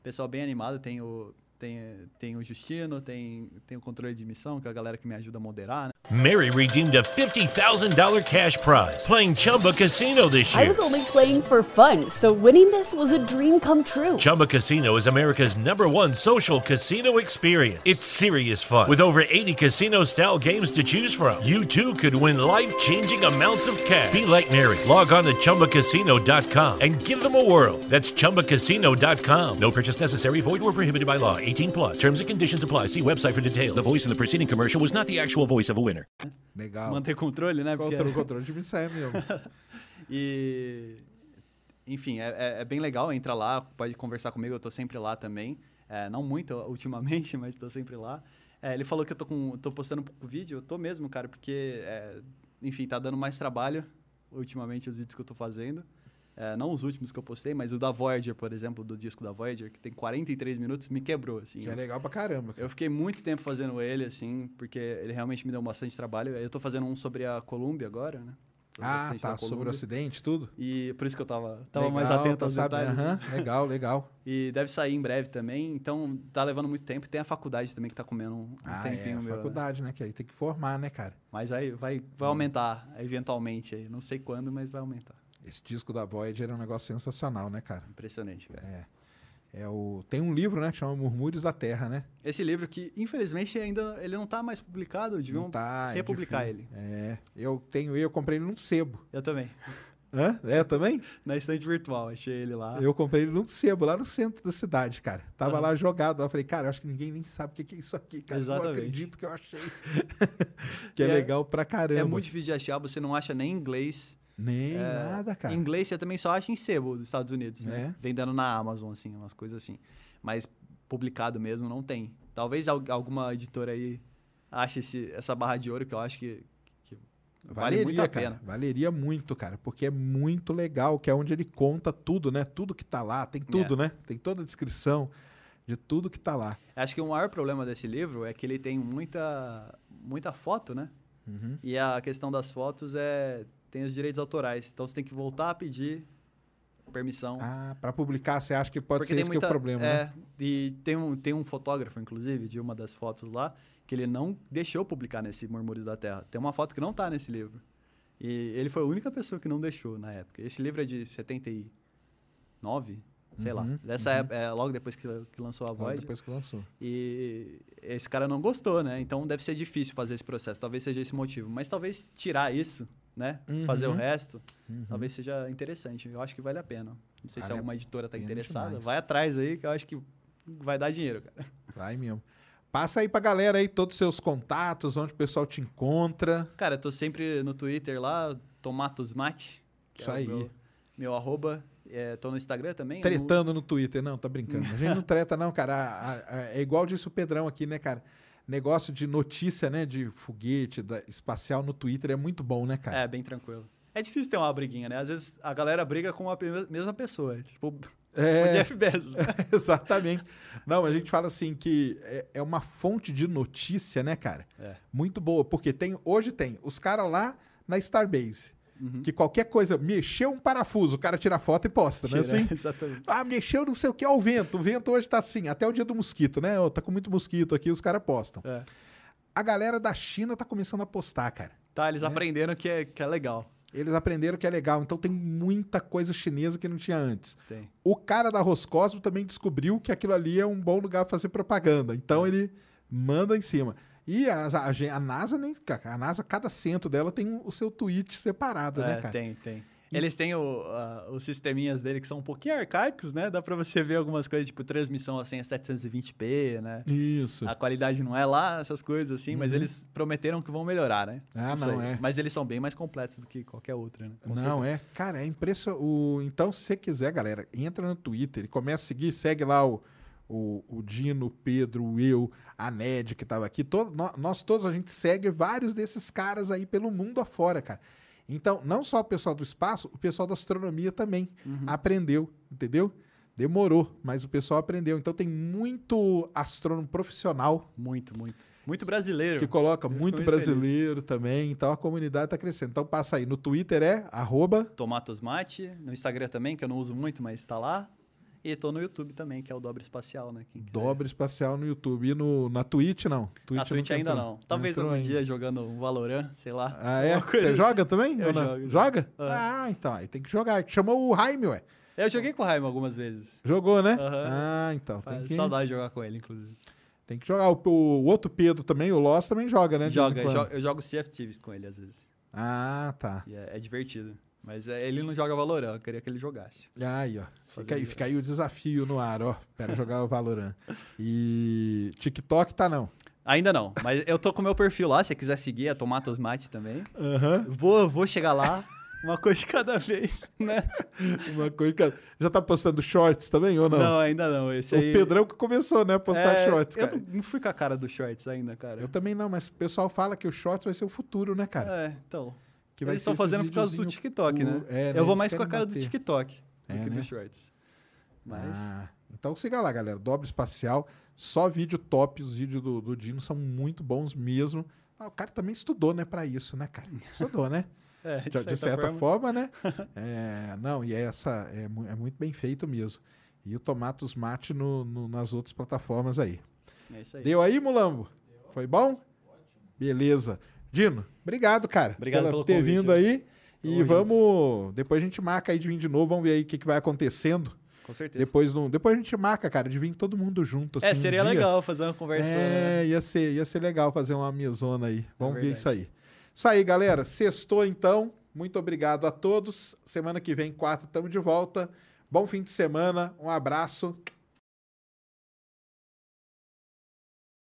S1: pessoal bem animado. Tem o, tem, tem o Justino, tem, tem o controle de missão, que é a galera que me ajuda a moderar, né?
S3: Mary redeemed a $50,000 cash prize playing Chumba Casino this year.
S9: I was only playing for fun, so winning this was a dream come true.
S3: Chumba Casino is America's number one social casino experience. It's serious fun. With over 80 casino style games to choose from, you too could win life changing amounts of cash. Be like Mary. Log on to chumbacasino.com and give them a whirl. That's chumbacasino.com. No purchase necessary, void or prohibited by law. 18 plus. Terms and conditions apply. See website for details. The voice in the preceding commercial was not the actual voice of a winner.
S2: Legal.
S1: Manter controle, né? Porque-
S2: Controle, controle de é mesmo.
S1: E. Enfim, é, é- é bem legal. Entra lá, pode conversar comigo, eu tô sempre lá também. É, não muito ultimamente, mas tô sempre lá. É, ele falou que eu tô, com, tô postando um pouco vídeo, eu tô mesmo, cara, porque, é, enfim, tá dando mais trabalho ultimamente os vídeos que eu tô fazendo. É, não os últimos que eu postei, mas o da Voyager, por exemplo, do disco da Voyager, que tem 43 minutos, me quebrou, assim.
S2: Que é legal pra caramba.
S1: Eu fiquei muito tempo fazendo ele, assim, porque ele realmente me deu bastante trabalho. Eu tô fazendo um sobre a Colômbia agora, né? Sobre
S2: Ah, tá. Sobre o acidente, tudo?
S1: E por isso que eu tava, tava mais
S2: Legal,
S1: atento
S2: tá
S1: aos
S2: sabendo.
S1: detalhes.
S2: Aham, Legal, legal.
S1: E deve sair em breve também, então tá levando muito tempo. Tem a faculdade também que tá comendo um
S2: Ah,
S1: tempinho
S2: é, a
S1: meu. né?
S2: faculdade, né? Que aí tem que formar, né, cara?
S1: Mas aí vai, vai aumentar eventualmente aí. Não sei quando, mas vai aumentar.
S2: Esse disco da Voyager é um negócio sensacional, né, cara?
S1: Impressionante, cara.
S2: É. É o... Tem um livro, né, que chama Murmúrios da Terra, né?
S1: Esse livro que, infelizmente, ainda ele não tá mais publicado, deviam
S2: tá, é
S1: republicar
S2: difícil.
S1: ele.
S2: É. Eu tenho, eu comprei ele num sebo.
S1: Eu também.
S2: Hã? É, também?
S1: Na estante virtual, achei ele lá.
S2: Eu comprei ele num sebo, lá no centro da cidade, cara. Tava
S1: Aham.
S2: lá jogado. Eu falei, cara, acho que ninguém nem sabe o que é isso aqui, cara. Eu Não
S1: Exatamente.
S2: acredito que eu achei. que é,
S1: é-
S2: legal pra caramba.
S1: É muito difícil de achar, você não acha nem em inglês.
S2: Nem
S1: É,
S2: nada, cara.
S1: Em inglês você também só acha em sebo dos Estados Unidos, né?
S2: É.
S1: Vendendo na Amazon, assim, umas coisas assim. Mas publicado mesmo não tem. Talvez al- alguma editora aí ache esse, essa barra de ouro que eu acho que, que vale
S2: Valeria,
S1: muito a
S2: cara.
S1: pena.
S2: Valeria muito, cara, porque é muito legal, que é onde ele conta tudo, né? Tudo que tá lá, tem tudo,
S1: É.
S2: né? Tem toda a descrição de tudo que tá lá.
S1: Acho que o maior problema desse livro é que ele tem muita, muita foto, né?
S2: Uhum.
S1: E a questão das fotos é tem os direitos autorais. Então você tem que voltar a pedir permissão.
S2: Ah, pra publicar, você acha que pode ser esse que é o problema,
S1: é,
S2: né?
S1: E tem um, tem um fotógrafo, inclusive, de uma das fotos lá, que ele não deixou publicar nesse Murmúrios da Terra. Tem uma foto que não tá nesse livro. E ele foi a única pessoa que não deixou na época. Esse livro é de 79, sei lá.
S2: Uhum,
S1: Dessa
S2: uhum.
S1: época, é, logo depois que, que lançou a
S2: Logo
S1: Void.
S2: depois que lançou.
S1: E esse cara não gostou, né? Então deve ser difícil fazer esse processo. Talvez seja esse motivo. Mas talvez tirar isso, né?
S2: Uhum.
S1: Fazer o resto,
S2: Uhum.
S1: talvez seja interessante. Eu acho que vale a pena. Não sei se
S2: Vale a
S1: alguma editora tá
S2: pena
S1: interessada.
S2: demais.
S1: Vai atrás aí, que eu acho que vai dar dinheiro, cara.
S2: Vai mesmo. Passa aí pra galera aí todos os seus contatos, onde o pessoal te encontra.
S1: Cara, eu tô sempre no Twitter lá, Tomatosmate. que
S2: Isso
S1: é
S2: aí.
S1: Meu, meu arroba. É, tô no Instagram também. no-
S2: Tretando no Twitter. Não, tá brincando. A gente não treta, não, cara. A- a- a- é igual disse o Pedrão aqui, né, cara? Negócio de notícia, né? De foguete, da, espacial no Twitter é muito bom, né, cara?
S1: É, bem tranquilo. É difícil ter uma briguinha, né? Às vezes a galera briga com a mesma pessoa. Tipo,
S2: É.
S1: o Jeff Bezos.
S2: Exatamente. Não, a gente fala assim que é, é uma fonte de notícia, né, cara?
S1: É.
S2: Muito boa, porque tem hoje tem os caras lá na Starbase,
S1: Uhum.
S2: que qualquer coisa, mexeu um parafuso, o cara tira foto e posta, né?
S1: Tira,
S2: Assim?
S1: Exatamente.
S2: Ah, mexeu não sei o que, ó, o vento. O vento hoje tá assim, até o dia do mosquito, né? Ó, tá com muito mosquito aqui, os caras postam.
S1: É.
S2: A galera da China tá começando a postar, cara.
S1: Tá, eles
S2: É.
S1: aprenderam que é, que é legal.
S2: Eles aprenderam que é legal, então tem muita coisa chinesa que não tinha antes.
S1: Tem.
S2: O cara da Roscosmo também descobriu que aquilo ali é um bom lugar para fazer propaganda.
S1: É.
S2: Então ele manda em cima. E a, a, a NASA nem. A NASA, cada centro dela tem o seu tweet separado, né,
S1: É,
S2: cara?
S1: tem, tem. Eles têm o, os sisteminhas dele que são um pouquinho arcaicos, né? Dá pra você ver algumas coisas, tipo transmissão assim a 720p, né?
S2: Isso.
S1: A qualidade não é lá, essas coisas assim, mas
S2: Uhum.
S1: eles prometeram que vão melhorar, né?
S2: Ah,
S1: Isso
S2: não,
S1: aí.
S2: é.
S1: Mas eles são bem mais completos do que qualquer outra, né? Com
S2: Não,
S1: certeza.
S2: é. Cara, é impressionante. Então, se você quiser, galera, entra no Twitter e começa a seguir, segue lá o, o, o Dino, o Pedro, eu, a Ned que tava aqui. Todo, nó- nós todos, a gente segue vários desses caras aí pelo mundo afora, cara. Então, não só o pessoal do espaço, o pessoal da astronomia também
S1: Uhum.
S2: aprendeu, entendeu? Demorou, mas o pessoal aprendeu. Então tem muito astrônomo profissional
S1: Muito, muito. Muito brasileiro.
S2: que coloca
S1: Eu
S2: muito
S1: muito feliz.
S2: brasileiro também. Então a comunidade tá crescendo. Então passa aí. No Twitter é arroba
S1: Tomatos Mate, no Instagram também, que eu não uso muito, mas tá lá. E tô no YouTube também, que é o Dobra Espacial, né?
S2: Dobra Espacial no YouTube. E no, na Twitch, não?
S1: na Twitch ainda
S2: entrou.
S1: não. Talvez
S2: ainda.
S1: dia jogando um Valorant, sei lá.
S2: Ah, é? Você
S1: assim.
S2: joga também?
S1: Eu jogo,
S2: Joga?
S1: Ah.
S2: Ah, então. Aí tem que jogar. Chamou o Jaime, ué.
S1: Eu joguei com o Raimo algumas vezes.
S2: Jogou, né?
S1: Aham.
S2: Ah, então. Tem
S1: Faz
S2: que,
S1: Saudade de jogar com ele, inclusive.
S2: tem que jogar. O, o outro Pedro também, o Loss também joga, né?
S1: Joga, eu jogo, CFTVs com ele às vezes.
S2: Ah, tá.
S1: E é, é divertido. Mas é, ele não joga Valorant, eu queria que ele jogasse.
S2: Aí, ó. Fica aí, fica aí o desafio no ar, ó. Para jogar o Valorant. E TikTok tá não.
S1: Ainda não, mas eu tô com o meu perfil lá, se você quiser seguir, é Tomatos Mate também.
S2: Aham.
S1: Vou, vou chegar lá, uma coisa de cada vez, né?
S2: Uma coisa que... Já tá postando shorts também ou não?
S1: Não, ainda não. Esse
S2: o
S1: aí...
S2: Pedrão que começou, né? A postar
S1: É,
S2: shorts,
S1: eu
S2: cara.
S1: não, não fui com a cara dos shorts ainda, cara.
S2: Eu também não, mas o pessoal fala que o shorts vai ser o futuro, né, cara?
S1: É, então.
S2: Que vai
S1: Eles estão fazendo por causa do TikTok,
S2: cu-
S1: né?
S2: é, né,
S1: Eu vou
S2: eles
S1: mais com a cara do
S2: bater.
S1: TikTok do
S2: É,
S1: que
S2: né?
S1: dos shorts. Mas.
S2: Ah, então siga lá, galera. Dobra Espacial, só vídeo top. Os vídeos do, do Dino são muito bons mesmo. Ah, o cara também estudou, né, pra isso, né, cara? Estudou, né?
S1: é,
S2: De, de certa forma, né? É, não, e essa é, é muito bem feito mesmo. E o Tomatos Mate no, no- nas outras plataformas aí.
S1: É isso aí.
S2: Deu aí, Mulambo? Foi bom? Beleza. Dino, obrigado, cara.
S1: Obrigado pelo
S2: por ter
S1: convite,
S2: vindo
S1: né?
S2: aí. E
S1: junto.
S2: vamos. Depois a gente marca aí de vir de novo. Vamos ver aí o que, que vai acontecendo.
S1: Com certeza.
S2: Depois, no, depois a gente marca, cara, de vir todo mundo junto. Assim,
S1: é,
S2: um
S1: seria
S2: dia.
S1: legal fazer uma conversa. né?
S2: É, ia ser, ia ser legal fazer uma mesona aí. Vamos ver
S1: verdade.
S2: isso aí. Isso aí, galera. Sextou então. Muito obrigado a todos. Semana que vem, quarta, estamos de volta. Bom fim de semana. Um abraço.